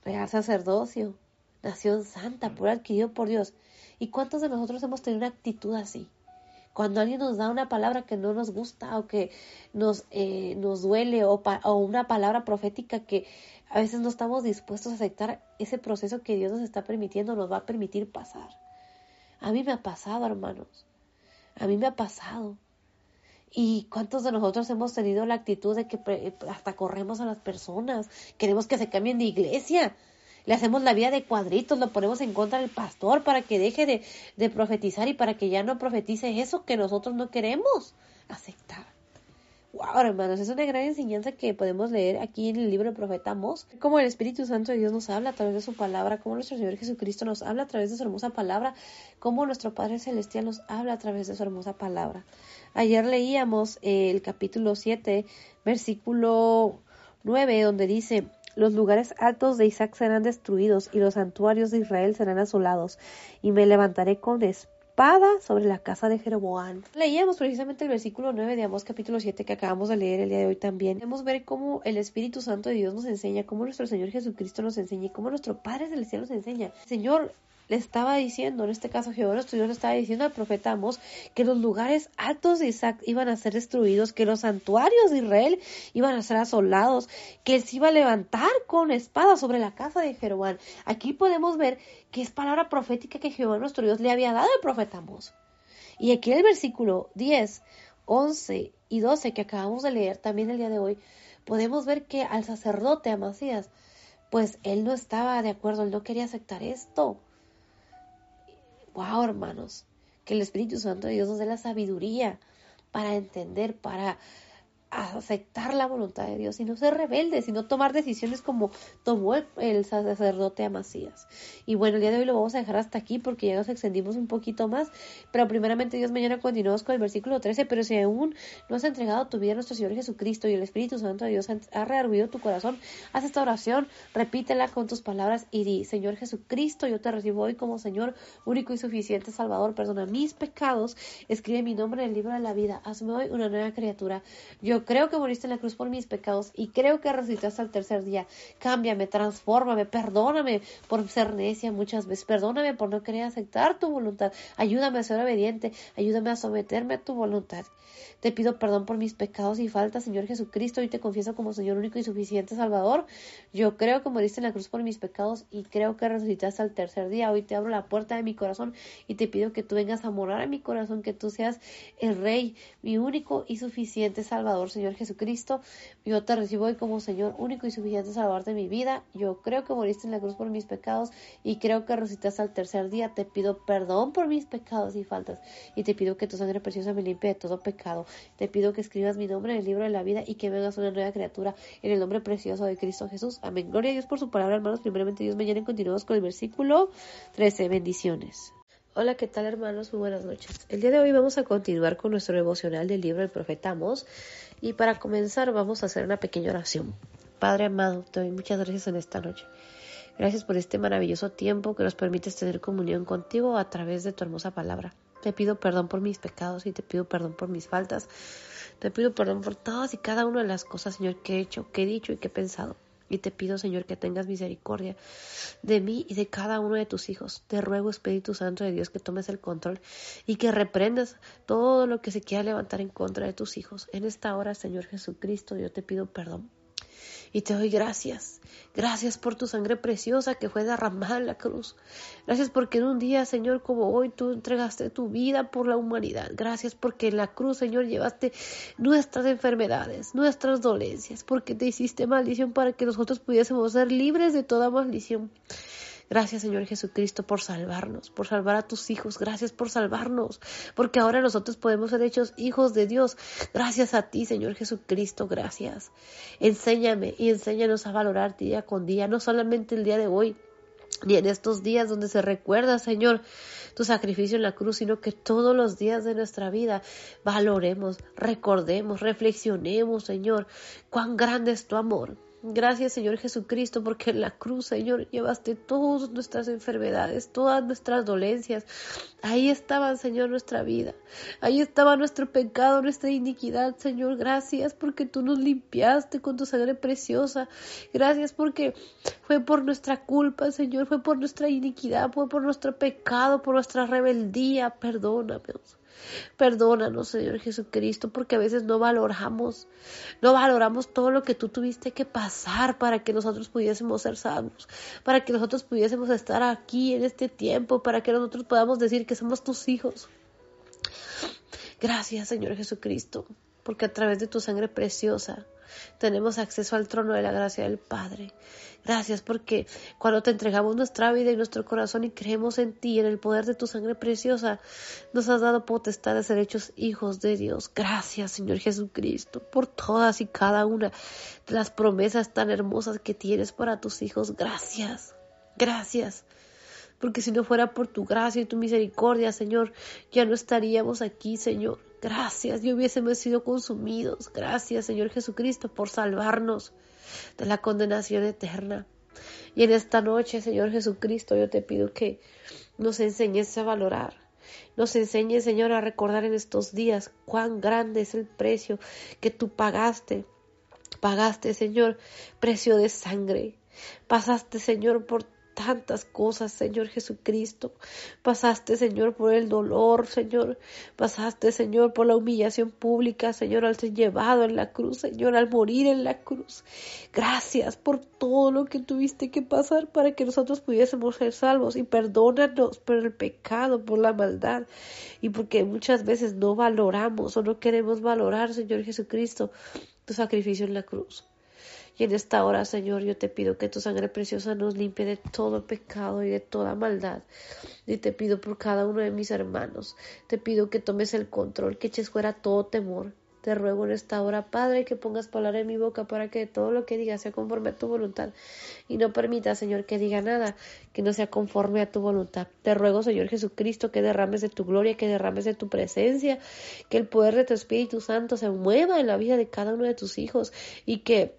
real sacerdocio, nación santa, por adquirido por Dios. ¿Y cuántos de nosotros hemos tenido una actitud así? Cuando alguien nos da una palabra que no nos gusta o que nos, eh, nos duele o, o una palabra profética que a veces no estamos dispuestos a aceptar ese proceso que Dios nos está permitiendo, nos va a permitir pasar. A mí me ha pasado, hermanos. A mí me ha pasado. ¿Y cuántos de nosotros hemos tenido la actitud de que hasta corremos a las personas? Queremos que se cambien de iglesia. Le hacemos la vida de cuadritos, lo ponemos en contra del pastor para que deje de, profetizar y para que ya no profetice eso que nosotros no queremos aceptar. Wow, hermanos, es una gran enseñanza que podemos leer aquí en el libro del profeta Amós. Cómo el Espíritu Santo de Dios nos habla a través de su palabra, cómo nuestro Señor Jesucristo nos habla a través de su hermosa palabra, cómo nuestro Padre Celestial nos habla a través de su hermosa palabra. Ayer leíamos el capítulo 7, versículo 9, donde dice, los lugares altos de Isaac serán destruidos y los santuarios de Israel serán asolados, y me levantaré con espada sobre la casa de Jeroboam. Leíamos precisamente el versículo 9 de Amós capítulo 7 que acabamos de leer el día de hoy también. Podemos ver cómo el Espíritu Santo de Dios nos enseña, cómo nuestro Señor Jesucristo nos enseña y cómo nuestro Padre Celestial nos enseña. Señor, le estaba diciendo, en este caso Jehová nuestro Dios le estaba diciendo al profeta Amos que los lugares altos de Isaac iban a ser destruidos, que los santuarios de Israel iban a ser asolados, que él se iba a levantar con espada sobre la casa de Jeroboam. Aquí podemos ver que es palabra profética que Jehová nuestro Dios le había dado al profeta Amos. Y aquí en el versículo 10, 11 y 12 que acabamos de leer también el día de hoy, podemos ver que al sacerdote Amasías, pues él no estaba de acuerdo, él no quería aceptar esto. Wow, hermanos, que el Espíritu Santo de Dios nos dé la sabiduría para entender, para aceptar la voluntad de Dios y no ser rebelde, sino tomar decisiones como tomó el, sacerdote Amasías. Y bueno, el día de hoy lo vamos a dejar hasta aquí porque ya nos extendimos un poquito más, pero primeramente Dios, mañana continuamos con el versículo 13, pero si aún no has entregado tu vida a nuestro Señor Jesucristo y el Espíritu Santo de Dios ha rearguido tu corazón, haz esta oración, repítela con tus palabras y di, Señor Jesucristo, yo te recibo hoy como Señor único y suficiente Salvador, perdona mis pecados, escribe mi nombre en el libro de la vida, hazme hoy una nueva criatura. Yo creo que moriste en la cruz por mis pecados y creo que resucitaste al tercer día. Cámbiame, transfórmame, perdóname por ser necia muchas veces, perdóname por no querer aceptar tu voluntad. Ayúdame a ser obediente, ayúdame a someterme a tu voluntad. Te pido perdón por mis pecados y faltas, Señor Jesucristo, y te confieso como Señor único y suficiente Salvador. Yo creo que moriste en la cruz por mis pecados y creo que resucitaste al tercer día. Hoy te abro la puerta de mi corazón y te pido que tú vengas a morar en mi corazón, que tú seas el Rey, mi único y suficiente Salvador, Señor Jesucristo. Yo te recibo hoy como Señor único y suficiente Salvador de mi vida. Yo creo que moriste en la cruz por mis pecados y creo que resucitaste al tercer día. Te pido perdón por mis pecados y faltas y te pido que tu sangre preciosa me limpie de todo pecado. Te pido que escribas mi nombre en el libro de la vida y que vengas una nueva criatura en el nombre precioso de Cristo Jesús. Amén. Gloria a Dios por su palabra, hermanos. Primeramente, Dios mañana continuamos con el versículo 13. Bendiciones. Hola, ¿qué tal hermanos? Muy buenas noches. El día de hoy vamos a continuar con nuestro devocional del libro del profeta Amos y para comenzar vamos a hacer una pequeña oración. Padre amado, te doy muchas gracias en esta noche. Gracias por este maravilloso tiempo que nos permites tener comunión contigo a través de tu hermosa palabra. Te pido perdón por mis pecados y te pido perdón por mis faltas. Te pido perdón por todas y cada una de las cosas, Señor, que he hecho, que he dicho y que he pensado. Y te pido, Señor, que tengas misericordia de mí y de cada uno de tus hijos. Te ruego, Espíritu Santo de Dios, que tomes el control y que reprendas todo lo que se quiera levantar en contra de tus hijos. En esta hora, Señor Jesucristo, yo te pido perdón. Y te doy gracias. Gracias por tu sangre preciosa que fue derramada en la cruz. Gracias porque en un día, Señor, como hoy, tú entregaste tu vida por la humanidad. Gracias porque en la cruz, Señor, llevaste nuestras enfermedades, nuestras dolencias, porque te hiciste maldición para que nosotros pudiésemos ser libres de toda maldición. Gracias Señor Jesucristo por salvarnos, por salvar a tus hijos. Gracias por salvarnos, porque ahora nosotros podemos ser hechos hijos de Dios. Gracias a ti Señor Jesucristo, gracias. Enséñame y enséñanos a valorar día con día, no solamente el día de hoy, ni en estos días donde se recuerda, Señor, tu sacrificio en la cruz, sino que todos los días de nuestra vida valoremos, recordemos, reflexionemos, Señor, cuán grande es tu amor, Gracias Señor Jesucristo porque en la cruz Señor llevaste todas nuestras enfermedades, todas nuestras dolencias. Ahí estaba Señor nuestra vida. Ahí estaba nuestro pecado, nuestra iniquidad Señor. Gracias porque tú nos limpiaste con tu sangre preciosa. Gracias porque fue por nuestra culpa Señor, fue por nuestra iniquidad, fue por nuestro pecado, por nuestra rebeldía. Perdóname. Perdónanos, Señor Jesucristo, porque a veces no valoramos, no valoramos todo lo que tú tuviste que pasar para que nosotros pudiésemos ser salvos, para que nosotros pudiésemos estar aquí en este tiempo, para que nosotros podamos decir que somos tus hijos. Gracias, Señor Jesucristo, porque a través de tu sangre preciosa tenemos acceso al trono de la gracia del Padre. Gracias porque cuando te entregamos nuestra vida y nuestro corazón y creemos en ti, en el poder de tu sangre preciosa, nos has dado potestad de ser hechos hijos de Dios. Gracias, Señor Jesucristo, por todas y cada una de las promesas tan hermosas que tienes para tus hijos. Gracias, gracias porque si no fuera por tu gracia y tu misericordia, Señor, ya no estaríamos aquí, Señor. Gracias, ya hubiésemos sido consumidos. Gracias, Señor Jesucristo, por salvarnos de la condenación eterna. Y en esta noche, Señor Jesucristo, yo te pido que nos enseñes a valorar. Nos enseñes, Señor, a recordar en estos días cuán grande es el precio que tú pagaste. Pagaste, Señor, precio de sangre. Pasaste, Señor, por tantas cosas, Señor Jesucristo. Pasaste, Señor, por el dolor, Señor. Pasaste, Señor, por la humillación pública, Señor, al ser llevado en la cruz, Señor, al morir en la cruz. Gracias por todo lo que tuviste que pasar para que nosotros pudiésemos ser salvos y perdónanos por el pecado, por la maldad y porque muchas veces no valoramos o no queremos valorar, Señor Jesucristo, tu sacrificio en la cruz. Y en esta hora, Señor, yo te pido que tu sangre preciosa nos limpie de todo pecado y de toda maldad. Y te pido por cada uno de mis hermanos. Te pido que tomes el control, que eches fuera todo temor. Te ruego en esta hora, Padre, que pongas palabra en mi boca para que todo lo que diga sea conforme a tu voluntad y no permita, Señor, que diga nada que no sea conforme a tu voluntad. Te ruego, Señor Jesucristo, que derrames de tu gloria, que derrames de tu presencia, que el poder de tu Espíritu Santo se mueva en la vida de cada uno de tus hijos y que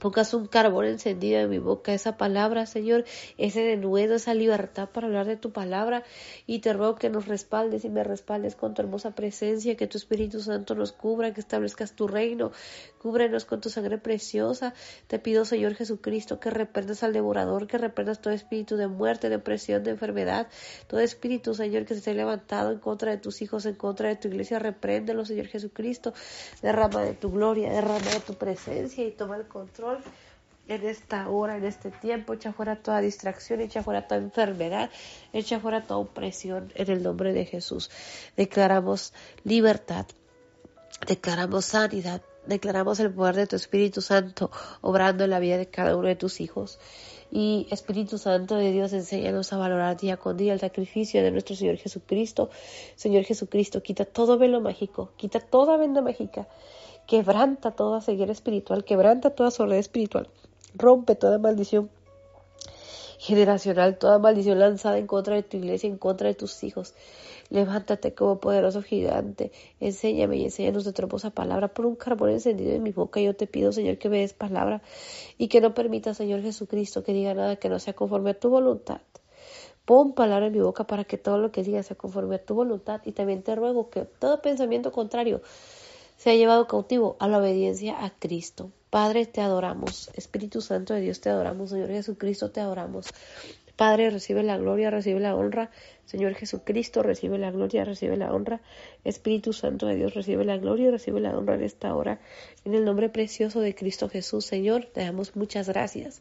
Pongas un carbón encendido en mi boca, esa palabra, Señor, ese denuedo, esa libertad para hablar de tu palabra. Y te ruego que nos respaldes y me respaldes con tu hermosa presencia, que tu Espíritu Santo nos cubra, que establezcas tu reino, cúbrenos con tu sangre preciosa. Te pido, Señor Jesucristo, que reprendas al devorador, que reprendas todo espíritu de muerte, de opresión, de enfermedad, todo espíritu, Señor, que se esté levantado en contra de tus hijos, en contra de tu iglesia, repréndelo, Señor Jesucristo. Derrama de tu gloria, derrama de tu presencia y toma el control en esta hora, en este tiempo, echa fuera toda distracción, echa fuera toda enfermedad, echa fuera toda opresión en el nombre de Jesús. Declaramos libertad, declaramos sanidad, declaramos el poder de tu Espíritu Santo obrando en la vida de cada uno de tus hijos. Y Espíritu Santo de Dios, enséñanos a valorar día con día el sacrificio de nuestro Señor Jesucristo. Señor Jesucristo, quita todo velo mágico, quita toda venda mágica quebranta toda ceguera espiritual, quebranta toda soledad espiritual, rompe toda maldición generacional, toda maldición lanzada en contra de tu iglesia, en contra de tus hijos. Levántate como poderoso gigante, enséñame y enséñanos de tu hermosa palabra, por un carbón encendido en mi boca. Yo te pido, Señor, que me des palabra y que no permita, Señor Jesucristo, que diga nada que no sea conforme a tu voluntad. Pon palabra en mi boca para que todo lo que diga sea conforme a tu voluntad y también te ruego que todo pensamiento contrario se ha llevado cautivo a la obediencia a Cristo. Padre, te adoramos. Espíritu Santo de Dios, te adoramos. Señor Jesucristo, te adoramos. Padre, recibe la gloria, recibe la honra. Señor Jesucristo, recibe la gloria, recibe la honra. Espíritu Santo de Dios, recibe la gloria recibe la honra en esta hora. En el nombre precioso de Cristo Jesús, Señor, te damos muchas gracias.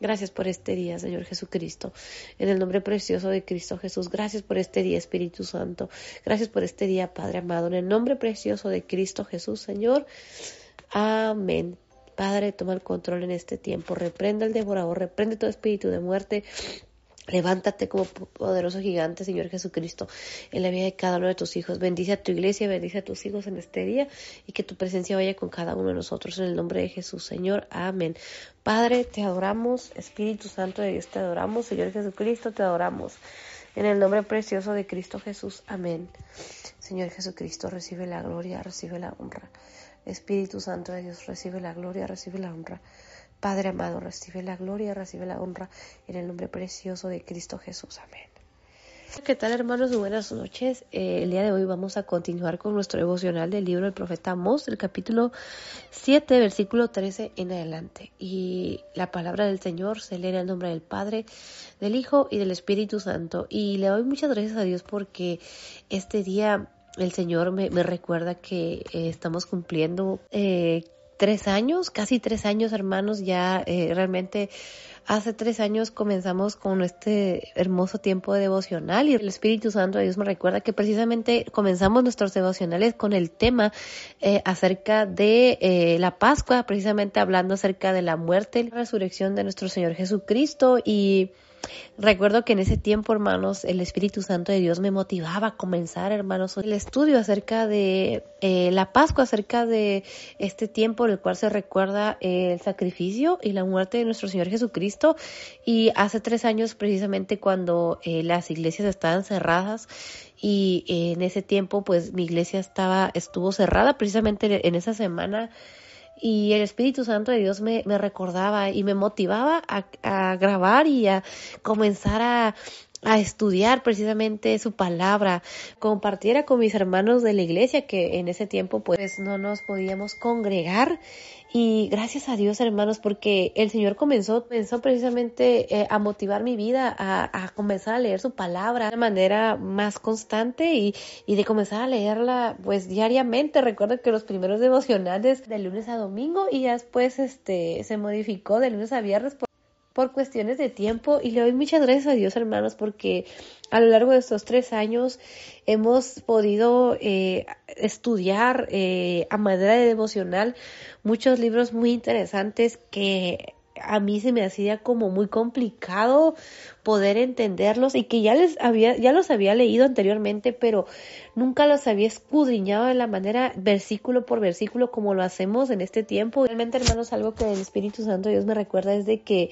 Gracias por este día, Señor Jesucristo. En el nombre precioso de Cristo Jesús, gracias por este día, Espíritu Santo. Gracias por este día, Padre amado. En el nombre precioso de Cristo Jesús, Señor. Amén. Padre, toma el control en este tiempo. Reprenda el devorador, reprende todo espíritu de muerte Levántate como poderoso gigante, Señor Jesucristo, en la vida de cada uno de tus hijos. Bendice a tu iglesia, bendice a tus hijos en este día y que tu presencia vaya con cada uno de nosotros en el nombre de Jesús, Señor. Amén. Padre, te adoramos. Espíritu Santo de Dios, te adoramos. Señor Jesucristo, te adoramos. En el nombre precioso de Cristo Jesús. Amén. Señor Jesucristo, recibe la gloria, recibe la honra. Espíritu Santo de Dios, recibe la gloria, recibe la honra. Padre amado, recibe la gloria, recibe la honra en el nombre precioso de Cristo Jesús. Amén. ¿Qué tal hermanos? Buenas noches. Eh, el día de hoy vamos a continuar con nuestro devocional del libro del profeta Amós, el capítulo 7, versículo 13 en adelante. Y la palabra del Señor se lee en el nombre del Padre, del Hijo y del Espíritu Santo. Y le doy muchas gracias a Dios porque este día el Señor me, recuerda que eh, estamos cumpliendo eh, tres años, casi tres años hermanos, ya eh, realmente hace tres años comenzamos con este hermoso tiempo de devocional y el Espíritu Santo de Dios me recuerda que precisamente comenzamos nuestros devocionales con el tema eh, acerca de eh, la Pascua, precisamente hablando acerca de la muerte y la resurrección de nuestro Señor Jesucristo y Recuerdo que en ese tiempo, hermanos, el Espíritu Santo de Dios me motivaba a comenzar, hermanos, el estudio acerca de eh, la Pascua, acerca de este tiempo en el cual se recuerda el sacrificio y la muerte de nuestro Señor Jesucristo. Y hace tres años, precisamente cuando eh, las iglesias estaban cerradas y en ese tiempo, pues mi iglesia estaba, estuvo cerrada precisamente en esa semana y el Espíritu Santo de Dios me, me recordaba y me motivaba a, a grabar y a comenzar a, a estudiar precisamente su palabra, compartiera con mis hermanos de la iglesia que en ese tiempo pues no nos podíamos congregar y gracias a Dios hermanos porque el Señor comenzó, comenzó precisamente eh, a motivar mi vida a, a, comenzar a leer su palabra de manera más constante y, y de comenzar a leerla pues diariamente. Recuerdo que los primeros devocionales de lunes a domingo y después este se modificó de lunes a viernes cuestiones de tiempo. Y le doy muchas gracias a Dios hermanos porque a lo largo de estos tres años hemos podido eh, estudiar eh, a manera de devocional muchos libros muy interesantes que a mí se me hacía como muy complicado poder entenderlos y que ya les había, ya los había leído anteriormente, pero nunca los había escudriñado de la manera versículo por versículo como lo hacemos en este tiempo. Realmente, hermanos, algo que el Espíritu Santo Dios me recuerda es de que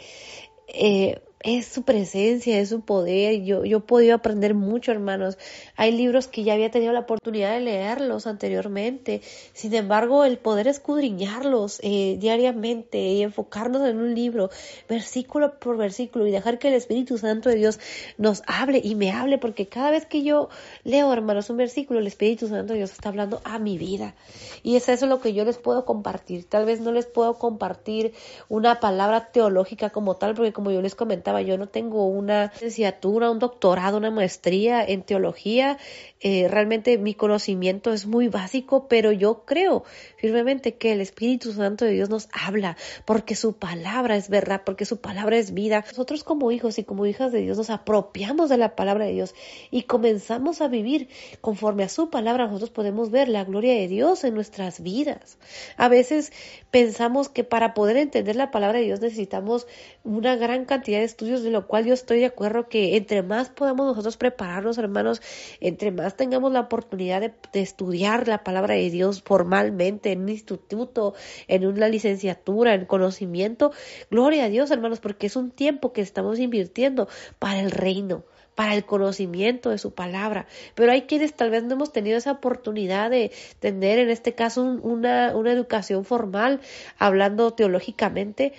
eh, es su presencia, es su poder. Yo, yo he podido aprender mucho, hermanos. Hay libros que ya había tenido la oportunidad de leerlos anteriormente. Sin embargo, el poder escudriñarlos eh, diariamente y enfocarnos en un libro, versículo por versículo, y dejar que el Espíritu Santo de Dios nos hable y me hable, porque cada vez que yo leo, hermanos, un versículo, el Espíritu Santo de Dios está hablando a mi vida. Y es eso lo que yo les puedo compartir. Tal vez no les puedo compartir una palabra teológica como tal, porque como yo les comentaba, yo no tengo una licenciatura, un doctorado, una maestría en teología, eh, realmente mi conocimiento es muy básico, pero yo creo firmemente que el Espíritu Santo de Dios nos habla, porque su palabra es verdad, porque su palabra es vida. Nosotros como hijos y como hijas de Dios nos apropiamos de la palabra de Dios y comenzamos a vivir conforme a su palabra. Nosotros podemos ver la gloria de Dios en nuestras vidas. A veces pensamos que para poder entender la palabra de Dios necesitamos una gran cantidad de estudios, de lo cual yo estoy de acuerdo que entre más podamos nosotros prepararnos, hermanos, entre más tengamos la oportunidad de, estudiar la palabra de Dios formalmente en un instituto, en una licenciatura, en conocimiento, gloria a Dios, hermanos, porque es un tiempo que estamos invirtiendo para el reino para el conocimiento de su palabra. Pero hay quienes tal vez no hemos tenido esa oportunidad de tener, en este caso, una, una educación formal, hablando teológicamente,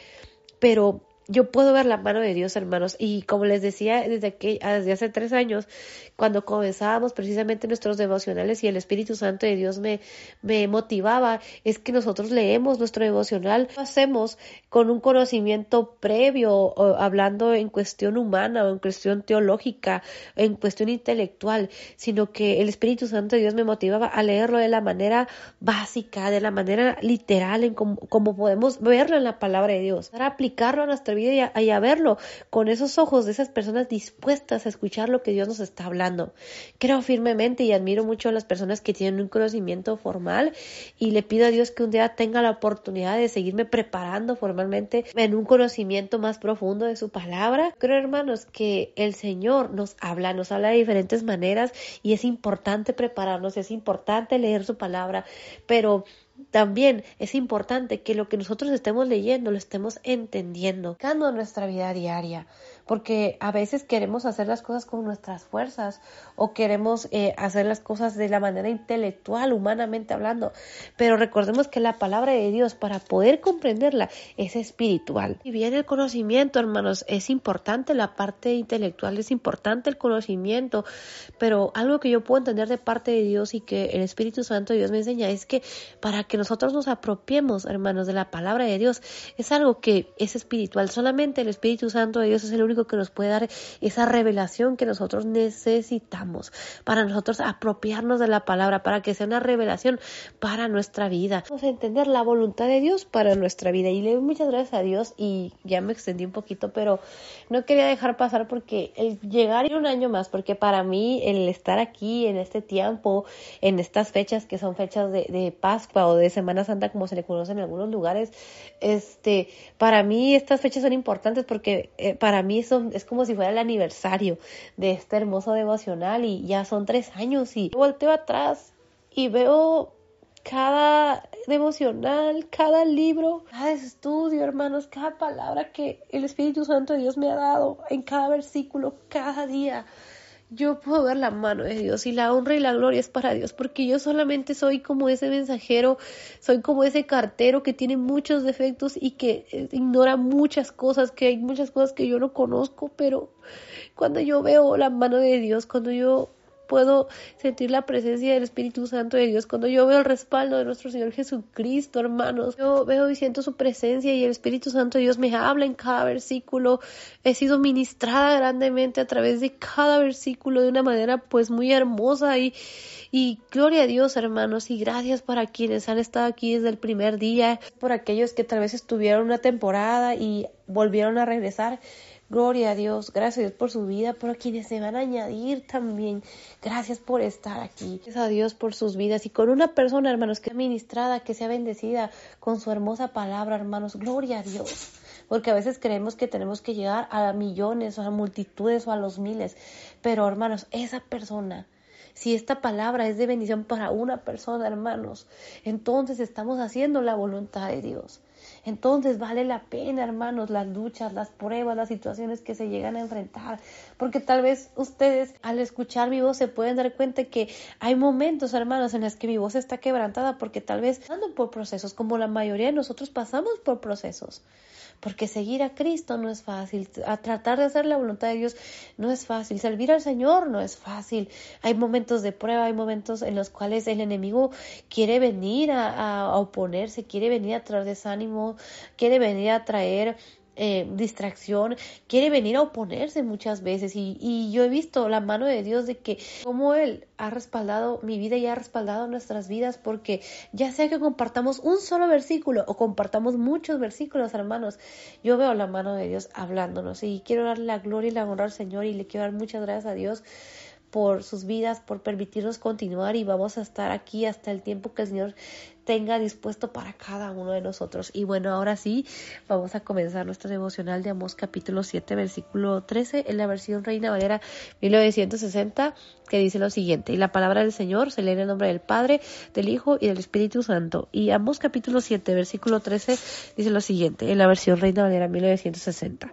pero yo puedo ver la mano de Dios, hermanos. Y como les decía desde, que, desde hace tres años, cuando comenzábamos precisamente nuestros devocionales y el Espíritu Santo de Dios me, me motivaba, es que nosotros leemos nuestro devocional, lo hacemos con un conocimiento previo, hablando en cuestión humana o en cuestión teológica, en cuestión intelectual, sino que el Espíritu Santo de Dios me motivaba a leerlo de la manera básica, de la manera literal, en como podemos verlo en la palabra de Dios, para aplicarlo a nuestra vida y a, verlo con esos ojos de esas personas dispuestas a escuchar lo que Dios nos está hablando. Creo firmemente y admiro mucho a las personas que tienen un conocimiento formal y le pido a Dios que un día tenga la oportunidad de seguirme preparando formalmente en un conocimiento más profundo de su palabra. Creo, hermanos, que el Señor nos habla, nos habla de diferentes maneras y es importante prepararnos, es importante leer su palabra, pero también es importante que lo que nosotros estemos leyendo lo estemos entendiendo, en nuestra vida diaria porque a veces queremos hacer las cosas con nuestras fuerzas o queremos eh, hacer las cosas de la manera intelectual, humanamente hablando, pero recordemos que la palabra de Dios para poder comprenderla es espiritual. Y bien el conocimiento, hermanos, es importante la parte intelectual, es importante el conocimiento, pero algo que yo puedo entender de parte de Dios y que el Espíritu Santo de Dios me enseña es que para que nosotros nos apropiemos, hermanos, de la palabra de Dios, es algo que es espiritual. Solamente el Espíritu Santo de Dios es el único que nos puede dar esa revelación que nosotros necesitamos para nosotros apropiarnos de la palabra, para que sea una revelación para nuestra vida. Vamos a entender la voluntad de Dios para nuestra vida. Y le doy muchas gracias a Dios y ya me extendí un poquito, pero no quería dejar pasar porque el llegar un año más, porque para mí el estar aquí en este tiempo, en estas fechas que son fechas de, de Pascua o de Semana Santa como se le conoce en algunos lugares, este, para mí estas fechas son importantes porque eh, para mí es como si fuera el aniversario de este hermoso devocional y ya son tres años y volteo atrás y veo cada devocional, cada libro, cada estudio, hermanos, cada palabra que el Espíritu Santo de Dios me ha dado en cada versículo, cada día yo puedo ver la mano de Dios y la honra y la gloria es para Dios, porque yo solamente soy como ese mensajero, soy como ese cartero que tiene muchos defectos y que eh, ignora muchas cosas, que hay muchas cosas que yo no conozco, pero cuando yo veo la mano de Dios, cuando yo puedo sentir la presencia del Espíritu Santo de Dios, cuando yo veo el respaldo de nuestro Señor Jesucristo, hermanos, yo veo y siento su presencia y el Espíritu Santo de Dios me habla en cada versículo. He sido ministrada grandemente a través de cada versículo de una manera pues muy hermosa y, y gloria a Dios, hermanos, y gracias para quienes han estado aquí desde el primer día, por aquellos que tal vez estuvieron una temporada y volvieron a regresar. Gloria a Dios, gracias por su vida, por quienes se van a añadir también. Gracias por estar aquí. Gracias a Dios por sus vidas y con una persona, hermanos, que sea ministrada, que sea bendecida con su hermosa palabra, hermanos. Gloria a Dios. porque a veces creemos que tenemos que llegar a millones o a multitudes o a los miles, pero hermanos, esa persona si esta palabra es de bendición para una persona, hermanos, entonces estamos haciendo la voluntad de Dios. Entonces vale la pena, hermanos, las luchas, las pruebas, las situaciones que se llegan a enfrentar, porque tal vez ustedes al escuchar mi voz se pueden dar cuenta que hay momentos, hermanos, en los que mi voz está quebrantada porque tal vez ando por procesos, como la mayoría de nosotros pasamos por procesos porque seguir a Cristo no es fácil, a tratar de hacer la voluntad de Dios no es fácil, servir al Señor no es fácil. Hay momentos de prueba, hay momentos en los cuales el enemigo quiere venir a, oponerse, quiere venir a traer desánimo, quiere venir a traer eh, distracción, quiere venir a oponerse muchas veces. Y, y, yo he visto la mano de Dios de que como Él ha respaldado mi vida y ha respaldado nuestras vidas porque ya sea que compartamos un solo versículo o compartamos muchos versículos hermanos, yo veo la mano de Dios hablándonos. Y quiero darle la gloria y la honra al Señor y le quiero dar muchas gracias a Dios por sus vidas, por permitirnos continuar y vamos a estar aquí hasta el tiempo que el Señor tenga dispuesto para cada uno de nosotros. Y bueno, ahora sí, vamos a comenzar nuestro devocional de Amós capítulo 7, versículo 13, en la versión Reina Valera 1960, que dice lo siguiente, y la palabra del Señor se lee en el nombre del Padre, del Hijo y del Espíritu Santo. Y Amós capítulo 7, versículo 13, dice lo siguiente, en la versión Reina Valera 1960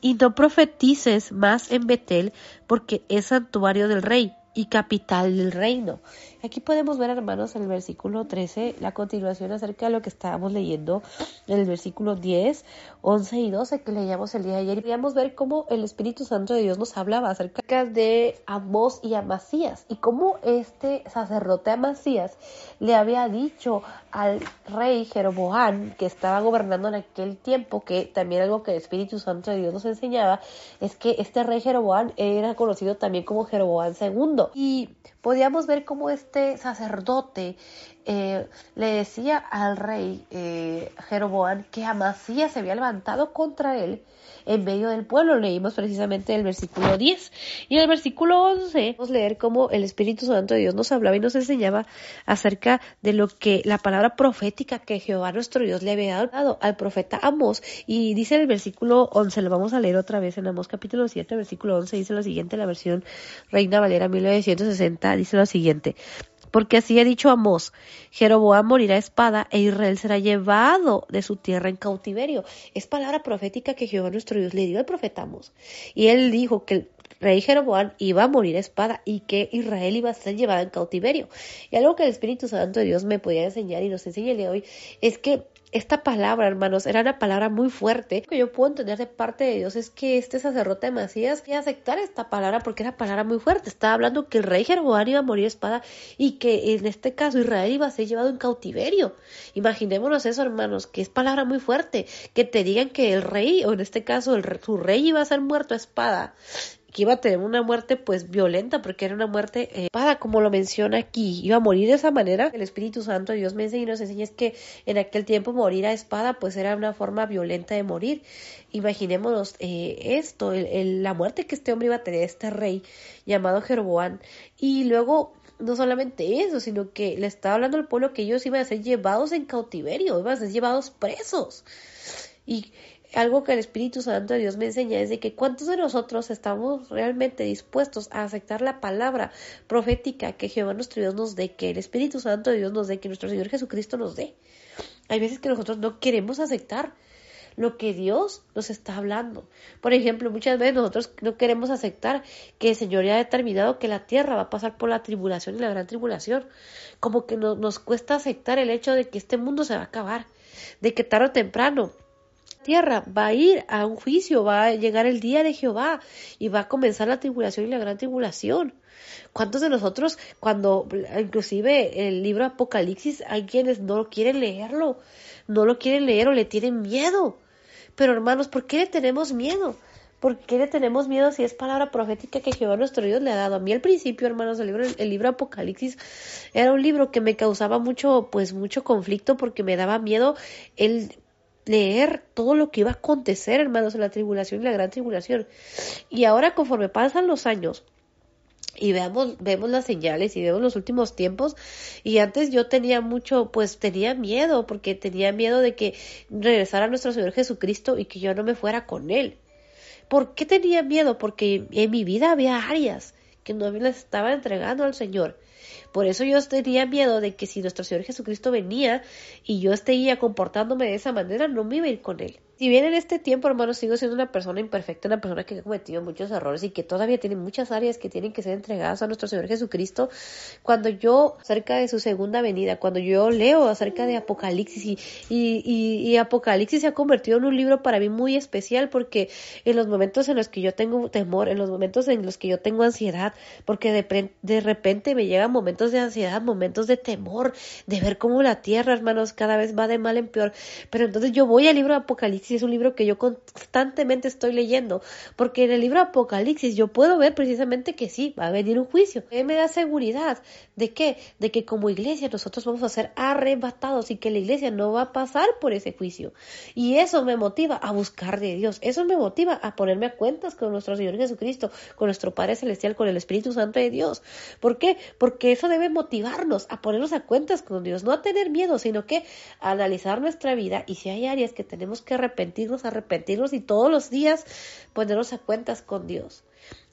y no profetices más en Betel, porque es santuario del rey y capital del reino. Aquí podemos ver, hermanos, en el versículo 13, la continuación acerca de lo que estábamos leyendo en el versículo 10, 11 y 12 que leíamos el día de ayer. Podíamos ver cómo el Espíritu Santo de Dios nos hablaba acerca de Amós y Amasías y cómo este sacerdote Amasías le había dicho al rey Jeroboam que estaba gobernando en aquel tiempo, que también algo que el Espíritu Santo de Dios nos enseñaba, es que este rey Jeroboam era conocido también como Jeroboam II. Y podíamos ver cómo este sacerdote eh, le decía al rey eh, Jeroboam que Amasías se había levantado contra él en medio del pueblo. Leímos precisamente el versículo 10. Y el versículo 11 vamos a leer cómo el Espíritu Santo de Dios nos hablaba y nos enseñaba acerca de lo que la palabra profética que Jehová nuestro Dios le había dado al profeta Amos. Y dice en el versículo 11, lo vamos a leer otra vez en Amos capítulo 7, versículo 11, dice lo siguiente, la versión Reina Valera 1960, dice lo siguiente. Porque así ha dicho Amós, Jeroboam morirá a espada e Israel será llevado de su tierra en cautiverio. Es palabra profética que Jehová nuestro Dios le dio al profeta Amós. Y él dijo que el rey Jeroboam iba a morir a espada y que Israel iba a ser llevado en cautiverio. Y algo que el Espíritu Santo de Dios me podía enseñar y nos enseña el de hoy es que esta palabra, hermanos, era una palabra muy fuerte. Que yo puedo entender de parte de Dios es que este sacerdote Macías quería aceptar esta palabra porque era palabra muy fuerte. Estaba hablando que el rey Jeroboam iba a morir espada y que en este caso Israel iba a ser llevado en cautiverio. Imaginémonos eso, hermanos, que es palabra muy fuerte. Que te digan que el rey, o en este caso el, su rey iba a ser muerto a espada que iba a tener una muerte pues violenta porque era una muerte eh, para como lo menciona aquí iba a morir de esa manera. El Espíritu Santo Dios me enseña y nos enseña es que en aquel tiempo morir a espada pues era una forma violenta de morir. Imaginémonos eh, esto la muerte que este hombre iba a tener este rey llamado Jeroboam. Y luego no solamente eso, sino que le estaba hablando al pueblo que ellos iban a ser llevados en cautiverio, iban a ser llevados presos. Y algo que el Espíritu Santo de Dios me enseña es de que cuántos de nosotros estamos realmente dispuestos a aceptar la palabra profética que Jehová nuestro Dios nos dé, que el Espíritu Santo de Dios nos dé, que nuestro Señor Jesucristo nos dé. Hay veces que nosotros no queremos aceptar lo que Dios nos está hablando. Por ejemplo, muchas veces nosotros no queremos aceptar que el Señor ya ha determinado que la tierra va a pasar por la tribulación y la gran tribulación. Como que nos cuesta aceptar el hecho de que este mundo se va a acabar, de que tarde o temprano tierra va a ir a un juicio, va a llegar el día de Jehová y va a comenzar la tribulación y la gran tribulación. ¿Cuántos de nosotros, cuando inclusive el libro Apocalipsis, hay quienes no quieren leerlo, no lo quieren leer o le tienen miedo? Pero hermanos, ¿por qué le tenemos miedo? ¿Por qué le tenemos miedo si es palabra profética que Jehová nuestro Dios le ha dado? A mí al principio, hermanos, el libro, el libro Apocalipsis era un libro que me causaba mucho, pues mucho conflicto porque me daba miedo el leer todo lo que iba a acontecer, hermanos, en la tribulación y la gran tribulación. Y ahora, conforme pasan los años, y veamos, vemos las señales y vemos los últimos tiempos. Y antes yo tenía mucho, pues tenía miedo, porque tenía miedo de que regresara nuestro Señor Jesucristo y que yo no me fuera con Él. ¿Por qué tenía miedo? Porque en mi vida había áreas que no me las estaba entregando al Señor. Por eso yo tenía miedo de que si nuestro Señor Jesucristo venía y yo estaría comportándome de esa manera, no me iba a ir con Él. Si bien en este tiempo, hermanos, sigo siendo una persona imperfecta, una persona que ha cometido muchos errores y que todavía tiene muchas áreas que tienen que ser entregadas a nuestro Señor Jesucristo, cuando yo, acerca de su segunda venida, cuando yo leo acerca de Apocalipsis y, Apocalipsis se ha convertido en un libro para mí muy especial porque en los momentos en los que yo tengo temor, en los momentos en los que yo tengo ansiedad, porque de, de repente me llegan momentos de ansiedad, momentos de temor, de ver cómo la tierra, hermanos, cada vez va de mal en peor, pero entonces yo voy al libro de Apocalipsis es un libro que yo constantemente estoy leyendo, porque en el libro Apocalipsis yo puedo ver precisamente que sí, va a venir un juicio. Él me da seguridad de que, de que como iglesia nosotros vamos a ser arrebatados y que la iglesia no va a pasar por ese juicio. Y eso me motiva a buscar de Dios, eso me motiva a ponerme a cuentas con nuestro Señor Jesucristo, con nuestro Padre Celestial, con el Espíritu Santo de Dios. ¿Por qué? Porque eso debe motivarnos a ponernos a cuentas con Dios, no a tener miedo, sino que a analizar nuestra vida y si hay áreas que tenemos que arrepentirnos, arrepentirnos y todos los días ponernos a cuentas con Dios.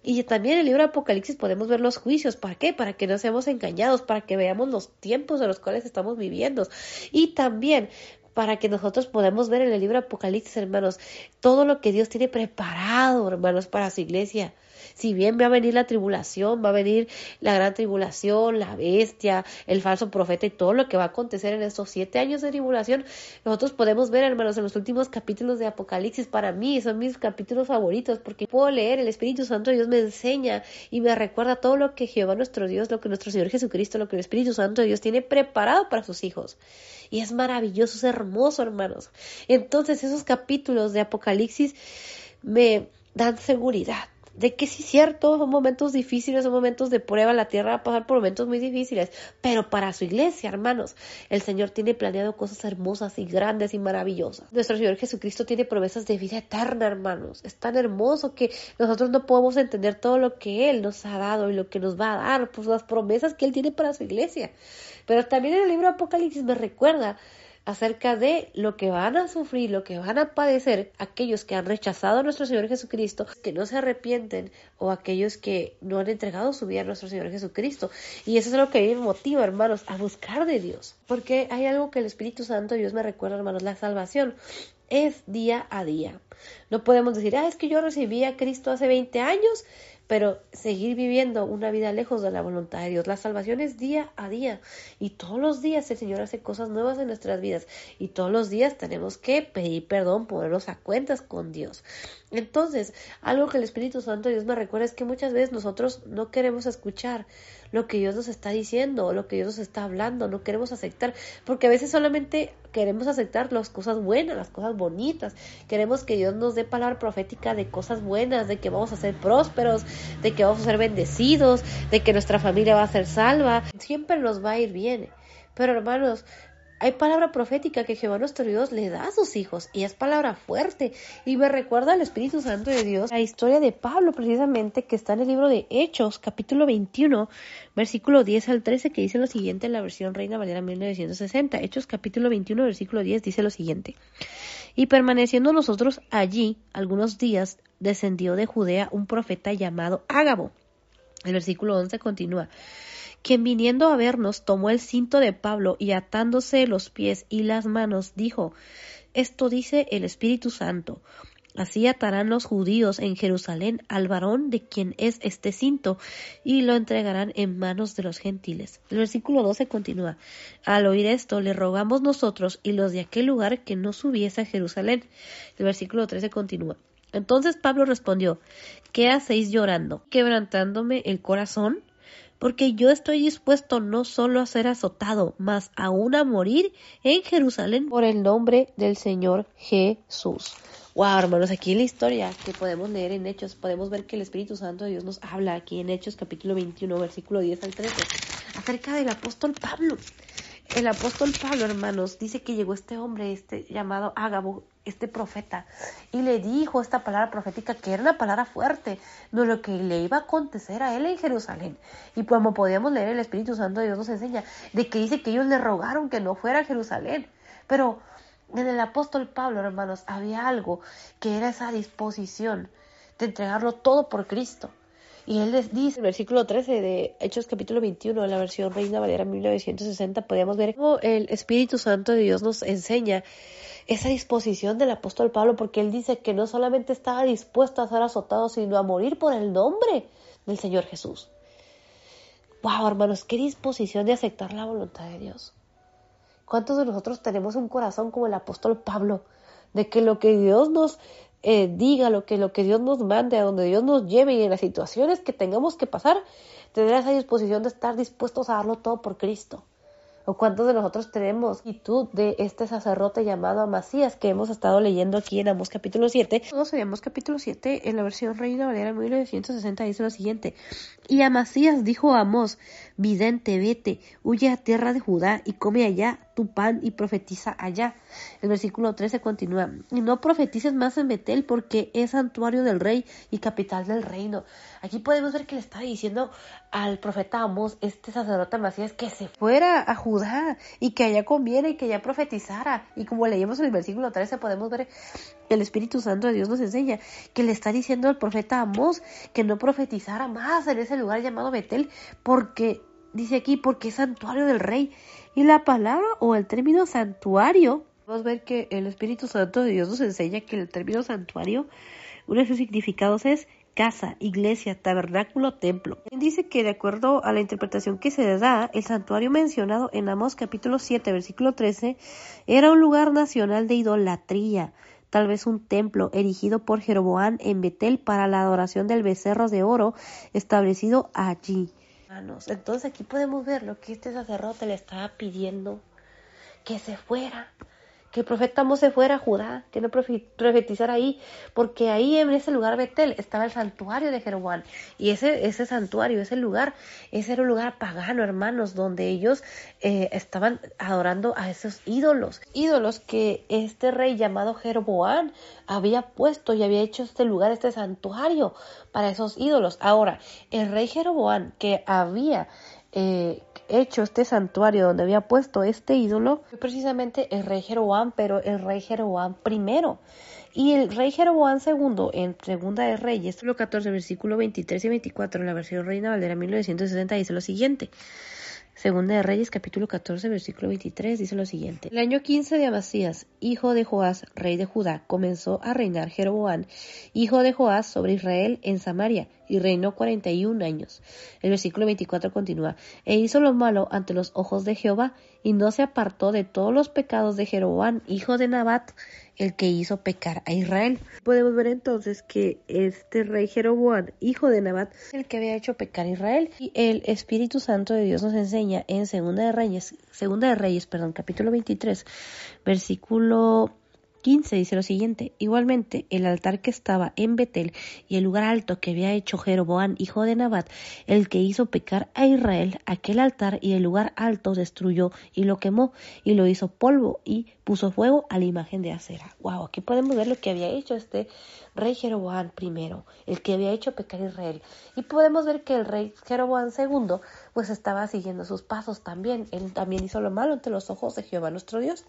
Y también en el libro de Apocalipsis podemos ver los juicios. ¿Para qué? Para que no seamos engañados, para que veamos los tiempos de los cuales estamos viviendo. Y también para que nosotros podamos ver en el libro de Apocalipsis, hermanos, todo lo que Dios tiene preparado, hermanos, para su iglesia. Si bien va a venir la tribulación, va a venir la gran tribulación, la bestia, el falso profeta y todo lo que va a acontecer en estos siete años de tribulación, nosotros podemos ver, hermanos, en los últimos capítulos de Apocalipsis, para mí son mis capítulos favoritos porque puedo leer, el Espíritu Santo Dios me enseña y me recuerda todo lo que Jehová nuestro Dios, lo que nuestro Señor Jesucristo, lo que el Espíritu Santo Dios tiene preparado para sus hijos. Y es maravilloso, es hermoso, hermanos. Entonces esos capítulos de Apocalipsis me dan seguridad de que sí, cierto, son momentos difíciles, son momentos de prueba, la tierra va a pasar por momentos muy difíciles, pero para su iglesia, hermanos, el Señor tiene planeado cosas hermosas y grandes y maravillosas. Nuestro Señor Jesucristo tiene promesas de vida eterna, hermanos. Es tan hermoso que nosotros no podemos entender todo lo que Él nos ha dado y lo que nos va a dar, pues las promesas que Él tiene para su iglesia. Pero también en el libro Apocalipsis me recuerda acerca de lo que van a sufrir, lo que van a padecer aquellos que han rechazado a nuestro Señor Jesucristo, que no se arrepienten, o aquellos que no han entregado su vida a nuestro Señor Jesucristo. Y eso es lo que a mí me motiva, hermanos, a buscar de Dios. Porque hay algo que el Espíritu Santo Dios me recuerda, hermanos, la salvación es día a día. No podemos decir, ah, es que yo recibí a Cristo hace 20 años pero seguir viviendo una vida lejos de la voluntad de Dios. La salvación es día a día y todos los días el Señor hace cosas nuevas en nuestras vidas y todos los días tenemos que pedir perdón, ponernos a cuentas con Dios. Entonces, algo que el Espíritu Santo Dios me recuerda es que muchas veces nosotros no queremos escuchar lo que Dios nos está diciendo, lo que Dios nos está hablando, no queremos aceptar, porque a veces solamente queremos aceptar las cosas buenas, las cosas bonitas, queremos que Dios nos dé palabra profética de cosas buenas, de que vamos a ser prósperos, de que vamos a ser bendecidos, de que nuestra familia va a ser salva, siempre nos va a ir bien. Pero hermanos, hay palabra profética que Jehová nuestro Dios le da a sus hijos y es palabra fuerte y me recuerda al Espíritu Santo de Dios la historia de Pablo precisamente que está en el libro de Hechos capítulo 21 versículo 10 al 13 que dice lo siguiente en la versión Reina Valera 1960 Hechos capítulo 21 versículo 10 dice lo siguiente. Y permaneciendo nosotros allí algunos días descendió de Judea un profeta llamado Ágabo. El versículo 11 continúa quien viniendo a vernos tomó el cinto de Pablo y atándose los pies y las manos, dijo, Esto dice el Espíritu Santo. Así atarán los judíos en Jerusalén al varón de quien es este cinto y lo entregarán en manos de los gentiles. El versículo 12 continúa. Al oír esto, le rogamos nosotros y los de aquel lugar que no subiese a Jerusalén. El versículo 13 continúa. Entonces Pablo respondió, ¿qué hacéis llorando? ¿Quebrantándome el corazón? Porque yo estoy dispuesto no solo a ser azotado, mas aún a morir en Jerusalén por el nombre del Señor Jesús. Wow, hermanos, aquí la historia que podemos leer en Hechos, podemos ver que el Espíritu Santo de Dios nos habla aquí en Hechos capítulo 21, versículo 10 al 13, acerca del apóstol Pablo. El apóstol Pablo, hermanos, dice que llegó este hombre, este llamado Ágabo, este profeta, y le dijo esta palabra profética que era una palabra fuerte, de lo que le iba a acontecer a él en Jerusalén. Y como podíamos leer, el Espíritu Santo de Dios nos enseña de que dice que ellos le rogaron que no fuera a Jerusalén. Pero en el apóstol Pablo, hermanos, había algo que era esa disposición de entregarlo todo por Cristo. Y él dice, en el versículo 13 de Hechos capítulo 21, en la versión Reina Valera 1960, podemos ver cómo el Espíritu Santo de Dios nos enseña esa disposición del apóstol Pablo, porque él dice que no solamente estaba dispuesto a ser azotado, sino a morir por el nombre del Señor Jesús. Wow, hermanos, qué disposición de aceptar la voluntad de Dios. ¿Cuántos de nosotros tenemos un corazón como el apóstol Pablo? De que lo que Dios nos eh, diga lo que, lo que Dios nos mande, a donde Dios nos lleve y en las situaciones que tengamos que pasar, tener esa disposición de estar dispuestos a darlo todo por Cristo. ¿O cuántos de nosotros tenemos actitud de este sacerdote llamado Amasías que hemos estado leyendo aquí en Amos capítulo 7? Todos Amos capítulo 7 en la versión Reina Valera 1960 dice lo siguiente. Y Amasías dijo a Amos, vidente, vete, huye a tierra de Judá y come allá tu pan y profetiza allá. El versículo 13 continúa, y no profetices más en Betel porque es santuario del rey y capital del reino. Aquí podemos ver que le está diciendo al profeta Amos, este sacerdote Amasías, que se fuera a Judá y que allá comiera y que allá profetizara. Y como leímos en el versículo 13 podemos ver el Espíritu Santo de Dios nos enseña que le está diciendo al profeta Amos que no profetizara más en ese lugar llamado Betel porque dice aquí porque es santuario del rey. Y la palabra o el término santuario, vamos a ver que el Espíritu Santo de Dios nos enseña que el término santuario, uno de sus significados es casa, iglesia, tabernáculo, templo. Dice que de acuerdo a la interpretación que se da, el santuario mencionado en Amos capítulo 7, versículo 13, era un lugar nacional de idolatría, tal vez un templo erigido por Jeroboam en Betel para la adoración del becerro de oro establecido allí. Entonces aquí podemos ver lo que este sacerdote le estaba pidiendo, que se fuera, que el profeta Amos se fuera a Judá, que no profetizara ahí, porque ahí en ese lugar Betel estaba el santuario de Jeroboam. Y ese, ese santuario, ese lugar, ese era un lugar pagano, hermanos, donde ellos eh, estaban adorando a esos ídolos. Ídolos que este rey llamado Jeroboam había puesto y había hecho este lugar, este santuario para esos ídolos. Ahora, el rey Jeroboam que había eh, hecho este santuario donde había puesto este ídolo fue precisamente el rey Jeroboam, pero el rey Jeroboam primero. Y el rey Jeroboam II, en Segunda de Reyes, capítulo 14, versículo 23 y 24, en la versión Reina Valdera 1960, dice lo siguiente. Segunda de Reyes, capítulo 14, versículo 23, dice lo siguiente. El año 15 de Amasías, hijo de Joás, rey de Judá, comenzó a reinar Jeroboam, hijo de Joás, sobre Israel en Samaria, y reinó 41 años. El versículo 24 continúa, e hizo lo malo ante los ojos de Jehová, y no se apartó de todos los pecados de Jeroboam, hijo de Nabat, el que hizo pecar a Israel. Podemos ver entonces que este rey Jeroboam, hijo de Nabat, el que había hecho pecar a Israel. Y el Espíritu Santo de Dios nos enseña en Segunda de Reyes, Segunda de Reyes, perdón, capítulo 23, versículo 15 dice lo siguiente, igualmente el altar que estaba en Betel y el lugar alto que había hecho Jeroboam, hijo de Nabat, el que hizo pecar a Israel, aquel altar y el lugar alto destruyó y lo quemó y lo hizo polvo y puso fuego a la imagen de acera. Wow, aquí podemos ver lo que había hecho este rey Jeroboam primero, el que había hecho pecar a Israel. Y podemos ver que el rey Jeroboam segundo pues estaba siguiendo sus pasos también. Él también hizo lo malo ante los ojos de Jehová nuestro Dios.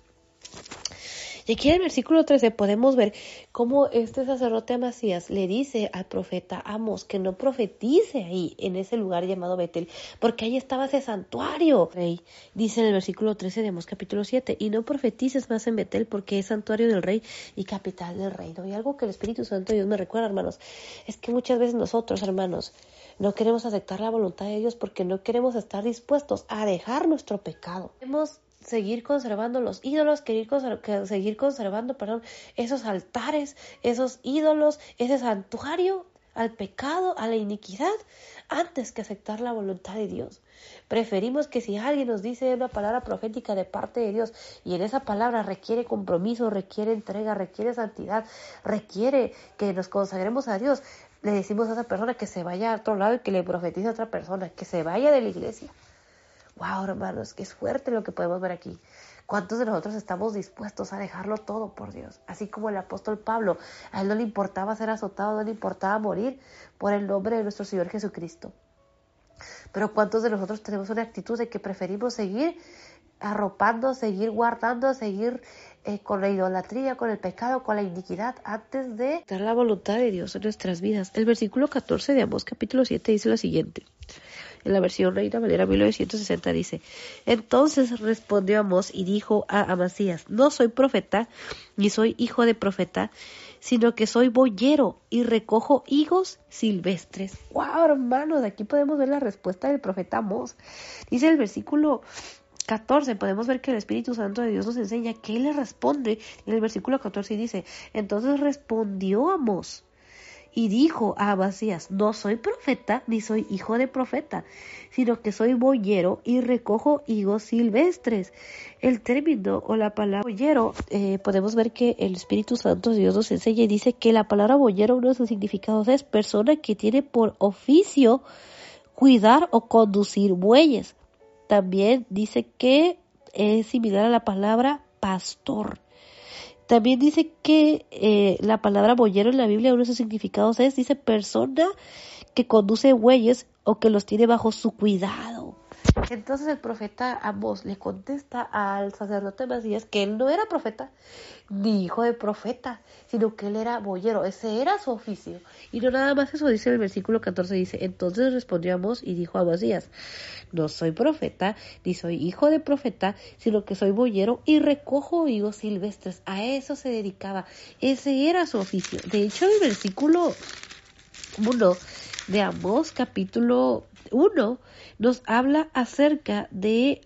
Y aquí en el versículo 13 podemos ver cómo este sacerdote Amasías le dice al profeta Amos que no profetice ahí, en ese lugar llamado Betel, porque ahí estaba ese santuario. Rey, dice en el versículo 13 de Amos capítulo 7, y no profetices más en Betel porque es santuario del rey y capital del reino. Y algo que el Espíritu Santo Dios me recuerda, hermanos, es que muchas veces nosotros, hermanos, no queremos aceptar la voluntad de Dios porque no queremos estar dispuestos a dejar nuestro pecado. Seguir conservando los ídolos, querer seguir conservando, perdón, esos altares, esos ídolos, ese santuario al pecado, a la iniquidad, antes que aceptar la voluntad de Dios. Preferimos que si alguien nos dice una palabra profética de parte de Dios y en esa palabra requiere compromiso, requiere entrega, requiere santidad, requiere que nos consagremos a Dios, le decimos a esa persona que se vaya a otro lado y que le profetice a otra persona, que se vaya de la iglesia. Wow, hermanos, que es fuerte lo que podemos ver aquí. ¿Cuántos de nosotros estamos dispuestos a dejarlo todo por Dios? Así como el apóstol Pablo, a él no le importaba ser azotado, no le importaba morir por el nombre de nuestro Señor Jesucristo. Pero ¿cuántos de nosotros tenemos una actitud de que preferimos seguir arropando, seguir guardando, seguir eh, con la idolatría, con el pecado, con la iniquidad, antes de dar la voluntad de Dios en nuestras vidas. El versículo 14 de Amós capítulo 7 dice lo siguiente. En la versión Reina Valera 1960 dice, entonces respondió Amós y dijo a Amasías, no soy profeta, ni soy hijo de profeta, sino que soy boyero y recojo higos silvestres. ¡Wow, hermanos! Aquí podemos ver la respuesta del profeta Amós. Dice el versículo 14 podemos ver que el Espíritu Santo de Dios nos enseña que Él le responde en el versículo 14 y dice, entonces respondió Amós y dijo a Abasías, no soy profeta ni soy hijo de profeta, sino que soy boyero y recojo higos silvestres. El término o la palabra boyero, eh, podemos ver que el Espíritu Santo Dios nos enseña y dice que la palabra boyero, uno de sus significados es persona que tiene por oficio cuidar o conducir bueyes. También dice que es similar a la palabra pastor. También dice que eh, la palabra boyero en la Biblia, uno de sus significados es, dice, persona que conduce bueyes o que los tiene bajo su cuidado. Entonces el profeta Amos le contesta al sacerdote Macías que él no era profeta ni hijo de profeta, sino que él era boyero, ese era su oficio. Y no nada más eso dice el versículo 14, dice, entonces respondió Amos y dijo a Macías, no soy profeta ni soy hijo de profeta, sino que soy boyero y recojo higos silvestres. A eso se dedicaba, ese era su oficio. De hecho, el versículo 1 de Amos capítulo 1 nos habla acerca de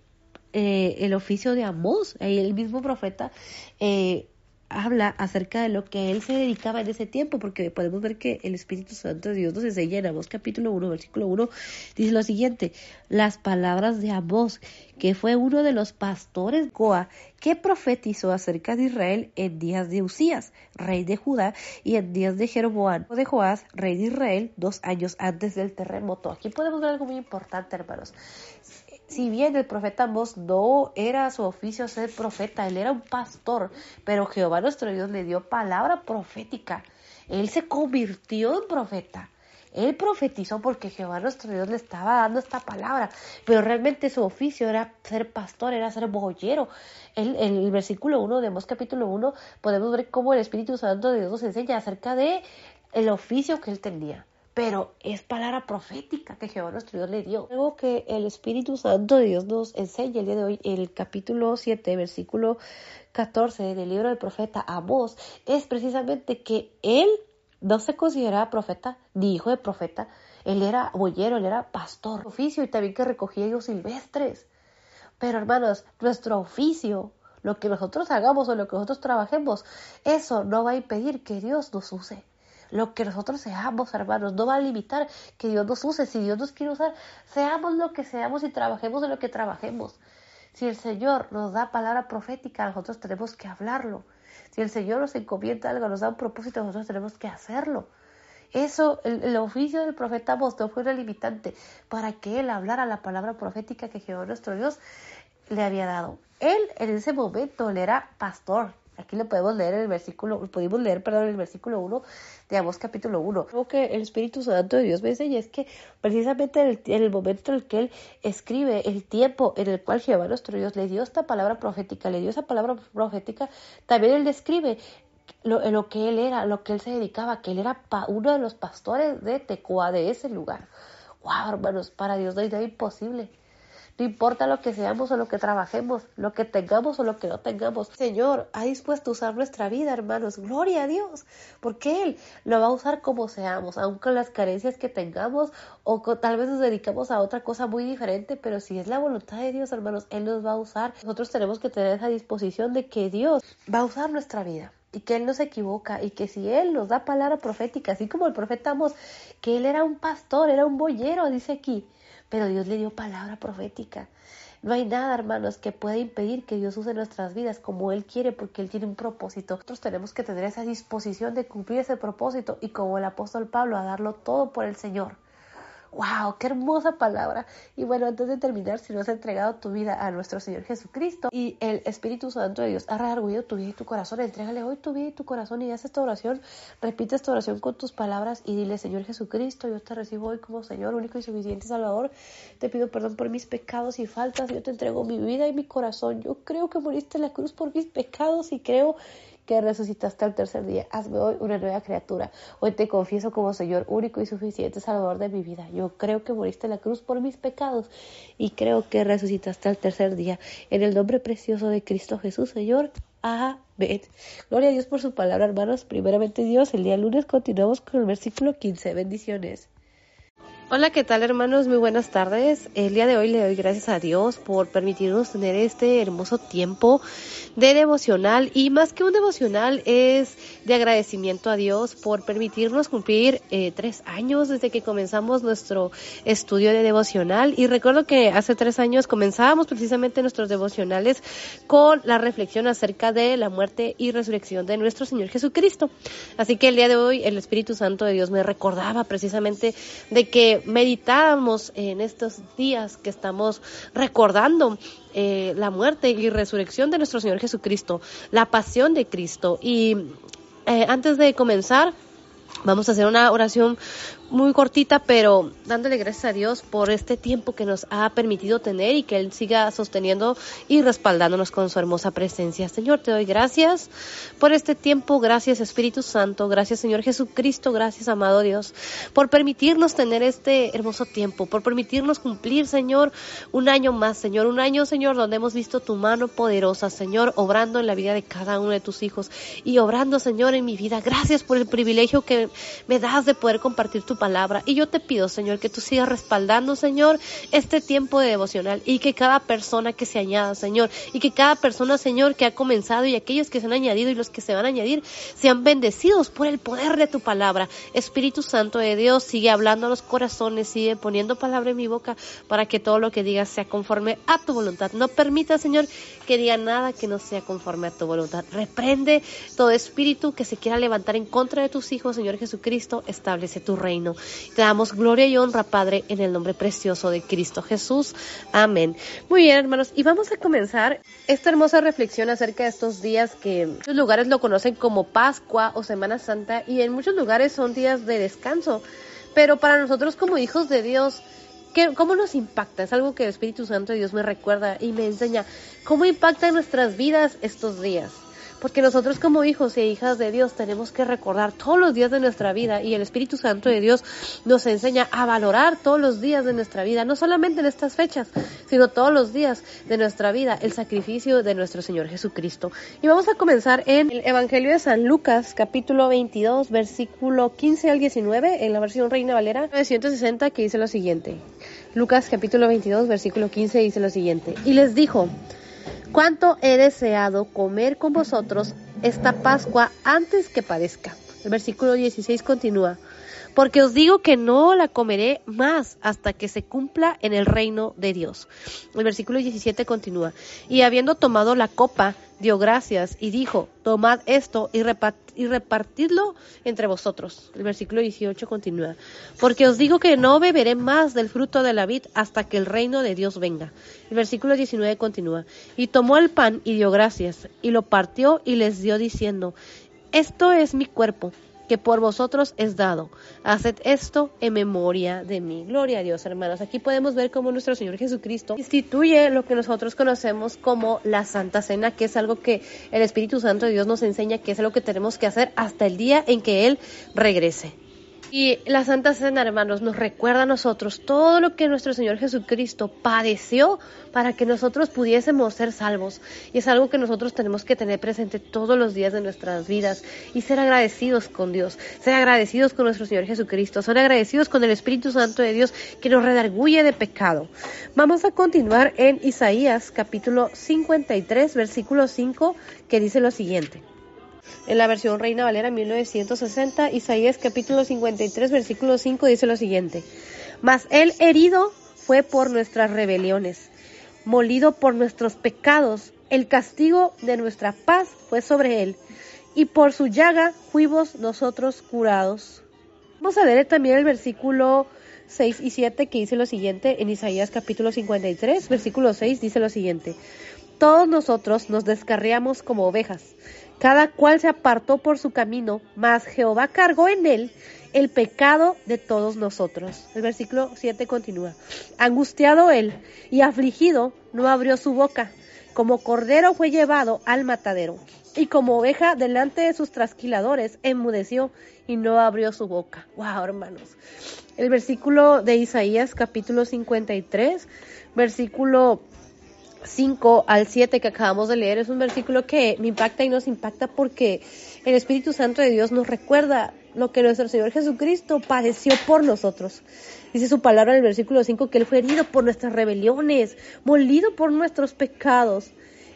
eh, el oficio de Amós. El mismo profeta eh, habla acerca de lo que él se dedicaba en ese tiempo, porque podemos ver que el Espíritu Santo de Dios nos enseña en Amós capítulo 1, versículo 1, dice lo siguiente, las palabras de Amós, que fue uno de los pastores Goa, que profetizó acerca de Israel en días de Usías, rey de Judá, y en días de Jeroboam de Joás, rey de Israel, dos años antes del terremoto. Aquí podemos ver algo muy importante, hermanos si bien el profeta Amós no era su oficio ser profeta, él era un pastor, pero Jehová nuestro Dios le dio palabra profética. Él se convirtió en profeta. Él profetizó porque Jehová nuestro Dios le estaba dando esta palabra, pero realmente su oficio era ser pastor, era ser boyero. En el, versículo 1 de Amós capítulo 1 podemos ver cómo el Espíritu Santo de Dios nos enseña acerca de el oficio que él tenía pero es palabra profética que Jehová nuestro Dios le dio. Luego que el Espíritu Santo de Dios nos enseña el día de hoy, el capítulo 7, versículo 14 del libro del profeta Amós, es precisamente que él no se consideraba profeta ni hijo de profeta, él era boyero, él era pastor, oficio y también que recogía hijos silvestres. Pero hermanos, nuestro oficio, lo que nosotros hagamos o lo que nosotros trabajemos, eso no va a impedir que Dios nos use lo que nosotros seamos, hermanos, no va a limitar que Dios nos use. Si Dios nos quiere usar, seamos lo que seamos y trabajemos en lo que trabajemos. Si el Señor nos da palabra profética, nosotros tenemos que hablarlo. Si el Señor nos encomienda algo, nos da un propósito, nosotros tenemos que hacerlo. Eso, el, oficio del profeta no fue una limitante para que él hablara la palabra profética que Jehová nuestro Dios le había dado. Él en ese momento él era pastor, Aquí lo podemos leer en el versículo, pudimos leer, perdón, el versículo 1 de capítulo 1. Lo que el Espíritu Santo de Dios me enseña es que precisamente en el, momento en el que Él escribe, el tiempo en el cual Jehová nuestro Dios le dio esta palabra profética, le dio esa palabra profética, también Él describe lo, lo que Él era, lo que Él se dedicaba, que Él era uno de los pastores de Tecoa, de ese lugar. Wow, hermanos, para Dios no hay nada imposible. No importa lo que seamos o lo que trabajemos, lo que tengamos o lo que no tengamos. Señor ha dispuesto a usar nuestra vida, hermanos. Gloria a Dios. Porque Él lo va a usar como seamos, aun con las carencias que tengamos o tal vez nos dedicamos a otra cosa muy diferente. Pero si es la voluntad de Dios, hermanos, Él nos va a usar. Nosotros tenemos que tener esa disposición de que Dios va a usar nuestra vida y que Él no se equivoca y que si Él nos da palabra profética, así como el profeta Amos, que Él era un pastor, era un boyero, dice aquí, pero Dios le dio palabra profética. No hay nada, hermanos, que pueda impedir que Dios use nuestras vidas como Él quiere, porque Él tiene un propósito. Nosotros tenemos que tener esa disposición de cumplir ese propósito y como el apóstol Pablo, a darlo todo por el Señor. ¡Wow! ¡Qué hermosa palabra! Y bueno, antes de terminar, si no has entregado tu vida a nuestro Señor Jesucristo y el Espíritu Santo de Dios ha reargüido tu vida y tu corazón, entrégale hoy tu vida y tu corazón y haz esta oración. Repite esta oración con tus palabras y dile, Señor Jesucristo, yo te recibo hoy como Señor, único y suficiente Salvador. Te pido perdón por mis pecados y faltas. Yo te entrego mi vida y mi corazón. Yo creo que moriste en la cruz por mis pecados y creo que resucitaste al tercer día. Hazme hoy una nueva criatura. Hoy te confieso como Señor único y suficiente Salvador de mi vida. Yo creo que moriste en la cruz por mis pecados y creo que resucitaste al tercer día. En el nombre precioso de Cristo Jesús, Señor. Amén. Gloria a Dios por su palabra, hermanos. Primeramente Dios, el día lunes continuamos con el versículo 15. Bendiciones. Hola, ¿qué tal hermanos? Muy buenas tardes. El día de hoy le doy gracias a Dios por permitirnos tener este hermoso tiempo de devocional y más que un devocional es de agradecimiento a Dios por permitirnos cumplir eh, tres años desde que comenzamos nuestro estudio de devocional y recuerdo que hace tres años comenzábamos precisamente nuestros devocionales con la reflexión acerca de la muerte y resurrección de nuestro Señor Jesucristo. Así que el día de hoy el Espíritu Santo de Dios me recordaba precisamente de que meditábamos en estos días que estamos recordando eh, la muerte y resurrección de nuestro Señor Jesucristo, la pasión de Cristo. Y eh, antes de comenzar, vamos a hacer una oración muy cortita, pero dándole gracias a Dios por este tiempo que nos ha permitido tener y que Él siga sosteniendo y respaldándonos con su hermosa presencia. Señor, te doy gracias por este tiempo, gracias Espíritu Santo, gracias Señor Jesucristo, gracias amado Dios, por permitirnos tener este hermoso tiempo, por permitirnos cumplir, Señor, un año más, Señor, un año, Señor, donde hemos visto tu mano poderosa, Señor, obrando en la vida de cada uno de tus hijos y obrando, Señor, en mi vida. Gracias por el privilegio que me das de poder compartir tu palabra. Y yo te pido, Señor, que tú sigas respaldando, Señor, este tiempo de devocional y que cada persona que se añada, Señor, y que cada persona, Señor, que ha comenzado y aquellos que se han añadido y los que se van a añadir, sean bendecidos por el poder de tu palabra. Espíritu Santo de Dios, sigue hablando a los corazones, sigue poniendo palabra en mi boca para que todo lo que digas sea conforme a tu voluntad. No permita, Señor, que diga nada que no sea conforme a tu voluntad. Reprende todo espíritu que se quiera levantar en contra de tus hijos, Señor Jesucristo, establece tu reino. Te damos gloria y honra, Padre, en el nombre precioso de Cristo Jesús. Amén. Muy bien, hermanos, y vamos a comenzar esta hermosa reflexión acerca de estos días que en muchos lugares lo conocen como Pascua o Semana Santa y en muchos lugares son días de descanso. Pero para nosotros como hijos de Dios, ¿Cómo nos impacta? Es algo que el Espíritu Santo de Dios me recuerda y me enseña. ¿Cómo impacta en nuestras vidas estos días? Porque nosotros como hijos e hijas de Dios tenemos que recordar todos los días de nuestra vida y el Espíritu Santo de Dios nos enseña a valorar todos los días de nuestra vida, no solamente en estas fechas, sino todos los días de nuestra vida, el sacrificio de nuestro Señor Jesucristo. Y vamos a comenzar en el Evangelio de San Lucas, capítulo 22, versículo 15 al 19, en la versión Reina Valera 960, que dice lo siguiente. Lucas capítulo 22, versículo 15 dice lo siguiente. Y les dijo, cuánto he deseado comer con vosotros esta Pascua antes que padezca. El versículo 16 continúa, porque os digo que no la comeré más hasta que se cumpla en el reino de Dios. El versículo 17 continúa, y habiendo tomado la copa, dio gracias y dijo, tomad esto y, repartidlo entre vosotros. El versículo 18 continúa, porque os digo que no beberé más del fruto de la vid hasta que el reino de Dios venga. El versículo 19 continúa, y tomó el pan y dio gracias, y lo partió y les dio diciendo, esto es mi cuerpo que por vosotros es dado. Haced esto en memoria de mí. Gloria a Dios, hermanos. Aquí podemos ver cómo nuestro Señor Jesucristo instituye lo que nosotros conocemos como la Santa Cena, que es algo que el Espíritu Santo de Dios nos enseña que es lo que tenemos que hacer hasta el día en que Él regrese. Y la Santa Cena, hermanos, nos recuerda a nosotros todo lo que nuestro Señor Jesucristo padeció para que nosotros pudiésemos ser salvos. Y es algo que nosotros tenemos que tener presente todos los días de nuestras vidas y ser agradecidos con Dios, ser agradecidos con nuestro Señor Jesucristo, ser agradecidos con el Espíritu Santo de Dios que nos redarguye de pecado. Vamos a continuar en Isaías capítulo 53, versículo 5, que dice lo siguiente en la versión Reina Valera 1960, Isaías capítulo 53, versículo 5 dice lo siguiente, Mas él herido fue por nuestras rebeliones, molido por nuestros pecados, el castigo de nuestra paz fue sobre él, y por su llaga fuimos nosotros curados. Vamos a ver también el versículo 6 y 7 que dice lo siguiente en Isaías capítulo 53, versículo 6 dice lo siguiente. Todos nosotros nos descarriamos como ovejas, cada cual se apartó por su camino, mas Jehová cargó en él el pecado de todos nosotros. El versículo 7 continúa. Angustiado él y afligido, no abrió su boca. Como cordero fue llevado al matadero, y como oveja delante de sus trasquiladores, enmudeció y no abrió su boca. Wow, hermanos. El versículo de Isaías capítulo 53, versículo 5 al 7 que acabamos de leer es un versículo que me impacta y nos impacta porque el Espíritu Santo de Dios nos recuerda lo que nuestro Señor Jesucristo padeció por nosotros. Dice su palabra en el versículo 5 que Él fue herido por nuestras rebeliones, molido por nuestros pecados.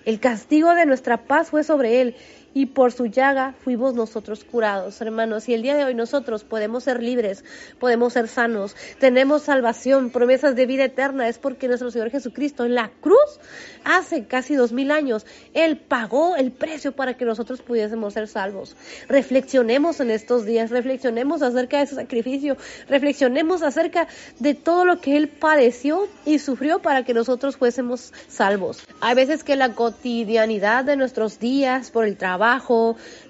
El castigo de nuestra paz fue sobre Él y por su llaga fuimos nosotros curados, hermanos. Y el día de hoy nosotros podemos ser libres, podemos ser sanos, tenemos salvación, promesas de vida eterna, es porque nuestro Señor Jesucristo en la cruz, hace casi dos mil años, Él pagó el precio para que nosotros pudiésemos ser salvos. Reflexionemos en estos días, reflexionemos acerca de su sacrificio, reflexionemos acerca de todo lo que Él padeció y sufrió para que nosotros fuésemos salvos. Hay veces que la cotidianidad de nuestros días por el trabajo,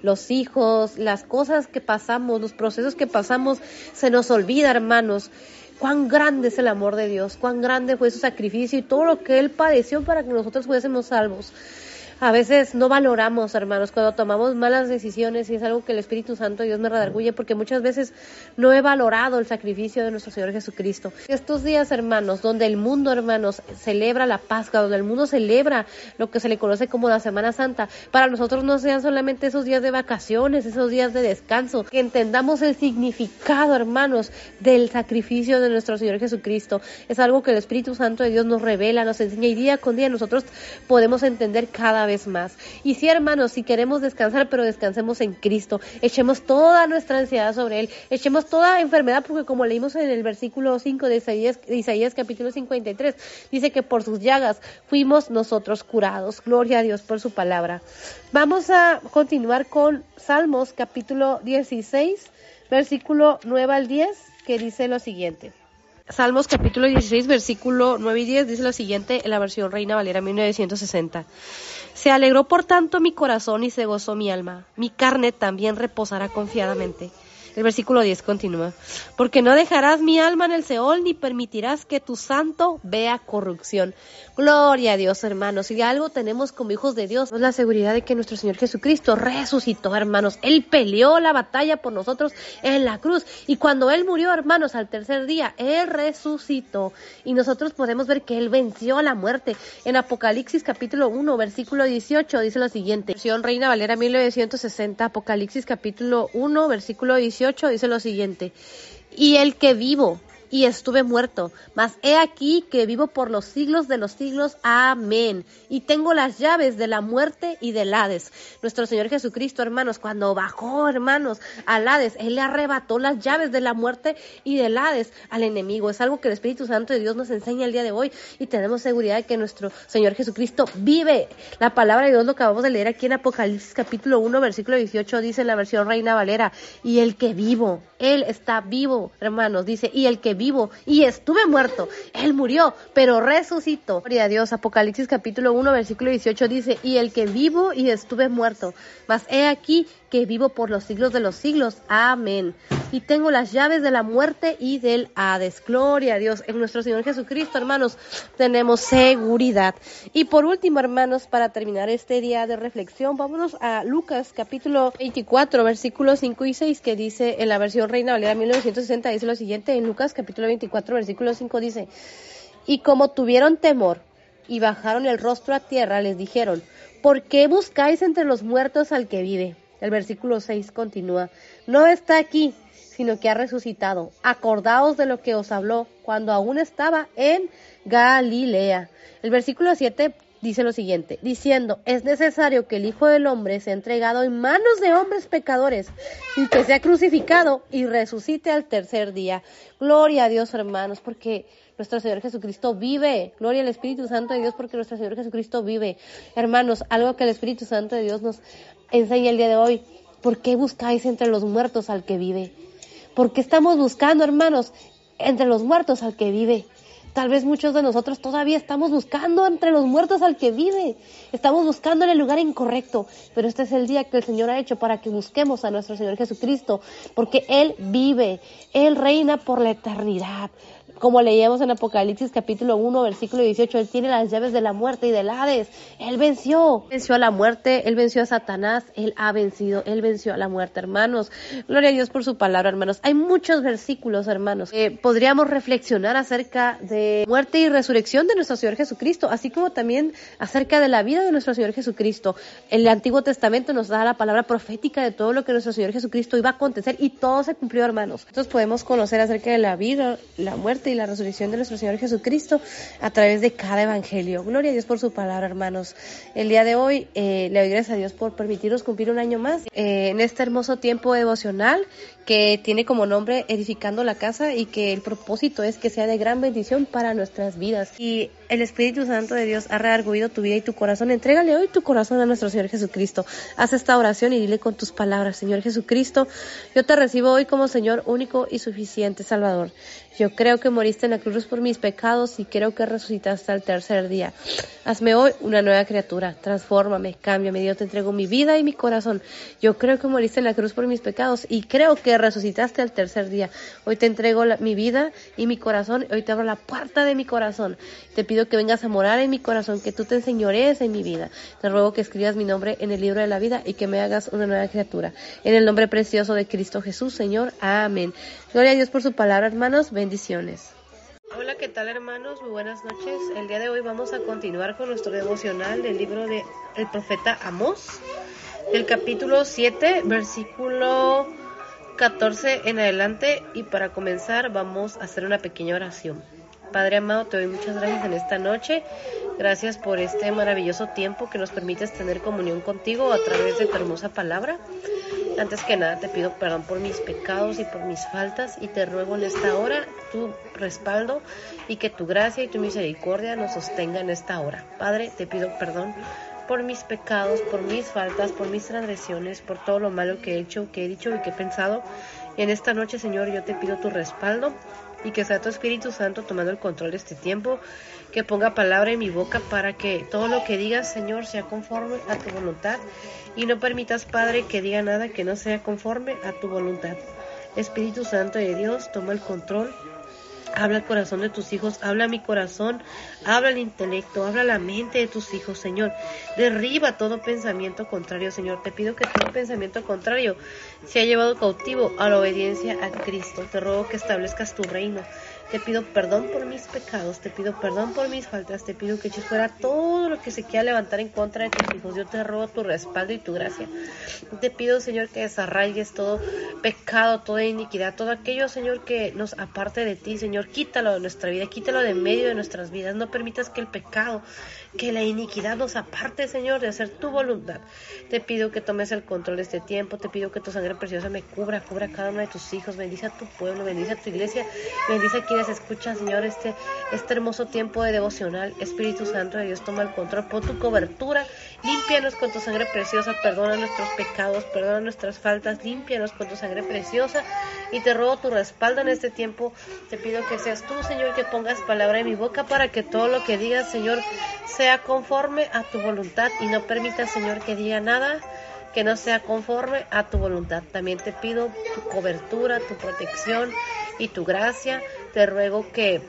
los hijos, las cosas que pasamos, los procesos que pasamos, se nos olvida, hermanos, cuán grande es el amor de Dios, cuán grande fue su sacrificio y todo lo que Él padeció para que nosotros fuésemos salvos. A veces no valoramos, hermanos, cuando tomamos malas decisiones y es algo que el Espíritu Santo Dios me redarguye porque muchas veces no he valorado el sacrificio de nuestro Señor Jesucristo. Estos días, hermanos, donde el mundo, hermanos, celebra la Pascua, donde el mundo celebra lo que se le conoce como la Semana Santa, para nosotros no sean solamente esos días de vacaciones, esos días de descanso, que entendamos el significado, hermanos, del sacrificio de nuestro Señor Jesucristo. Es algo que el Espíritu Santo de Dios nos revela, nos enseña y día con día nosotros podemos entender cada vez más. Y sí, hermanos, si queremos descansar, pero descansemos en Cristo, echemos toda nuestra ansiedad sobre Él, echemos toda enfermedad, porque como leímos en el versículo 5 de Isaías, Isaías capítulo 53, dice que por sus llagas fuimos nosotros curados. Gloria a Dios por su palabra. Vamos a continuar con Salmos capítulo 16, versículo 9 al 10, que dice lo siguiente. Salmos capítulo 16, versículo 9 y 10 dice lo siguiente en la versión Reina Valera 1960. Se alegró por tanto mi corazón y se gozó mi alma. Mi carne también reposará confiadamente el versículo 10 continúa. Porque no dejarás mi alma en el Seol ni permitirás que tu santo vea corrupción. Gloria a Dios, hermanos. Si algo tenemos como hijos de Dios, es la seguridad de que nuestro Señor Jesucristo resucitó, hermanos. Él peleó la batalla por nosotros en la cruz. Y cuando Él murió, hermanos, al tercer día, Él resucitó. Y nosotros podemos ver que Él venció la muerte. En Apocalipsis capítulo 1, versículo 18, dice lo siguiente. Reina Valera 1960, Apocalipsis capítulo 1, versículo 18 dice lo siguiente, y el que vivo y estuve muerto, mas he aquí que vivo por los siglos de los siglos. Amén. Y tengo las llaves de la muerte y del Hades. Nuestro Señor Jesucristo, hermanos, cuando bajó, hermanos, al Hades, Él le arrebató las llaves de la muerte y del Hades al enemigo. Es algo que el Espíritu Santo de Dios nos enseña el día de hoy y tenemos seguridad de que nuestro Señor Jesucristo vive. La palabra de Dios lo acabamos de leer aquí en Apocalipsis capítulo 1, versículo 18, dice en la versión Reina Valera, y el que vivo, Él está vivo, hermanos, dice, y el que vivo y estuve muerto. Él murió, pero resucitó. Gloria a Dios. Apocalipsis capítulo 1, versículo 18 dice, y el que vivo y estuve muerto. Mas he aquí que vivo por los siglos de los siglos. Amén. Y tengo las llaves de la muerte y del Hades. Gloria a Dios. En nuestro Señor Jesucristo, hermanos, tenemos seguridad. Y por último, hermanos, para terminar este día de reflexión, vámonos a Lucas capítulo 24, versículos 5 y 6, que dice en la versión Reina Valera 1960, dice lo siguiente, en Lucas capítulo 24, versículo 5 dice, y como tuvieron temor y bajaron el rostro a tierra, les dijeron, ¿por qué buscáis entre los muertos al que vive? El versículo 6 continúa, no está aquí, sino que ha resucitado. Acordaos de lo que os habló cuando aún estaba en Galilea. El versículo 7 dice lo siguiente, diciendo, es necesario que el Hijo del Hombre sea entregado en manos de hombres pecadores y que sea crucificado y resucite al tercer día. Gloria a Dios, hermanos, porque nuestro Señor Jesucristo vive. Gloria al Espíritu Santo de Dios porque nuestro Señor Jesucristo vive. Hermanos, algo que el Espíritu Santo de Dios nos enseña el día de hoy. ¿Por qué buscáis entre los muertos al que vive? ¿Por qué estamos buscando, hermanos, entre los muertos al que vive. Tal vez muchos de nosotros todavía estamos buscando entre los muertos al que vive. Estamos buscando en el lugar incorrecto. Pero este es el día que el Señor ha hecho para que busquemos a nuestro Señor Jesucristo. Porque Él vive. Él reina por la eternidad. Como leíamos en Apocalipsis capítulo 1, versículo 18, Él tiene las llaves de la muerte y del Hades. Él venció, venció a la muerte, Él venció a Satanás, Él ha vencido, Él venció a la muerte, hermanos. Gloria a Dios por su palabra, hermanos. Hay muchos versículos, hermanos. que podríamos reflexionar acerca de muerte y resurrección de nuestro Señor Jesucristo, así como también acerca de la vida de nuestro Señor Jesucristo. El Antiguo Testamento nos da la palabra profética de todo lo que nuestro Señor Jesucristo iba a acontecer y todo se cumplió, hermanos. Entonces podemos conocer acerca de la vida, la muerte y la resurrección de nuestro Señor Jesucristo a través de cada evangelio. Gloria a Dios por su palabra, hermanos. El día de hoy eh, le doy gracias a Dios por permitirnos cumplir un año más eh, en este hermoso tiempo devocional que tiene como nombre Edificando la Casa y que el propósito es que sea de gran bendición para nuestras vidas. Y el Espíritu Santo de Dios ha rearguido tu vida y tu corazón. Entrégale hoy tu corazón a nuestro Señor Jesucristo. Haz esta oración y dile con tus palabras, Señor Jesucristo, yo te recibo hoy como Señor único y suficiente Salvador. Yo creo que moriste en la cruz por mis pecados y creo que resucitaste al tercer día. Hazme hoy una nueva criatura, transfórmame, cámbiame, Dios te entrego mi vida y mi corazón. Yo creo que moriste en la cruz por mis pecados y creo que resucitaste al tercer día. Hoy te entrego mi vida y mi corazón, hoy te abro la puerta de mi corazón. Te pido que vengas a morar en mi corazón, que tú te enseñorees en mi vida. Te ruego que escribas mi nombre en el libro de la vida y que me hagas una nueva criatura. En el nombre precioso de Cristo Jesús, Señor. Amén. Gloria a Dios por su palabra, hermanos. Bendiciones. Hola, ¿qué tal hermanos? Muy buenas noches. El día de hoy vamos a continuar con nuestro devocional del libro de profeta Amós, del capítulo 7, versículo 14 en adelante. Y para comenzar vamos a hacer una pequeña oración. Padre amado, te doy muchas gracias en esta noche. Gracias por este maravilloso tiempo que nos permites tener comunión contigo a través de tu hermosa palabra. Antes que nada te pido perdón por mis pecados y por mis faltas y te ruego en esta hora tu respaldo y que tu gracia y tu misericordia nos sostenga en esta hora. Padre, te pido perdón por mis pecados, por mis faltas, por mis transgresiones, por todo lo malo que he hecho, que he dicho y que he pensado. Y en esta noche, Señor, yo te pido tu respaldo y que sea tu Espíritu Santo tomando el control de este tiempo, que ponga palabra en mi boca para que todo lo que digas, Señor, sea conforme a tu voluntad y no permitas, Padre, que diga nada que no sea conforme a tu voluntad. Espíritu Santo de Dios, toma el control Habla el corazón de tus hijos, habla mi corazón, habla el intelecto, habla la mente de tus hijos, Señor. Derriba todo pensamiento contrario, Señor. Te pido que todo pensamiento contrario sea llevado cautivo a la obediencia a Cristo. Te ruego que establezcas tu reino. Te pido perdón por mis pecados, te pido perdón por mis faltas, te pido que eches fuera todo lo que se quiera levantar en contra de tus hijos. Yo te robo tu respaldo y tu gracia. Te pido, Señor, que desarraigues todo pecado, toda iniquidad, todo aquello, Señor, que nos aparte de ti, Señor. Quítalo de nuestra vida, quítalo de medio de nuestras vidas. No permitas que el pecado, que la iniquidad nos aparte, Señor, de hacer tu voluntad. Te pido que tomes el control de este tiempo, te pido que tu sangre preciosa me cubra, cubra a cada uno de tus hijos, bendice a tu pueblo, bendice a tu iglesia, bendice a quienes escuchan, Señor, este, este hermoso tiempo de devocional. Espíritu Santo de Dios, toma el control, pon tu cobertura, límpianos con tu sangre preciosa, perdona nuestros pecados, perdona nuestras faltas, límpianos con tu sangre preciosa y te robo tu respaldo en este tiempo. Te pido que seas tú, Señor, que pongas palabra en mi boca para que todo lo que digas, Señor, sea conforme a tu voluntad y no permita, Señor, que diga nada que no sea conforme a tu voluntad. También te pido tu cobertura, tu protección y tu gracia. Te ruego que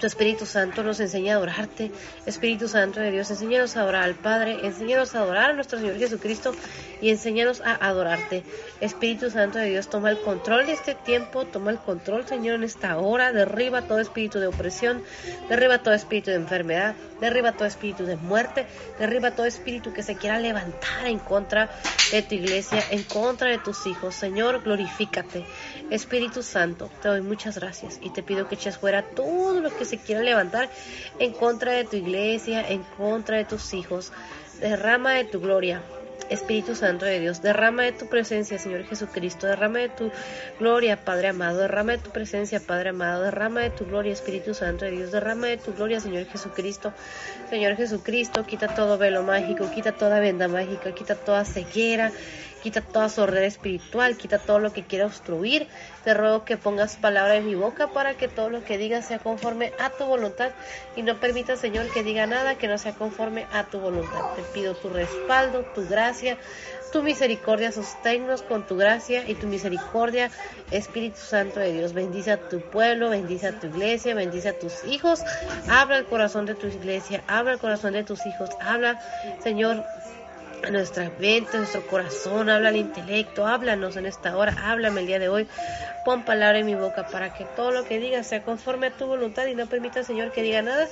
tu Espíritu Santo nos enseñe a adorarte. Espíritu Santo de Dios, enséñanos a adorar al Padre, enséñanos a adorar a nuestro Señor Jesucristo y enséñanos a adorarte. Espíritu Santo de Dios, toma el control de este tiempo, toma el control, Señor, en esta hora. Derriba todo espíritu de opresión, derriba todo espíritu de enfermedad, derriba todo espíritu de muerte, derriba todo espíritu que se quiera levantar en contra de tu iglesia, en contra de tus hijos. Señor, glorifícate. Espíritu Santo, te doy muchas gracias y te pido que eches fuera todo lo que se quiera levantar en contra de tu iglesia, en contra de tus hijos. Derrama de tu gloria Espíritu Santo de Dios, derrama de tu presencia, Señor Jesucristo, derrama de tu gloria, Padre amado, derrama de tu presencia, Padre amado, derrama de tu gloria, Espíritu Santo de Dios, derrama de tu gloria, Señor Jesucristo, Señor Jesucristo, quita todo velo mágico, quita toda venda mágica, quita toda ceguera, quita toda sordera espiritual, quita todo lo que quiera obstruir. Te ruego que pongas palabra en mi boca para que todo lo que diga sea conforme a tu voluntad y no permita, Señor, que diga nada que no sea conforme a tu voluntad. Te pido tu respaldo, tu gracia, tu misericordia, sosténnos con tu gracia y tu misericordia, Espíritu Santo de Dios. Bendice a tu pueblo, bendice a tu iglesia, bendice a tus hijos. Habla el corazón de tu iglesia, habla el corazón de tus hijos, habla, Señor, nuestra mente, nuestro corazón, habla al intelecto, háblanos en esta hora, háblame el día de hoy, pon palabra en mi boca para que todo lo que diga sea conforme a tu voluntad y no permita, Señor, que diga nada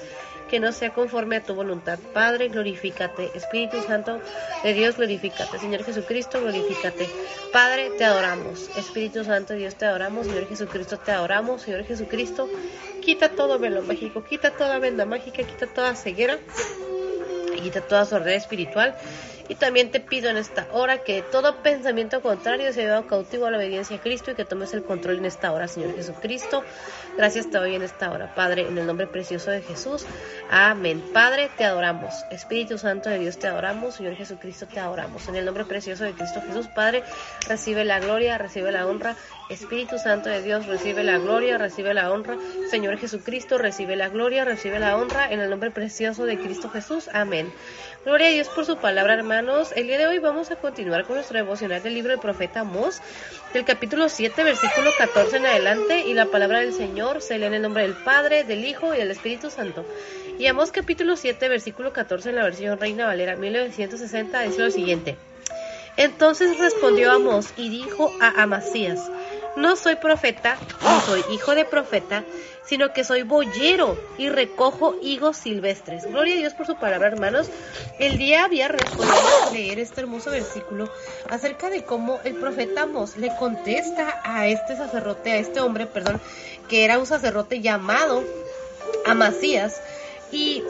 que no sea conforme a tu voluntad. Padre, glorifícate. Espíritu Santo de Dios, glorifícate. Señor Jesucristo, glorifícate. Padre, te adoramos. Espíritu Santo de Dios, te adoramos. Señor Jesucristo, te adoramos. Señor Jesucristo, quita todo velo mágico, quita toda venda mágica, quita toda ceguera, quita toda sordera espiritual y también te pido en esta hora que todo pensamiento contrario sea llevado cautivo a la obediencia a Cristo y que tomes el control en esta hora, Señor Jesucristo. Gracias te doy en esta hora, Padre, en el nombre precioso de Jesús. Amén. Padre, te adoramos. Espíritu Santo de Dios, te adoramos. Señor Jesucristo, te adoramos. En el nombre precioso de Cristo Jesús, Padre, recibe la gloria, recibe la honra. Espíritu Santo de Dios, recibe la gloria, recibe la honra. Señor Jesucristo, recibe la gloria, recibe la honra. En el nombre precioso de Cristo Jesús. Amén. Gloria a Dios por su palabra, hermanos. El día de hoy vamos a continuar con nuestro devocional del libro del profeta Amós, del capítulo 7, versículo 14 en adelante. Y la palabra del Señor se lee en el nombre del Padre, del Hijo y del Espíritu Santo. Y Amós capítulo 7, versículo 14 en la versión Reina Valera 1960 dice lo siguiente. Entonces respondió Amós y dijo a Amasías, no soy profeta, ni soy hijo de profeta, sino que soy boyero y recojo higos silvestres. Gloria a Dios por su palabra, hermanos. El día respondido a leer este hermoso versículo acerca de cómo el profeta Amos le contesta a este sacerdote, a este hombre, perdón, que era un sacerdote llamado Amasías. Y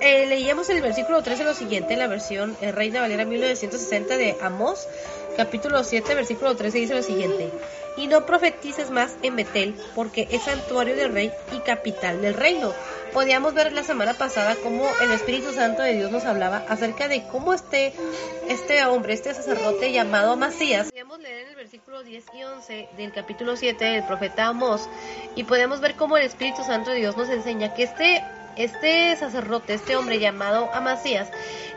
eh, leíamos el versículo 13 lo siguiente en la versión eh, Reina Valera 1960 de Amos, capítulo 7, versículo 13 dice lo siguiente y no profetices más en Betel, porque es santuario del rey y capital del reino. Podíamos ver la semana pasada cómo el Espíritu Santo de Dios nos hablaba acerca de cómo este, este hombre, este sacerdote llamado Amasías, podíamos leer en el versículo 10 y 11 del capítulo 7 del profeta Amós, y podemos ver cómo el Espíritu Santo de Dios nos enseña que este este sacerdote, este hombre llamado Amasías,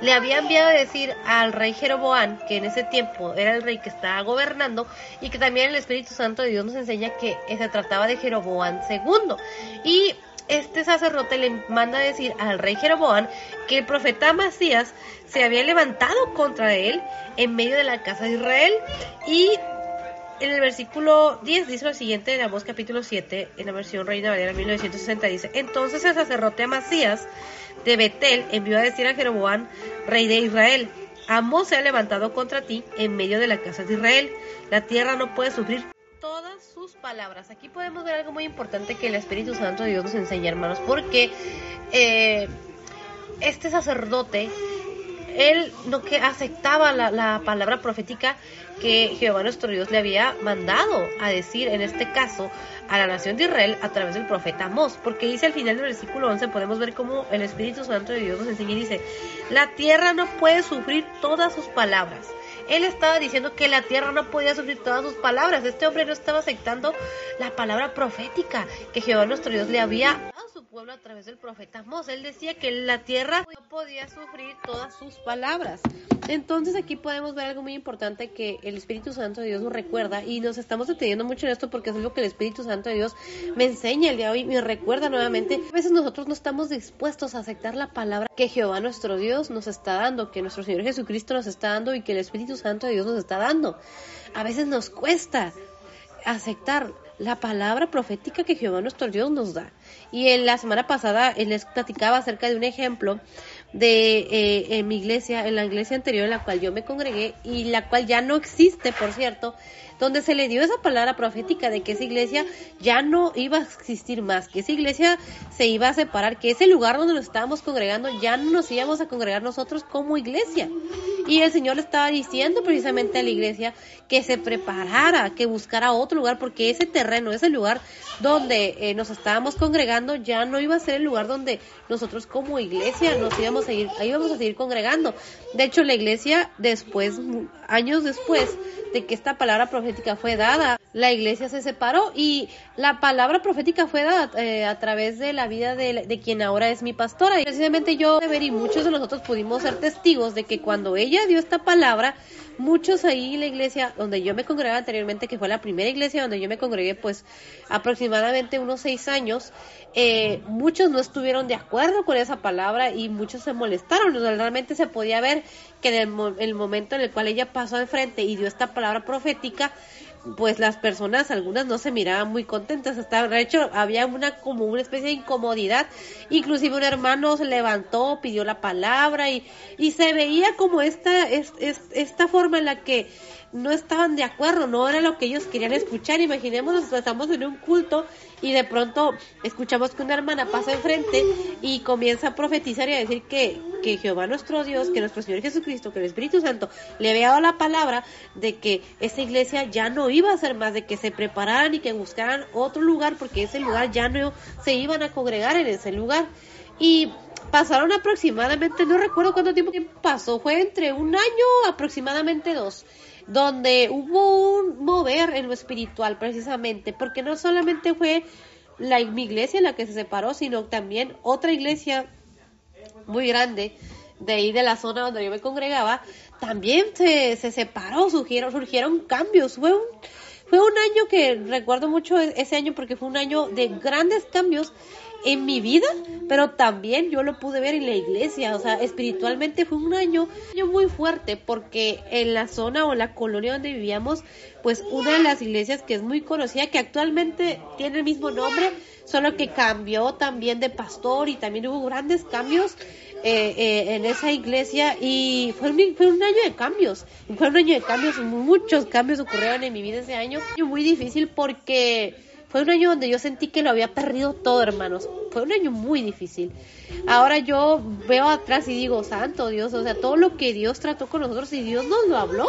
le había enviado a decir al rey Jeroboán, que en ese tiempo era el rey que estaba gobernando, y que también el Espíritu Santo de Dios nos enseña que se trataba de Jeroboán II. Y este sacerdote le manda a decir al rey Jeroboán que el profeta Amasías se había levantado contra él en medio de la casa de Israel y en el versículo 10 dice lo siguiente en Amós capítulo 7, en la versión Reina Valera 1960, dice, entonces el sacerdote Amasías de Betel envió a decir a Jeroboam, rey de Israel, Amós se ha levantado contra ti en medio de la casa de Israel, la tierra no puede sufrir todas sus palabras. Aquí podemos ver algo muy importante que el Espíritu Santo de Dios nos enseña, hermanos, porque eh, este sacerdote él no que aceptaba la, palabra profética que Jehová nuestro Dios le había mandado a decir, en este caso, a la nación de Israel a través del profeta Amós, porque dice al final del versículo 11, podemos ver cómo el Espíritu Santo de Dios nos enseña y dice, la tierra no puede sufrir todas sus palabras. Él estaba diciendo que la tierra no podía sufrir todas sus palabras. Este hombre no estaba aceptando la palabra profética que Jehová nuestro Dios le había pueblo a través del profeta Mos. Él decía que la tierra no podía sufrir todas sus palabras. Entonces aquí podemos ver algo muy importante que el Espíritu Santo de Dios nos recuerda y nos estamos deteniendo mucho en esto porque es algo que el Espíritu Santo de Dios me enseña el día de hoy, me recuerda nuevamente. A veces nosotros no estamos dispuestos a aceptar la palabra que Jehová nuestro Dios nos está dando, que nuestro Señor Jesucristo nos está dando y que el Espíritu Santo de Dios nos está dando. A veces nos cuesta aceptar la palabra profética que Jehová nuestro Dios nos da. Y en la semana pasada les platicaba acerca de un ejemplo de eh, en mi iglesia, en la iglesia anterior en la cual yo me congregué y la cual ya no existe, por cierto, donde se le dio esa palabra profética de que esa iglesia ya no iba a existir más, que esa iglesia se iba a separar, que ese lugar donde nos estábamos congregando ya no nos íbamos a congregar nosotros como iglesia. Y el Señor le estaba diciendo precisamente a la iglesia que se preparara, que buscara otro lugar, porque ese terreno, ese lugar donde eh, nos estábamos congregando, ya no iba a ser el lugar donde nosotros como iglesia nos íbamos a ir, ahí íbamos a seguir congregando. De hecho, la iglesia después, años después de que esta palabra profética fue dada, la iglesia se separó y la palabra profética fue dada eh, a través de la vida de, de, quien ahora es mi pastora. Y precisamente yo, y muchos de nosotros pudimos ser testigos de que cuando ella dio esta palabra, muchos ahí en la iglesia donde yo me congregaba anteriormente, que fue la primera iglesia donde yo me congregué, pues aproximadamente unos seis años, eh, muchos no estuvieron de acuerdo con esa palabra y muchos se molestaron. Realmente se podía ver que en el, el momento en el cual ella pasó de frente y dio esta palabra profética, pues las personas, algunas no se miraban muy contentas, hasta de hecho había una como una especie de incomodidad, inclusive un hermano se levantó, pidió la palabra y, y se veía como esta, es, esta forma en la que no estaban de acuerdo, no era lo que ellos querían escuchar. Imaginemos, estamos en un culto y de pronto escuchamos que una hermana pasa enfrente y comienza a profetizar y a decir que, que Jehová nuestro Dios, que nuestro Señor Jesucristo, que el Espíritu Santo le había dado la palabra de que esa iglesia ya no iba a ser más, de que se prepararan y que buscaran otro lugar porque ese lugar ya no se iban a congregar en ese lugar. Y pasaron aproximadamente, no recuerdo cuánto tiempo pasó, fue entre un año, aproximadamente dos donde hubo un mover en lo espiritual precisamente, porque no solamente fue la, mi iglesia la que se separó, sino también otra iglesia muy grande de ahí de la zona donde yo me congregaba, también se, se separó, surgieron, surgieron cambios, fue un, fue un año que recuerdo mucho e-, ese año porque fue un año de grandes cambios en mi vida, pero también yo lo pude ver en la iglesia, o sea, espiritualmente fue un año, muy fuerte porque en la zona o la colonia donde vivíamos, pues una de las iglesias que es muy conocida, que actualmente tiene el mismo nombre, solo que cambió también de pastor y también hubo grandes cambios eh, eh, en esa iglesia. Y fue un, fue un año de cambios, fue un año de cambios, muchos cambios ocurrieron en mi vida ese año, muy difícil porque fue un año donde yo sentí que lo había perdido todo, hermanos. Fue un año muy difícil. Ahora yo veo atrás y digo, santo Dios, o sea, todo lo que Dios trató con nosotros y Dios nos lo habló.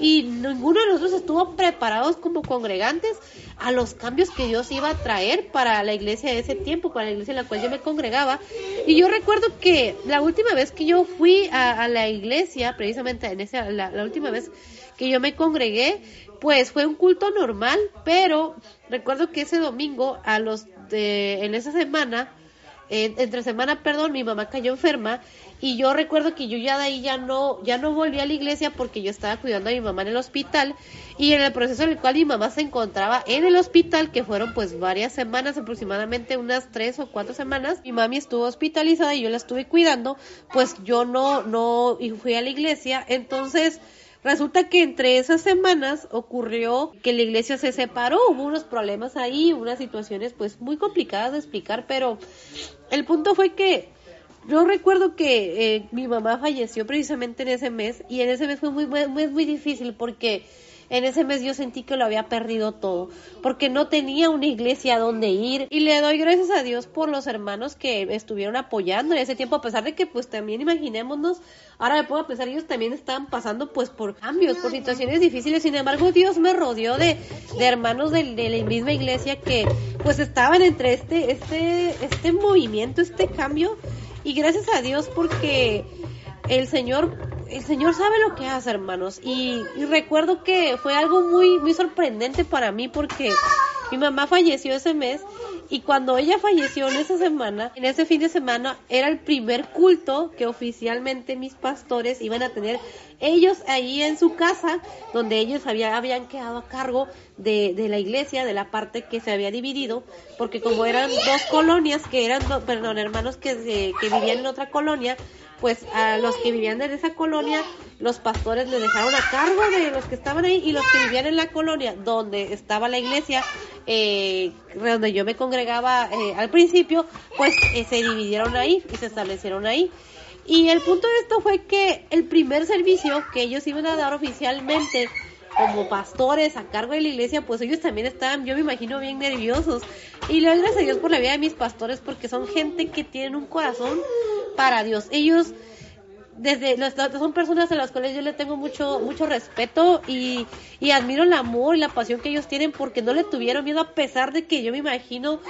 Y ninguno de nosotros estuvo preparados como congregantes a los cambios que Dios iba a traer para la iglesia de ese tiempo, para la iglesia en la cual yo me congregaba. Y yo recuerdo que la última vez que yo fui a, la iglesia, precisamente en esa, la última vez que yo me congregué, pues fue un culto normal, pero recuerdo que ese domingo, a los de, en esa semana, entre semana, perdón, mi mamá cayó enferma y yo recuerdo que yo ya de ahí ya no, ya no volví a la iglesia porque yo estaba cuidando a mi mamá en el hospital y en el proceso en el cual mi mamá se encontraba en el hospital, que fueron pues varias semanas, aproximadamente unas tres o cuatro semanas, mi mami estuvo hospitalizada y yo la estuve cuidando, pues yo no, no fui a la iglesia, entonces Resulta que entre esas semanas ocurrió que la iglesia se separó, hubo unos problemas ahí, unas situaciones pues muy complicadas de explicar, pero el punto fue que yo recuerdo que eh, mi mamá falleció precisamente en ese mes y en ese mes fue muy, muy, muy difícil porque en ese mes yo sentí que lo había perdido todo, porque no tenía una iglesia donde ir. Y le doy gracias a Dios por los hermanos que estuvieron apoyando en ese tiempo, a pesar de que pues también imaginémonos, ahora me puedo pensar, ellos también estaban pasando pues por cambios, por situaciones difíciles. Sin embargo, Dios me rodeó de, de hermanos de, de la misma iglesia que pues estaban entre este, este, este movimiento, este cambio. Y gracias a Dios porque el Señor, el Señor sabe lo que hace, hermanos. Y, recuerdo que fue algo muy, muy sorprendente para mí porque mi mamá falleció ese mes y cuando ella falleció en esa semana, en ese fin de semana, era el primer culto que oficialmente mis pastores iban a tener ellos ahí en su casa, donde ellos había, habían quedado a cargo de, de, la iglesia, de la parte que se había dividido, porque como eran dos colonias, que eran, perdón, hermanos que, que vivían en otra colonia, pues a los que vivían en esa colonia, los pastores le dejaron a cargo de los que estaban ahí y los que vivían en la colonia donde estaba la iglesia, eh, donde yo me congregaba eh, al principio, pues eh, se dividieron ahí y se establecieron ahí. Y el punto de esto fue que el primer servicio que ellos iban a dar oficialmente como pastores a cargo de la iglesia, pues ellos también estaban, yo me imagino, bien nerviosos. Y le doy gracias a Dios por la vida de mis pastores porque son gente que tienen un corazón para Dios. Ellos desde son personas a las cuales yo le tengo mucho mucho respeto y, y, admiro el amor y la pasión que ellos tienen porque no le tuvieron miedo a pesar de que yo me imagino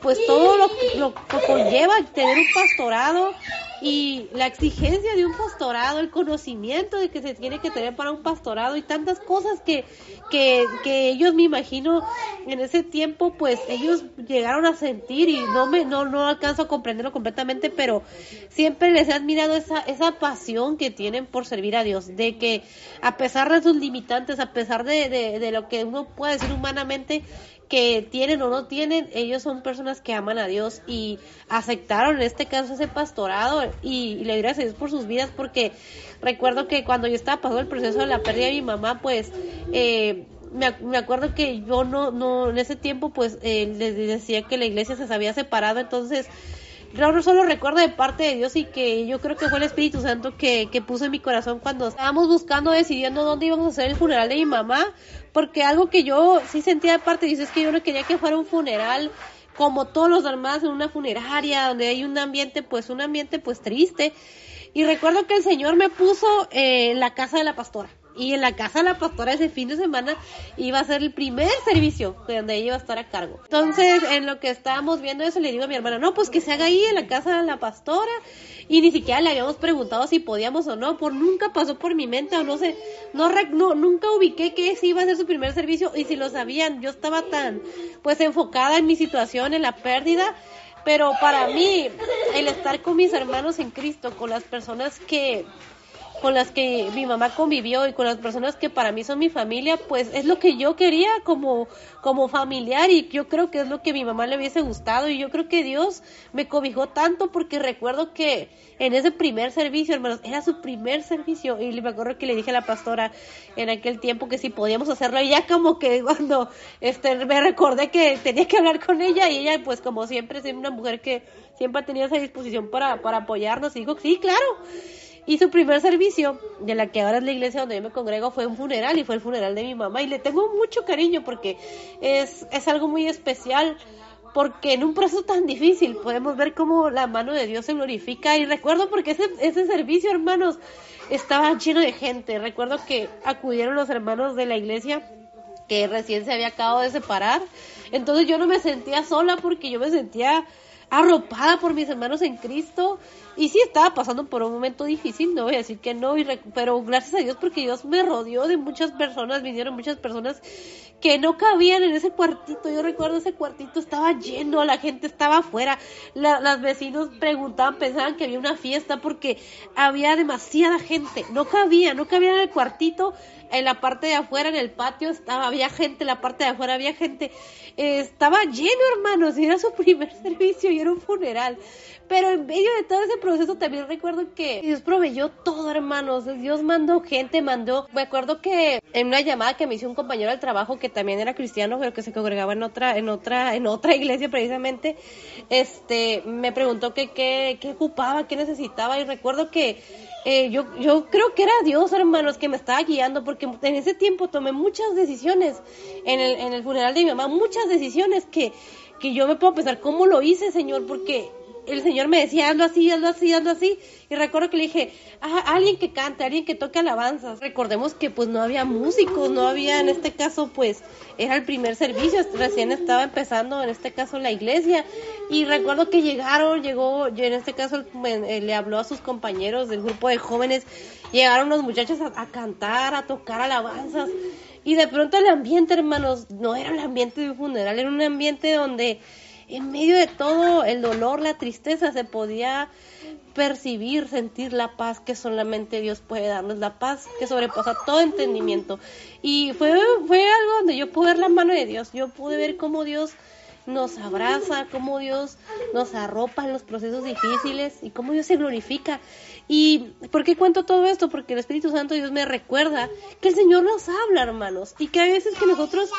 pues todo lo, lo que conlleva tener un pastorado y la exigencia de un pastorado, el conocimiento de que se tiene que tener para un pastorado y tantas cosas que, que, que ellos me imagino en ese tiempo pues ellos llegaron a sentir y no me no, no alcanzo a comprenderlo completamente pero siempre les he admirado esa, esa pasión que tienen por servir a Dios de que a pesar de sus limitantes a pesar de, de, de lo que uno puede decir humanamente que tienen o no tienen, ellos son personas que aman a Dios y aceptaron en este caso ese pastorado y, le doy gracias por sus vidas porque recuerdo que cuando yo estaba pasando el proceso de la pérdida de mi mamá, pues eh, me, acuerdo que yo no, no, en ese tiempo pues eh, les decía que la iglesia se había separado, entonces no solo recuerdo de parte de Dios y que yo creo que fue el Espíritu Santo que, que puso en mi corazón cuando estábamos buscando, decidiendo dónde íbamos a hacer el funeral de mi mamá, porque algo que yo sí sentía de parte de Dios es que yo no quería que fuera un funeral como todos los demás en una funeraria donde hay un ambiente pues un ambiente pues triste. Y recuerdo que el Señor me puso en la casa de la pastora y en la casa de la pastora ese fin de semana iba a ser el primer servicio donde ella iba a estar a cargo. Entonces, en lo que estábamos viendo eso, le digo a mi hermana, no, pues que se haga ahí en la casa de la pastora. Y ni siquiera le habíamos preguntado si podíamos o no, por nunca pasó por mi mente o no sé, no, no nunca ubiqué que ese iba a ser su primer servicio y si lo sabían, yo estaba tan pues enfocada en mi situación, en la pérdida, pero para mí el estar con mis hermanos en Cristo, con las personas que con las que mi mamá convivió y con las personas que para mí son mi familia, pues es lo que yo quería como, como familiar y yo creo que es lo que a mi mamá le hubiese gustado y yo creo que Dios me cobijó tanto porque recuerdo que en ese primer servicio, hermanos, era su primer servicio y me acuerdo que le dije a la pastora en aquel tiempo que si podíamos hacerlo y ya como que cuando este me recordé que tenía que hablar con ella y ella pues como siempre es una mujer que siempre ha tenido esa disposición para, para apoyarnos y dijo, sí, claro. Y su primer servicio, de la que ahora es la iglesia donde yo me congrego, fue un funeral y fue el funeral de mi mamá. Y le tengo mucho cariño porque es, es algo muy especial. Porque en un proceso tan difícil podemos ver cómo la mano de Dios se glorifica. Y recuerdo porque ese, ese servicio, hermanos, estaba lleno de gente. Recuerdo que acudieron los hermanos de la iglesia que recién se había acabado de separar. Entonces yo no me sentía sola porque yo me sentía arropada por mis hermanos en Cristo. Y sí estaba pasando por un momento difícil, no voy a decir que no, pero gracias a Dios porque Dios me rodeó de muchas personas, vinieron muchas personas que no cabían en ese cuartito. Yo recuerdo ese cuartito estaba lleno, la gente estaba afuera, las vecinos preguntaban, pensaban que había una fiesta porque había demasiada gente, no cabía, no cabía en el cuartito, en la parte de afuera, en el patio, estaba, había gente, en la parte de afuera había gente, estaba lleno, hermanos, y era su primer (laughs) servicio y era un funeral. Pero en medio de todo ese proceso también recuerdo que Dios proveyó todo, hermanos. Dios mandó gente, mandó. Me acuerdo que en una llamada que me hizo un compañero del trabajo que también era cristiano, pero que se congregaba en otra, en otra, en otra (laughs) iglesia precisamente, este, me preguntó que qué, qué ocupaba, qué necesitaba. Y recuerdo que eh, yo, yo creo que era Dios, hermanos, que me estaba guiando, porque en ese tiempo tomé muchas decisiones en el, en el funeral de mi mamá, muchas decisiones que, que yo me puedo pensar, ¿cómo lo hice, Señor? Porque el Señor me decía, hazlo así, hazlo así, hazlo así. Y recuerdo que le dije, ah, alguien que cante, alguien que toque alabanzas. Recordemos que pues no había músicos, no había, en este caso pues era el primer servicio, recién estaba empezando, en este caso la iglesia. Y recuerdo que llegaron, llegó, yo en este caso eh, le habló a sus compañeros del grupo de jóvenes, llegaron los muchachos a, a cantar, a tocar alabanzas. Y de pronto el ambiente, hermanos, no era el ambiente de un funeral, era un ambiente donde en medio de todo el dolor, la tristeza, se podía percibir, sentir la paz que solamente Dios puede darnos, la paz que sobrepasa todo entendimiento. Y fue, fue algo donde yo pude ver la mano de Dios, yo pude ver cómo Dios nos abraza, cómo Dios nos arropa en los procesos difíciles y cómo Dios se glorifica. ¿Y por qué cuento todo esto? Porque el Espíritu Santo Dios me recuerda que el Señor nos habla, hermanos, y que a veces que nosotros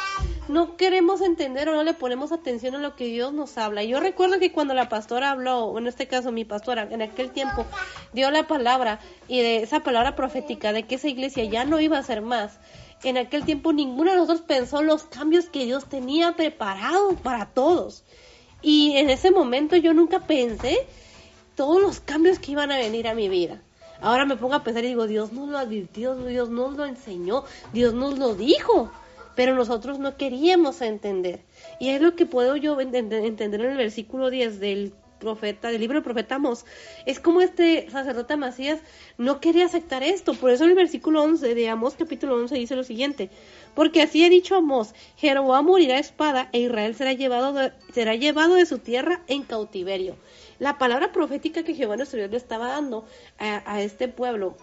no queremos entender o no le ponemos atención a lo que Dios nos habla. Yo recuerdo que cuando la pastora habló, en este caso mi pastora, en aquel tiempo dio la palabra y de esa palabra profética de que esa iglesia ya no iba a ser más en aquel tiempo ninguno de nosotros pensó los cambios que Dios tenía preparados para todos. Y en ese momento yo nunca pensé todos los cambios que iban a venir a mi vida. ahora me pongo a pensar y digo, Dios nos lo advirtió, Dios nos lo enseñó, Dios nos lo dijo, pero nosotros no queríamos entender. Y es lo que puedo yo entender en el versículo 10 del profeta, del libro del profeta Amós, es como este sacerdote Macías no quería aceptar esto. Por eso el versículo 11 de Amós capítulo 11 dice lo siguiente, porque así ha dicho Amós, Jeroboam morirá a espada e Israel será llevado de, será llevado de su tierra en cautiverio. La palabra profética que Jehová nuestro Dios le estaba dando a este pueblo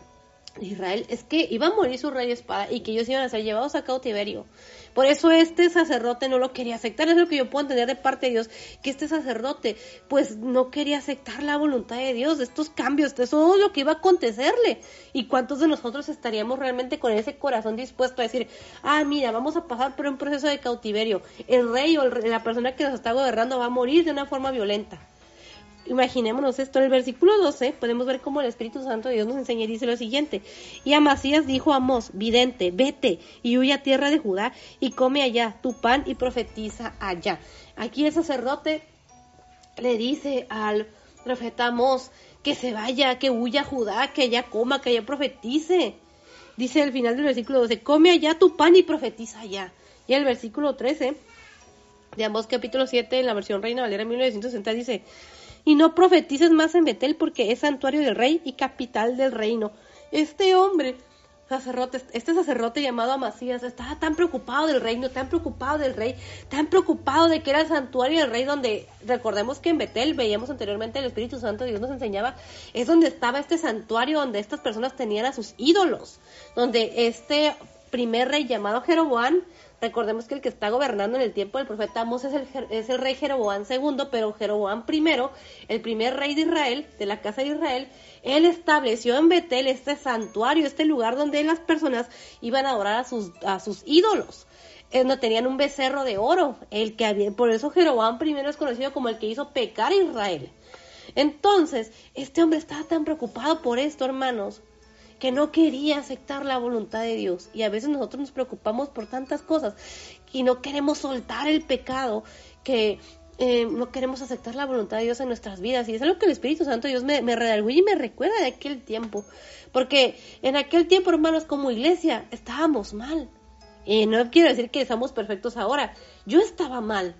de Israel es que iba a morir su rey espada y que ellos iban a ser llevados a cautiverio. Por eso este sacerdote no lo quería aceptar. Es lo que yo puedo entender de parte de Dios, que este sacerdote pues no quería aceptar la voluntad de Dios, estos cambios, de todo lo que iba a acontecerle. ¿Y cuántos de nosotros estaríamos realmente con ese corazón dispuesto a decir, ah, mira, vamos a pasar por un proceso de cautiverio? El rey o la persona que nos está gobernando va a morir de una forma violenta. Imaginémonos esto, en el versículo 12 podemos ver cómo el Espíritu Santo de Dios nos enseña y dice lo siguiente, y Amasías dijo a Amós, vidente, vete y huye a tierra de Judá y come allá tu pan y profetiza allá. Aquí el sacerdote le dice al profeta Amós que se vaya, que huya a Judá, que allá coma, que allá profetice. Dice al final del versículo 12, come allá tu pan y profetiza allá. Y el versículo 13 de Amós capítulo 7 en la versión Reina Valera 1960 dice, y no profetices más en Betel porque es santuario del rey y capital del reino. Este hombre, sacerdote, este sacerdote llamado Amasías, estaba tan preocupado del reino, tan preocupado del rey, tan preocupado de que era el santuario del rey donde, recordemos que en Betel, veíamos anteriormente el Espíritu Santo, Dios nos enseñaba, es donde estaba este santuario donde estas personas tenían a sus ídolos, donde este primer rey llamado Jeroboam Recordemos que el que está gobernando en el tiempo del profeta Amos es el, es el rey Jeroboam II, pero Jeroboam I, el primer rey de Israel, de la casa de Israel, él estableció en Betel este santuario, este lugar donde las personas iban a adorar a sus, a sus ídolos. Eh, no tenían un becerro de oro, el que había, por eso Jeroboam I es conocido como el que hizo pecar a Israel. Entonces, este hombre estaba tan preocupado por esto, hermanos, que no quería aceptar la voluntad de Dios. Y a veces nosotros nos preocupamos por tantas cosas y no queremos soltar el pecado que eh, no queremos aceptar la voluntad de Dios en nuestras vidas. Y es algo que el Espíritu Santo Dios me, me y me recuerda de aquel tiempo. Porque en aquel tiempo, hermanos, como iglesia, estábamos mal. Y no quiero decir que somos perfectos ahora. Yo estaba mal.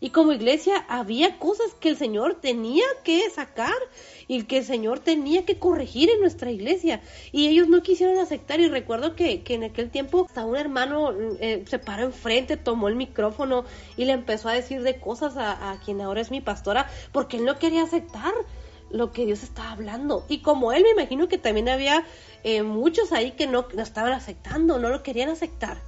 Y como iglesia había cosas que el Señor tenía que sacar y que el Señor tenía que corregir en nuestra iglesia. Y ellos no quisieron aceptar. Y recuerdo que, en aquel tiempo hasta un hermano eh, se paró enfrente, tomó el micrófono y le empezó a decir de cosas a, quien ahora es mi pastora, porque él no quería aceptar lo que Dios estaba hablando. Y como él, me imagino que también había eh, muchos ahí que no, no estaban aceptando, no lo querían aceptar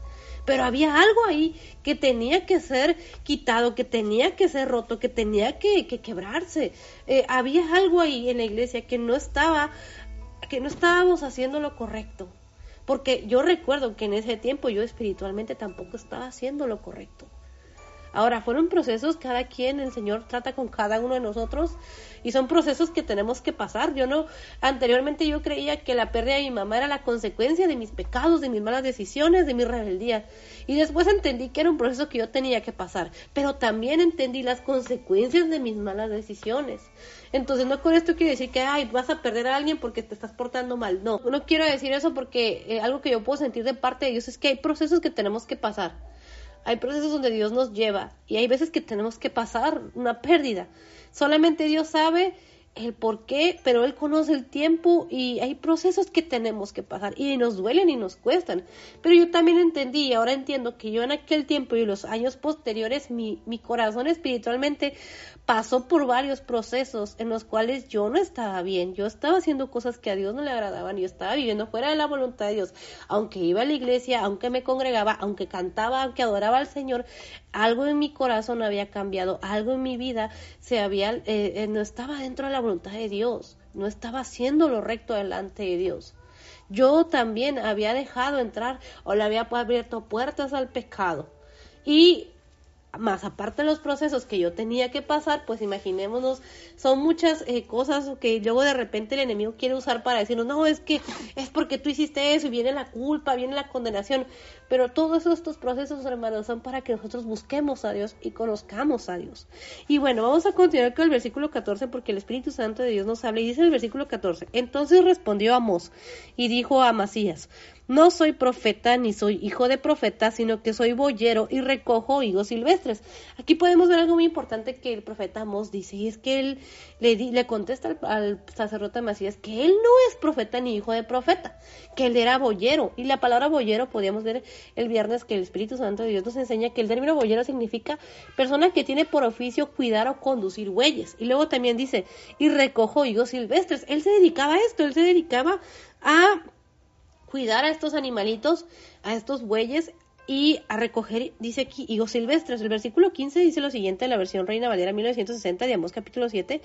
pero había algo ahí que tenía que ser quitado, que tenía que ser roto, que tenía que, quebrarse. Eh, había algo ahí en la iglesia que no estaba, que no estábamos haciendo lo correcto. Porque yo recuerdo que en ese tiempo yo espiritualmente tampoco estaba haciendo lo correcto. Ahora, fueron procesos, cada quien, el Señor trata con cada uno de nosotros y son procesos que tenemos que pasar. Yo no, anteriormente yo creía que la pérdida de mi mamá era la consecuencia de mis pecados, de mis malas decisiones, de mi rebeldía. Y después entendí que era un proceso que yo tenía que pasar, pero también entendí las consecuencias de mis malas decisiones. Entonces, no con esto quiero decir que, ay, vas a perder a alguien porque te estás portando mal. No, no quiero decir eso porque eh, algo que yo puedo sentir de parte de Dios es que hay procesos que tenemos que pasar hay procesos donde Dios nos lleva y hay veces que tenemos que pasar una pérdida. Solamente Dios sabe el por qué, pero Él conoce el tiempo y hay procesos que tenemos que pasar y nos duelen y nos cuestan. Pero yo también entendí y ahora entiendo que yo en aquel tiempo y los años posteriores, mi, mi corazón espiritualmente pasó por varios procesos en los cuales yo no estaba bien, yo estaba haciendo cosas que a Dios no le agradaban, yo estaba viviendo fuera de la voluntad de Dios, aunque iba a la iglesia, aunque me congregaba, aunque cantaba, aunque adoraba al Señor, algo en mi corazón había cambiado, algo en mi vida se había, eh, eh, no estaba dentro de la voluntad de Dios, no estaba haciendo lo recto delante de Dios. Yo también había dejado entrar o le había abierto puertas al pecado. Y más aparte de los procesos que yo tenía que pasar, pues imaginémonos, son muchas eh, cosas que luego de repente el enemigo quiere usar para decirnos, no, es que es porque tú hiciste eso y viene la culpa, viene la condenación, pero todos estos procesos, hermanos, son para que nosotros busquemos a Dios y conozcamos a Dios. Y bueno, vamos a continuar con el versículo 14 porque el Espíritu Santo de Dios nos habla y dice el versículo 14, entonces respondió Amós y dijo a Masías, no soy profeta ni soy hijo de profeta, sino que soy boyero y recojo higos silvestres. Aquí podemos ver algo muy importante que el profeta Amos dice, y es que él le, le contesta al, sacerdote Macías que él no es profeta ni hijo de profeta, que él era boyero. Y la palabra boyero podíamos ver el viernes que el Espíritu Santo de Dios nos enseña que el término boyero significa persona que tiene por oficio cuidar o conducir bueyes. Y luego también dice, y recojo higos silvestres. Él se dedicaba a esto, él se dedicaba a cuidar a estos animalitos, a estos bueyes y a recoger, dice aquí, higos silvestres. El versículo 15 dice lo siguiente en la versión Reina Valera 1960 de Amos capítulo 7.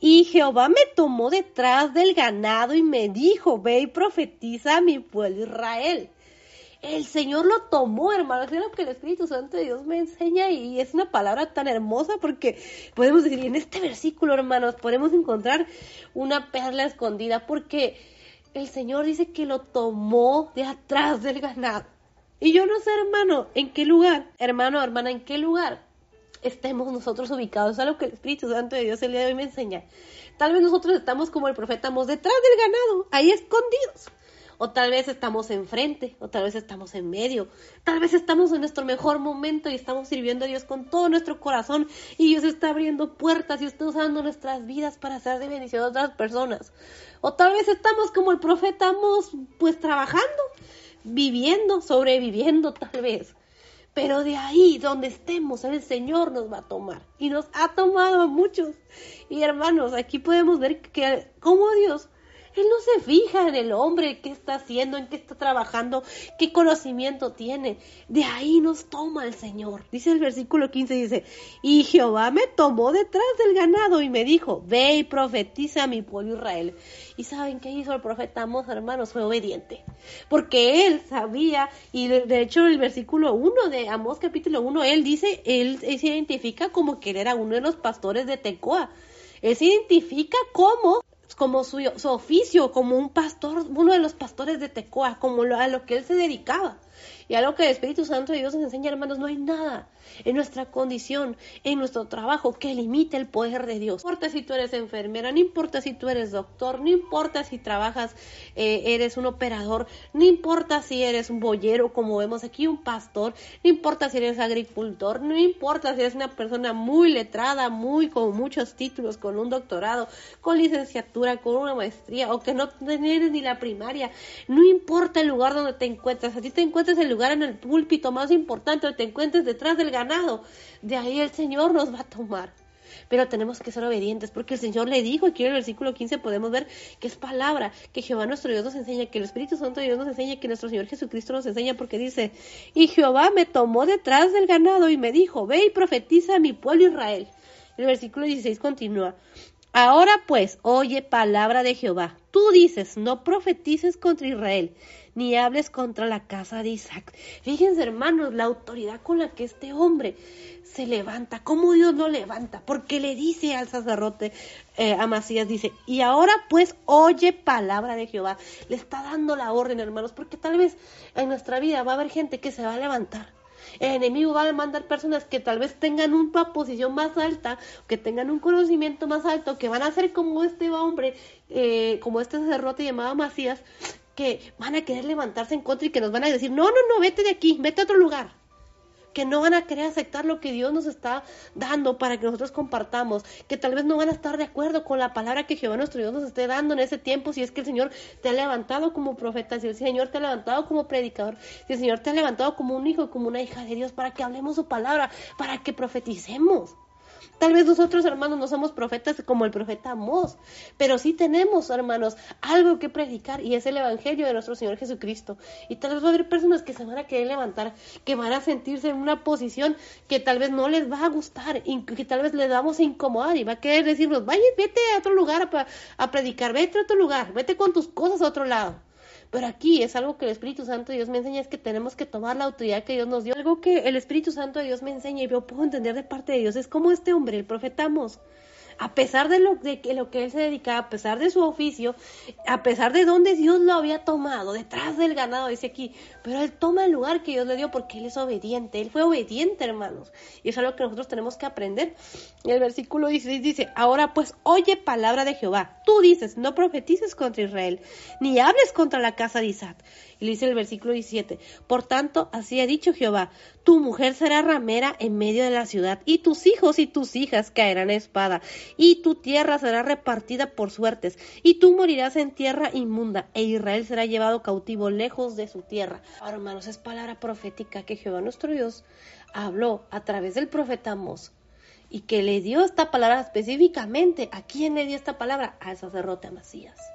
Y Jehová me tomó detrás del ganado y me dijo, ve y profetiza a mi pueblo Israel. El Señor lo tomó, hermano. Es lo que el Espíritu Santo de Dios me enseña y es una palabra tan hermosa porque podemos decir, en este versículo, hermanos, podemos encontrar una perla escondida porque el Señor dice que lo tomó de atrás del ganado. Y yo no sé, hermano, en qué lugar, hermano, hermana, en qué lugar estemos nosotros ubicados. Es algo que el Espíritu Santo de Dios el día de hoy me enseña. Tal vez nosotros estamos como el profeta, detrás del ganado, ahí escondidos o tal vez estamos enfrente, o tal vez estamos en medio, tal vez estamos en nuestro mejor momento y estamos sirviendo a Dios con todo nuestro corazón y Dios está abriendo puertas y está usando nuestras vidas para hacer de bendición a otras personas. O tal vez estamos como el profeta pues trabajando, viviendo, sobreviviendo tal vez. Pero de ahí donde estemos, el Señor nos va a tomar. Y nos ha tomado a muchos. Y hermanos, aquí podemos ver que cómo Dios él no se fija en el hombre, qué está haciendo, en qué está trabajando, qué conocimiento tiene. De ahí nos toma el Señor. Dice el versículo 15, dice, y Jehová me tomó detrás del ganado y me dijo, ve y profetiza a mi pueblo Israel. ¿Y saben qué hizo el profeta Amos, hermanos? Fue obediente. Porque él sabía, y de hecho el versículo 1 de Amos capítulo 1, él dice, él, se identifica como que él era uno de los pastores de Tecoa. Él se identifica como como su, su, oficio, como un pastor, uno de los pastores de Tecoa, como a lo que él se dedicaba. Y a lo que el Espíritu Santo de Dios nos enseña, hermanos, no hay nada en nuestra condición, en nuestro trabajo, que limite el poder de Dios. No importa si tú eres enfermera, no importa si tú eres doctor, no importa si trabajas, eh, eres un operador, no importa si eres un boyero, como vemos aquí, un pastor, no importa si eres agricultor, no importa si eres una persona muy letrada, muy con muchos títulos, con un doctorado, con licenciatura, con una maestría, o que no tienes ni la primaria, no importa el lugar donde te encuentras, a ti te encuentres el lugar en el púlpito más importante, o te encuentres detrás del ganado. De ahí el Señor nos va a tomar. Pero tenemos que ser obedientes porque el Señor le dijo, aquí en el versículo 15 podemos ver que es palabra, que Jehová nuestro Dios nos enseña, que el Espíritu Santo Dios nos enseña, que nuestro Señor Jesucristo nos enseña porque dice, y Jehová me tomó detrás del ganado y me dijo, ve y profetiza a mi pueblo Israel. El versículo 16 continúa, ahora pues, oye palabra de Jehová, tú dices, no profetices contra Israel ni hables contra la casa de Isaac. Fíjense, hermanos, la autoridad con la que este hombre se levanta, cómo Dios lo levanta, porque le dice al sacerdote eh, Amasías, dice, y ahora pues oye palabra de Jehová, le está dando la orden, hermanos, porque tal vez en nuestra vida va a haber gente que se va a levantar. El enemigo va a mandar personas que tal vez tengan una posición más alta, que tengan un conocimiento más alto, que van a ser como este hombre, eh, como este sacerdote llamado Masías, que van a querer levantarse en contra y que nos van a decir, no, no, no, vete de aquí, vete a otro lugar. Que no van a querer aceptar lo que Dios nos está dando para que nosotros compartamos. Que tal vez no van a estar de acuerdo con la palabra que Jehová nuestro Dios nos esté dando en ese tiempo. Si es que el Señor te ha levantado como profeta, si el Señor te ha levantado como predicador, si el Señor te ha levantado como un hijo, como una hija de Dios, para que hablemos su palabra, para que profeticemos. Tal vez nosotros, hermanos, no somos profetas como el profeta Amós, pero sí tenemos, hermanos, algo que predicar y es el Evangelio de nuestro Señor Jesucristo. Y tal vez va a haber personas que se van a querer levantar, que van a sentirse en una posición que tal vez no les va a gustar, que tal vez les vamos a incomodar y va a querer decirnos, vaya, vete a otro lugar a predicar, vete a otro lugar, vete con tus cosas a otro lado. Pero aquí es algo que el Espíritu Santo de Dios me enseña, es que tenemos que tomar la autoridad que Dios nos dio. Algo que el Espíritu Santo de Dios me enseña y yo puedo entender de parte de Dios es como este hombre, el profeta Amos, a pesar de lo, de lo que él se dedicaba, a pesar de su oficio, a pesar de donde Dios lo había tomado, detrás del ganado, dice aquí, pero él toma el lugar que Dios le dio porque él es obediente, él fue obediente, hermanos, y eso es algo que nosotros tenemos que aprender. Y el versículo 16 dice, ahora pues oye palabra de Jehová, tú dices, no profetices contra Israel, ni hables contra la casa de Isaac. Dice el versículo 17, por tanto, así ha dicho Jehová, tu mujer será ramera en medio de la ciudad, y tus hijos y tus hijas caerán a espada, y tu tierra será repartida por suertes, y tú morirás en tierra inmunda, e Israel será llevado cautivo lejos de su tierra. Ahora, hermanos, es palabra profética que Jehová nuestro Dios habló a través del profeta Amos y que le dio esta palabra específicamente. ¿A quién le dio esta palabra? Al sacerdote Amasías.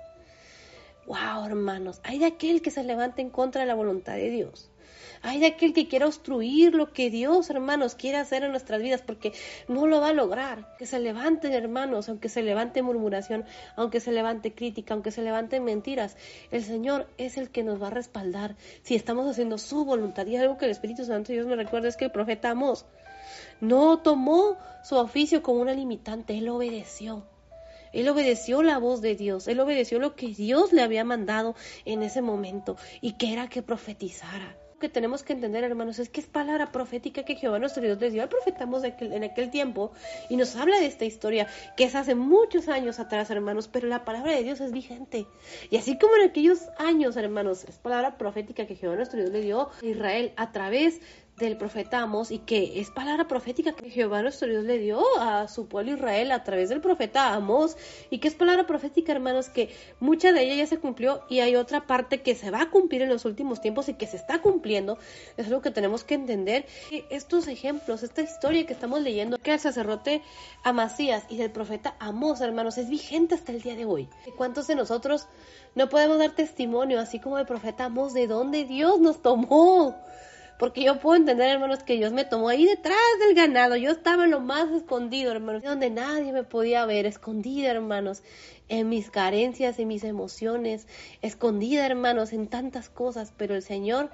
Wow, hermanos, hay de aquel que se levante en contra de la voluntad de Dios. Hay de aquel que quiera obstruir lo que Dios, hermanos, quiere hacer en nuestras vidas, porque no lo va a lograr. Que se levanten, hermanos, aunque se levante murmuración, aunque se levante crítica, aunque se levanten mentiras. El Señor es el que nos va a respaldar si estamos haciendo su voluntad. Y algo que el Espíritu Santo Dios me recuerda es que el profeta Amos no tomó su oficio como una limitante, él obedeció. Él obedeció la voz de Dios, él obedeció lo que Dios le había mandado en ese momento y que era que profetizara que tenemos que entender, hermanos, es que es palabra profética que Jehová nuestro Dios les dio al profeta en aquel tiempo y nos habla de esta historia que es hace muchos años atrás, hermanos, pero la palabra de Dios es vigente. Y así como en aquellos años, hermanos, es palabra profética que Jehová nuestro Dios le dio a Israel a través del profeta Amos y que es palabra profética que Jehová nuestro Dios le dio a su pueblo Israel a través del profeta Amos y que es palabra profética, hermanos, que mucha de ella ya se cumplió y hay otra parte que se va a cumplir en los últimos tiempos y que se está cumpliendo. Es algo que tenemos que entender. Que estos ejemplos, esta historia que estamos leyendo, que el sacerdote Amasías y del profeta Amos, hermanos, es vigente hasta el día de hoy. ¿Cuántos de nosotros no podemos dar testimonio, así como el profeta Amos, de dónde Dios nos tomó? Porque yo puedo entender, hermanos, que Dios me tomó ahí detrás del ganado. Yo estaba en lo más escondido, hermanos, donde nadie me podía ver, escondida, hermanos, en mis carencias, en mis emociones, escondida, hermanos, en tantas cosas. Pero el Señor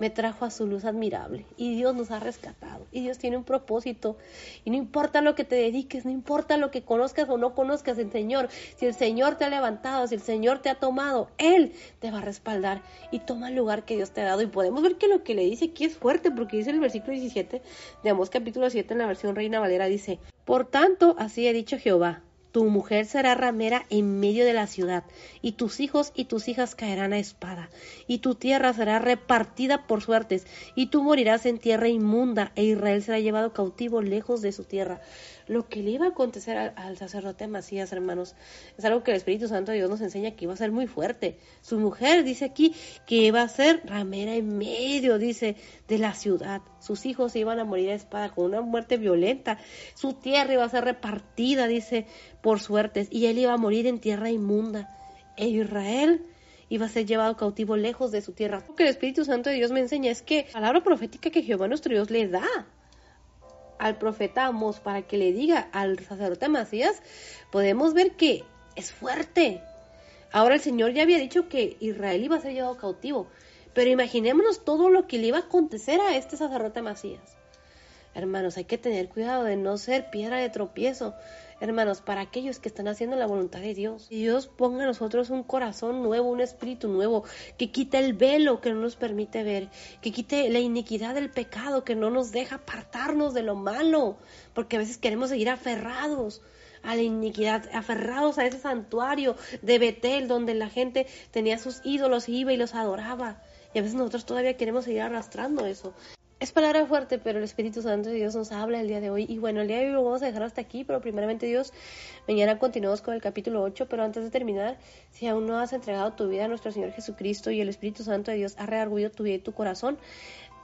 me trajo a su luz admirable. Y Dios nos ha rescatado. Y Dios tiene un propósito. Y no importa lo que te dediques, no importa lo que conozcas o no conozcas el Señor, si el Señor te ha levantado, si el Señor te ha tomado, Él te va a respaldar y toma el lugar que Dios te ha dado. Y podemos ver que lo que le dice aquí es fuerte porque dice el versículo 17 de Amós capítulo 7 en la versión Reina Valera dice, por tanto así ha dicho Jehová, tu mujer será ramera en medio de la ciudad, y tus hijos y tus hijas caerán a espada, y tu tierra será repartida por suertes, y tú morirás en tierra inmunda, e Israel será llevado cautivo lejos de su tierra lo que le iba a acontecer al, sacerdote Macías, hermanos, es algo que el Espíritu Santo de Dios nos enseña que iba a ser muy fuerte. Su mujer dice aquí que iba a ser ramera en medio, dice, de la ciudad. Sus hijos iban a morir a espada con una muerte violenta. Su tierra iba a ser repartida, dice, por suertes, y él iba a morir en tierra inmunda. E Israel iba a ser llevado cautivo lejos de su tierra. Lo que el Espíritu Santo de Dios me enseña es que la palabra profética que Jehová nuestro Dios le da al profeta Amos para que le diga al sacerdote Macías, podemos ver que es fuerte. Ahora el Señor ya había dicho que Israel iba a ser llevado cautivo, pero imaginémonos todo lo que le iba a acontecer a este sacerdote Macías. Hermanos, hay que tener cuidado de no ser piedra de tropiezo hermanos, para aquellos que están haciendo la voluntad de Dios. Y Dios ponga a nosotros un corazón nuevo, un espíritu nuevo, que quite el velo que no nos permite ver, que quite la iniquidad del pecado que no nos deja apartarnos de lo malo, porque a veces queremos seguir aferrados a la iniquidad, aferrados a ese santuario de Betel donde la gente tenía sus ídolos y iba y los adoraba. Y a veces nosotros todavía queremos seguir arrastrando eso. Es palabra fuerte, pero el Espíritu Santo de Dios nos habla el día de hoy. Y bueno, el día de hoy lo vamos a dejar hasta aquí, pero primeramente Dios, mañana continuamos con el capítulo 8, pero antes de terminar, si aún no has entregado tu vida a nuestro Señor Jesucristo y el Espíritu Santo de Dios ha reargullido tu vida y tu corazón,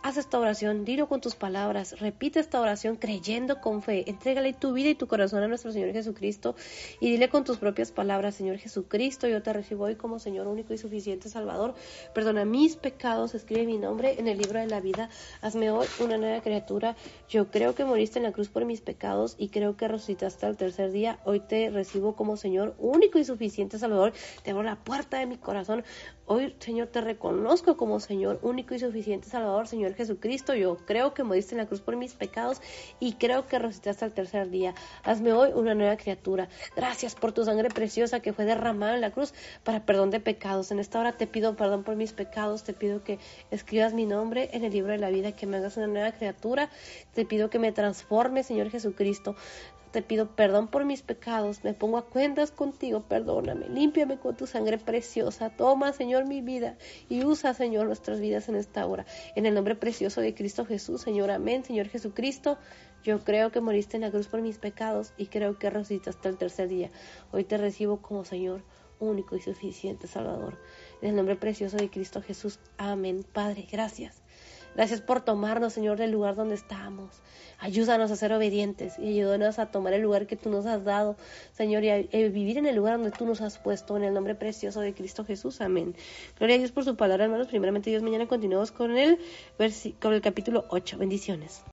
Haz esta oración, dilo con tus palabras, repite esta oración creyendo con fe, entrégale tu vida y tu corazón a nuestro Señor Jesucristo y dile con tus propias palabras, Señor Jesucristo, yo te recibo hoy como Señor único y suficiente Salvador, perdona mis pecados, escribe mi nombre en el libro de la vida, hazme hoy una nueva criatura, yo creo que moriste en la cruz por mis pecados y creo que resucitaste al tercer día, hoy te recibo como Señor único y suficiente Salvador, te abro la puerta de mi corazón, hoy Señor te reconozco como Señor único y suficiente Salvador, Señor Jesucristo, yo creo que moriste en la cruz por mis pecados y creo que resucitaste al tercer día. Hazme hoy una nueva criatura. Gracias por tu sangre preciosa que fue derramada en la cruz para perdón de pecados. En esta hora te pido perdón por mis pecados, te pido que escribas mi nombre en el libro de la vida, que me hagas una nueva criatura. Te pido que me transforme, Señor Jesucristo te pido perdón por mis pecados, me pongo a cuentas contigo, perdóname, límpiame con tu sangre preciosa, toma, Señor, mi vida y usa, Señor, nuestras vidas en esta hora. En el nombre precioso de Cristo Jesús, Señor, amén, Señor Jesucristo, yo creo que moriste en la cruz por mis pecados y creo que resucitaste el tercer día. Hoy te recibo como Señor único y suficiente Salvador. En el nombre precioso de Cristo Jesús, amén. Padre, gracias. Gracias por tomarnos, Señor, del lugar donde estamos. Ayúdanos a ser obedientes y ayúdanos a tomar el lugar que tú nos has dado, Señor, y a, vivir en el lugar donde tú nos has puesto, en el nombre precioso de Cristo Jesús. Amén. Gloria a Dios por su palabra, hermanos. Primeramente, Dios, mañana continuamos con el, con el capítulo 8. Bendiciones.